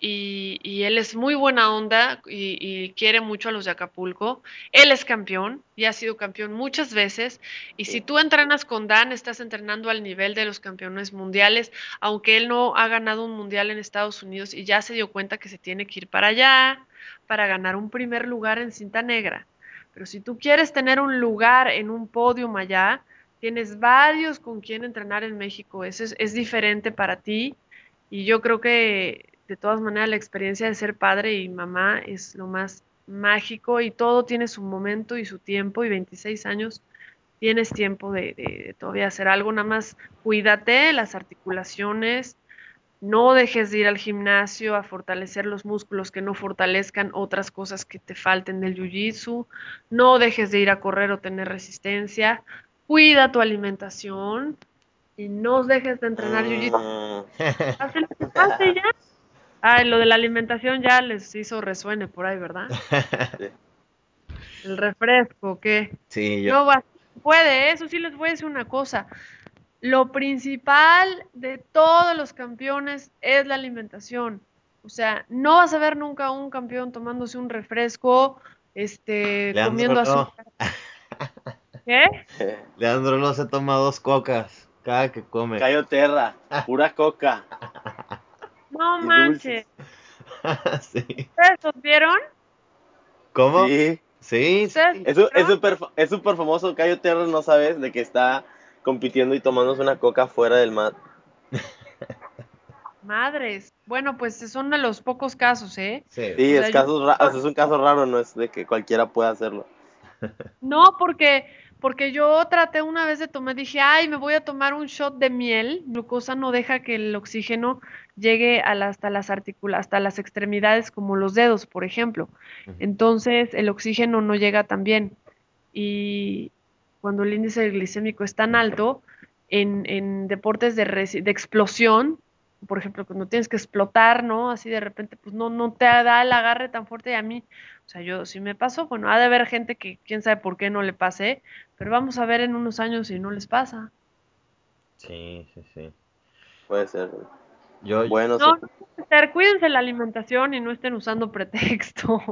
y, y él es muy buena onda y, y quiere mucho a los de Acapulco. Él es campeón y ha sido campeón muchas veces. Y si tú entrenas con Dan, estás entrenando al nivel de los campeones mundiales, aunque él no ha ganado un mundial en Estados Unidos y ya se dio cuenta que se tiene que ir para allá para ganar un primer lugar en cinta negra. Pero si tú quieres tener un lugar en un podium allá, tienes varios con quien entrenar en México. Eso es, diferente para ti. Y yo creo que de todas maneras la experiencia de ser padre y mamá es lo más mágico y todo tiene su momento y su tiempo. Y 26 años tienes tiempo de, de, de todavía hacer algo, nada más cuídate las articulaciones, no dejes de ir al gimnasio a fortalecer los músculos que no fortalezcan otras cosas que te falten del jiu-jitsu, no dejes de ir a correr o tener resistencia, cuida tu alimentación y no dejes de entrenar jiu-jitsu, Mm, haz lo que pase ya. Ay, lo de la alimentación ya les hizo resuene por ahí, ¿verdad? El refresco, ¿qué? Sí, yo. No, va- puede, eso sí les voy a decir una cosa. Lo principal de todos los campeones es la alimentación. O sea, no vas a ver nunca a un campeón tomándose un refresco, este, Leandro comiendo no. azúcar. ¿Qué? Leandro no se toma dos cocas cada que come. Cayo Terra, pura coca. No Y manches. sí. ¿Ustedes los vieron? ¿Cómo? Sí. Sí, ¿Ustedes Es, súper es súper famoso. Cayo Terra, no sabes de que está compitiendo y tomándose una coca fuera del mat. Madres. Bueno, pues son de los pocos casos, ¿eh? sí. Es, yo- casos ra- o sea, es un caso raro, no es de que cualquiera pueda hacerlo. No, porque, porque yo traté una vez de tomar, dije, ay, me voy a tomar un shot de miel. Glucosa no deja que el oxígeno llegue a la- hasta las articula- hasta las extremidades, como los dedos, por ejemplo. Entonces, el oxígeno no llega tan bien. Y cuando el índice glicémico es tan alto, en, en deportes de, de explosión, por ejemplo, cuando tienes que explotar, ¿no? Así de repente, pues no, no te da el agarre tan fuerte y a mí, o sea, yo sí me pasó, bueno, ha de haber gente que quién sabe por qué no le pase, pero vamos a ver en unos años si no les pasa. Sí, sí, sí. Puede ser. Yo, Bueno, No, sí. no cuídense la alimentación y no estén usando pretexto.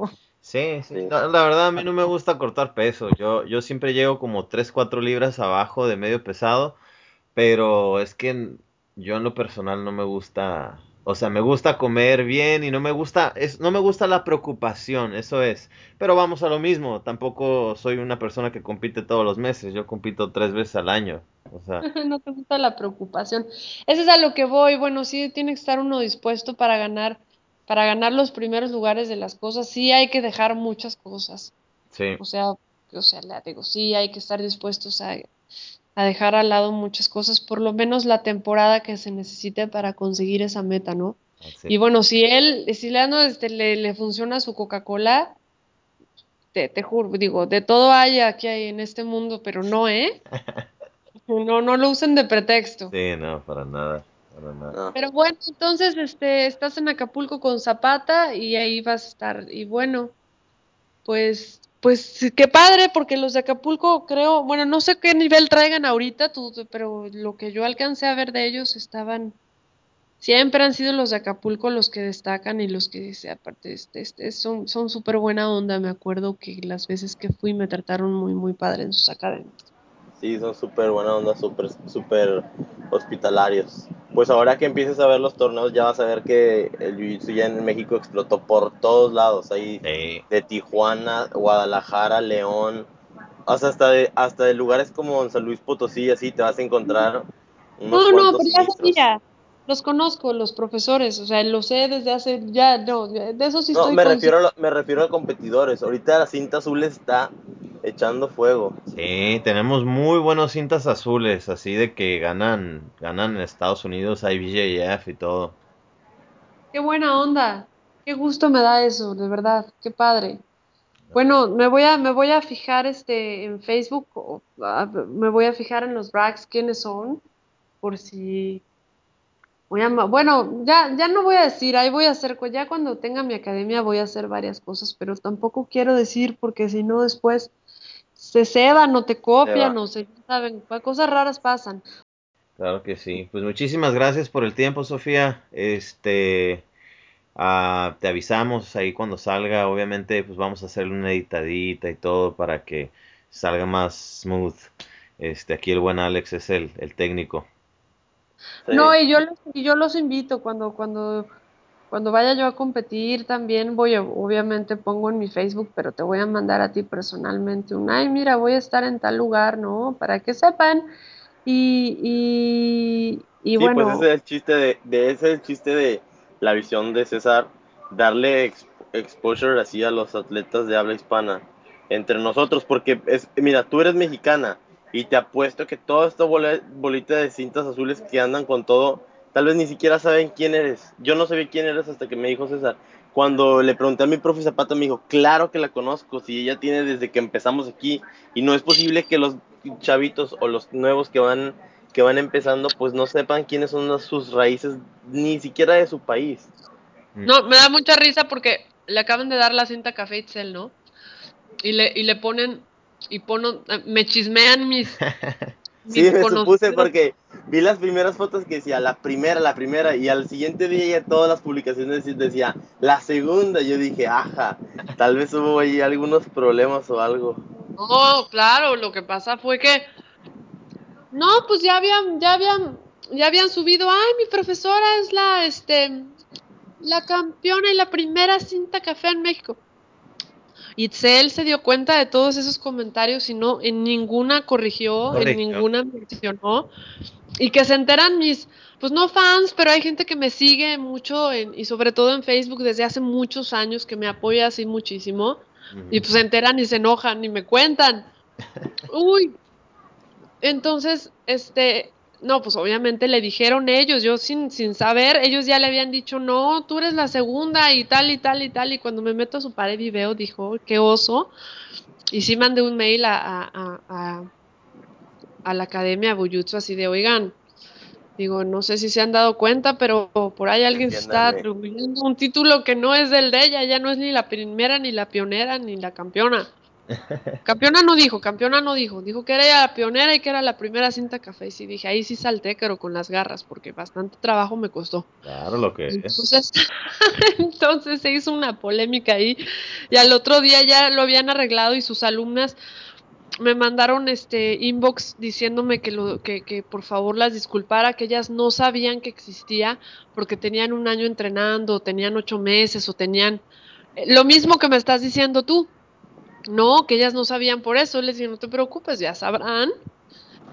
Sí, sí. Sí. La, verdad, a mí no me gusta cortar peso. Yo, yo siempre llego como 3, 4 libras abajo de medio pesado, pero es que yo en lo personal no me gusta, o sea, me gusta comer bien y no me gusta, es, no me gusta la preocupación, eso es. Pero vamos a lo mismo, tampoco soy una persona que compite todos los meses, yo compito tres veces al año. O sea, No te gusta la preocupación. Eso es a lo que voy. Bueno, sí tiene que estar uno dispuesto para ganar, para ganar los primeros lugares de las cosas. Sí hay que dejar muchas cosas. sí, O sea, o sea, la digo, sí hay que estar dispuestos a, a dejar al lado muchas cosas, por lo menos la temporada que se necesite para conseguir esa meta, ¿no? sí. Y bueno, si él, si Leandro este, le, le funciona su Coca-Cola, te, te juro, digo, de todo hay aquí hay en este mundo, pero no, ¿eh? No, no lo usen de pretexto. Sí, no, para nada, para nada. No. Pero bueno, entonces este, estás en Acapulco con Zapata y ahí vas a estar. Y bueno, pues, pues qué padre, porque los de Acapulco creo, bueno, no sé qué nivel traigan ahorita, tú, pero lo que yo alcancé a ver de ellos estaban, siempre han sido los de Acapulco los que destacan y los que, se- aparte, este, este, son, son súper buena onda. Me acuerdo que las veces que fui me trataron muy, muy padre en sus academias. Sí, son súper buena onda, súper, súper hospitalarios. Pues ahora que empieces a ver los torneos, ya vas a ver que el Jiu-Jitsu ya en México explotó por todos lados. Ahí Sí, de Tijuana, Guadalajara, León, o sea, hasta de, hasta de lugares como en San Luis Potosí, así te vas a encontrar unos No, no, pero ya sabía. Los conozco, los profesores, o sea, los sé desde hace, ya, no, de eso sí No, estoy me refiero, a, lo- me refiero a competidores. Ahorita la cinta azul está echando fuego. sí, tenemos muy buenos cintas azules, así de que ganan, ganan en Estados Unidos, IBJF y todo. Qué buena onda, qué gusto me da eso, de verdad, qué padre. Bueno, me voy a, me voy a fijar este en Facebook, o, me voy a fijar en los brags quiénes son, por si bueno, ya, ya no voy a decir, ahí voy a hacer, ya cuando tenga mi academia voy a hacer varias cosas, pero tampoco quiero decir porque si no después se ceban o te copian o se saben, cosas raras pasan. Claro que sí. Pues muchísimas gracias por el tiempo, Sofía. Este, ah, te avisamos ahí cuando salga. Obviamente, pues vamos a hacerle una editadita y todo para que salga más smooth. Este, aquí el buen Alex es el, el técnico. Sí. No, y yo los, y yo los invito cuando, cuando, cuando vaya yo a competir también voy a, obviamente pongo en mi Facebook, pero te voy a mandar a ti personalmente un, ay, mira, voy a estar en tal lugar, ¿no? Para que sepan. Y, y, y Sí, bueno, pues ese es el chiste de, de ese es el chiste de la visión de César, darle ex- exposure así a los atletas de habla hispana entre nosotros, porque es, mira, tú eres mexicana y te apuesto que toda esta bolita de cintas azules que andan con todo, tal vez ni siquiera saben quién eres. Yo no sabía quién eres hasta que me dijo César. Cuando le pregunté a mi profe Zapata me dijo, claro que la conozco, si ella tiene desde que empezamos aquí y no es posible que los chavitos o los nuevos que van que van empezando pues no sepan quiénes son sus raíces ni siquiera de su país. Mm. No, me da mucha risa porque le acaban de dar la cinta café Itzel, ¿no? Y le, y le ponen, y ponen, me chismean mis, Sí, mis me supuse porque vi las primeras fotos que decía la primera, la primera, y al siguiente día ya todas las publicaciones decía la segunda. Yo dije, ajá, tal vez hubo ahí algunos problemas o algo. No, claro, lo que pasa fue que no, pues ya habían, ya habían, ya habían subido, ay, mi profesora es la, este, la campeona y la primera cinta café en México. Itzel se dio cuenta de todos esos comentarios y no, en ninguna corrigió, en ninguna mencionó. Y que se enteran mis, pues no fans, pero hay gente que me sigue mucho en- y sobre todo en Facebook desde hace muchos años que me apoya así muchísimo. Y pues se enteran y se enojan y me cuentan. Uy. Entonces, este, no, pues obviamente le dijeron ellos, yo sin, sin saber, ellos ya le habían dicho, no, tú eres la segunda y tal y tal y tal. Y cuando me meto a su pared y veo, dijo, qué oso. Y sí mandé un mail a, a, a, la academia Buyutsu así de, oigan, digo, no sé si se han dado cuenta, pero por ahí alguien se está atribuyendo un título que no es del de ella, ella no es ni la primera, ni la pionera, ni la campeona. Campeona no dijo, campeona no dijo, dijo que era ella la pionera y que era la primera cinta café. Y sí dije, ahí sí salté, pero con las garras, porque bastante trabajo me costó. Claro, lo que es. Entonces, entonces se hizo una polémica ahí y al otro día ya lo habían arreglado y sus alumnas me mandaron este inbox diciéndome que lo que, que por favor las disculpara, que ellas no sabían que existía porque tenían un año entrenando, tenían ocho meses o tenían eh, lo mismo que me estás diciendo tú. No, que ellas no sabían por eso. Les dije, no te preocupes, ya sabrán.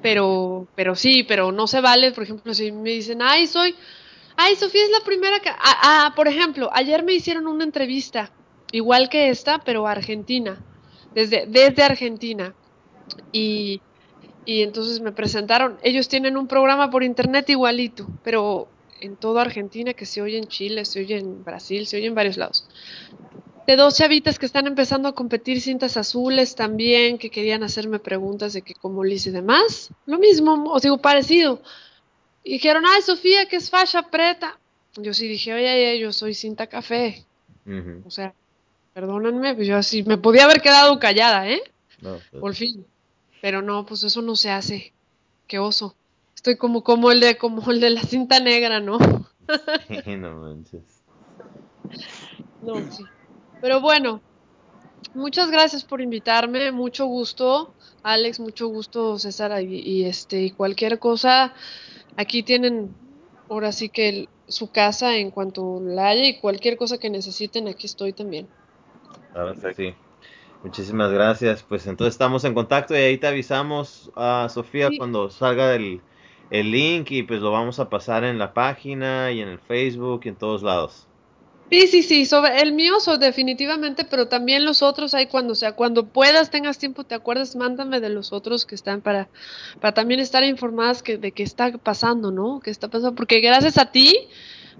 Pero, pero sí, pero no se vale, por ejemplo, si me dicen, ay, soy, ay, Sofía es la primera que, ah, ah, por ejemplo, ayer me hicieron una entrevista, igual que esta, pero Argentina, desde, desde Argentina. Y, y entonces me presentaron, ellos tienen un programa por internet igualito, pero en toda Argentina, que se oye en Chile, se oye en Brasil, se oye en varios lados. De dos chavitas que están empezando a competir cintas azules también, que querían hacerme preguntas de que cómo le hice demás. Lo mismo, os digo, parecido. Y dijeron, ay, Sofía, que es fascia preta. Yo sí dije, oye, oye, yo soy cinta café. O sea, perdónenme, pues yo así me podía haber quedado callada, ¿eh? No, pues, Por fin. Pero no, pues eso no se hace. Qué oso. Estoy como, como el de, como el de la cinta negra, ¿no? no manches. No, sí. Pero bueno, muchas gracias por invitarme, mucho gusto, Alex, mucho gusto, César, y, y, este, y cualquier cosa, aquí tienen ahora sí que el- su casa en cuanto la haya y cualquier cosa que necesiten, aquí estoy también. Perfecto. sí. Muchísimas gracias. Pues entonces estamos en contacto y ahí te avisamos a Sofía Sí. cuando salga el, el link y pues lo vamos a pasar en la página y en el Facebook y en todos lados. Sí, sí, sí, sobre el mío so, definitivamente, pero también los otros hay cuando sea, cuando puedas, tengas tiempo, te acuerdas, mándame de los otros que están para, para también estar informadas que, de qué está pasando, ¿no? ¿Qué está pasando? Porque gracias a ti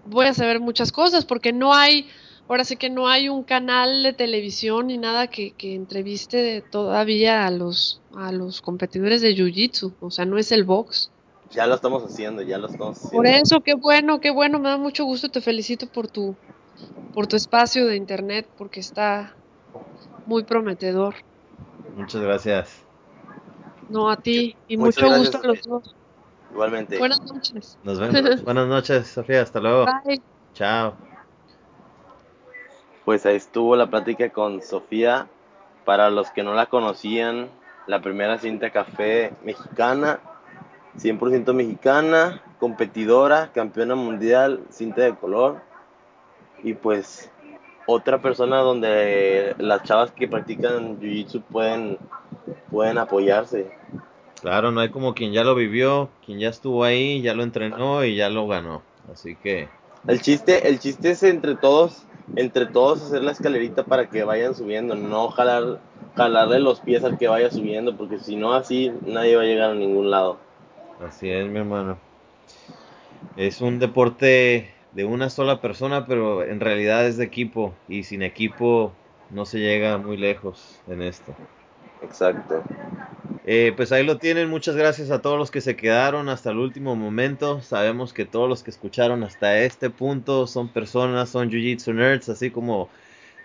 voy a saber muchas cosas, porque no hay, ahora sí que no hay un canal de televisión ni nada que, que entreviste todavía a los, a los competidores de Jiu-Jitsu, o sea, no es el box. Ya lo estamos haciendo, ya lo estamos Por haciendo. eso, qué bueno, qué bueno, me da mucho gusto, te felicito por tu, por tu espacio de internet, porque está muy prometedor. Muchas gracias. No a ti, y Muchas mucho gracias, gusto a los dos. Igualmente. Buenas noches. Nos vemos. Buenas noches, Sofía. Hasta luego. Bye. Chao. Pues ahí estuvo la plática con Sofía. Para los que no la conocían, la primera cinta café mexicana, 100% mexicana, competidora, campeona mundial, cinta de color. Y pues otra persona donde las chavas que practican jiu-jitsu pueden, pueden apoyarse. Claro, no hay como quien ya lo vivió, quien ya estuvo ahí, ya lo entrenó y ya lo ganó. Así que El chiste, el chiste es entre todos, entre todos hacer la escalerita para que vayan subiendo, no jalar, jalarle los pies al que vaya subiendo, porque si no así nadie va a llegar a ningún lado. así es, mi hermano. Es un deporte de una sola persona, pero en realidad es de equipo y sin equipo no se llega muy lejos en esto. Exacto. Eh, pues ahí lo tienen, muchas gracias a todos los que se quedaron hasta el último momento. Sabemos que todos los que escucharon hasta este punto son personas, son Jiu-Jitsu nerds, así como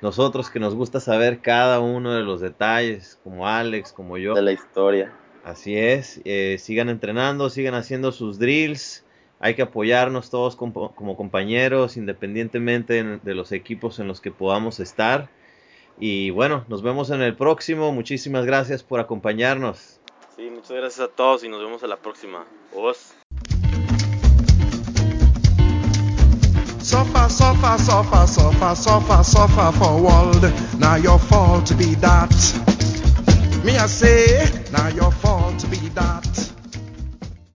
nosotros que nos gusta saber cada uno de los detalles, como Alex, como yo. De la historia. Así es, eh, sigan entrenando, sigan haciendo sus drills. Hay que apoyarnos todos como, como compañeros, independientemente de los equipos en los que podamos estar. Y bueno, nos vemos en el próximo. Muchísimas gracias por acompañarnos. Sí, muchas gracias a todos y nos vemos a la próxima. Os. Suffer, suffer, suffer, suffer, suffer, suffer for world. Now your fault to be that. Me I say, now your fault to be that.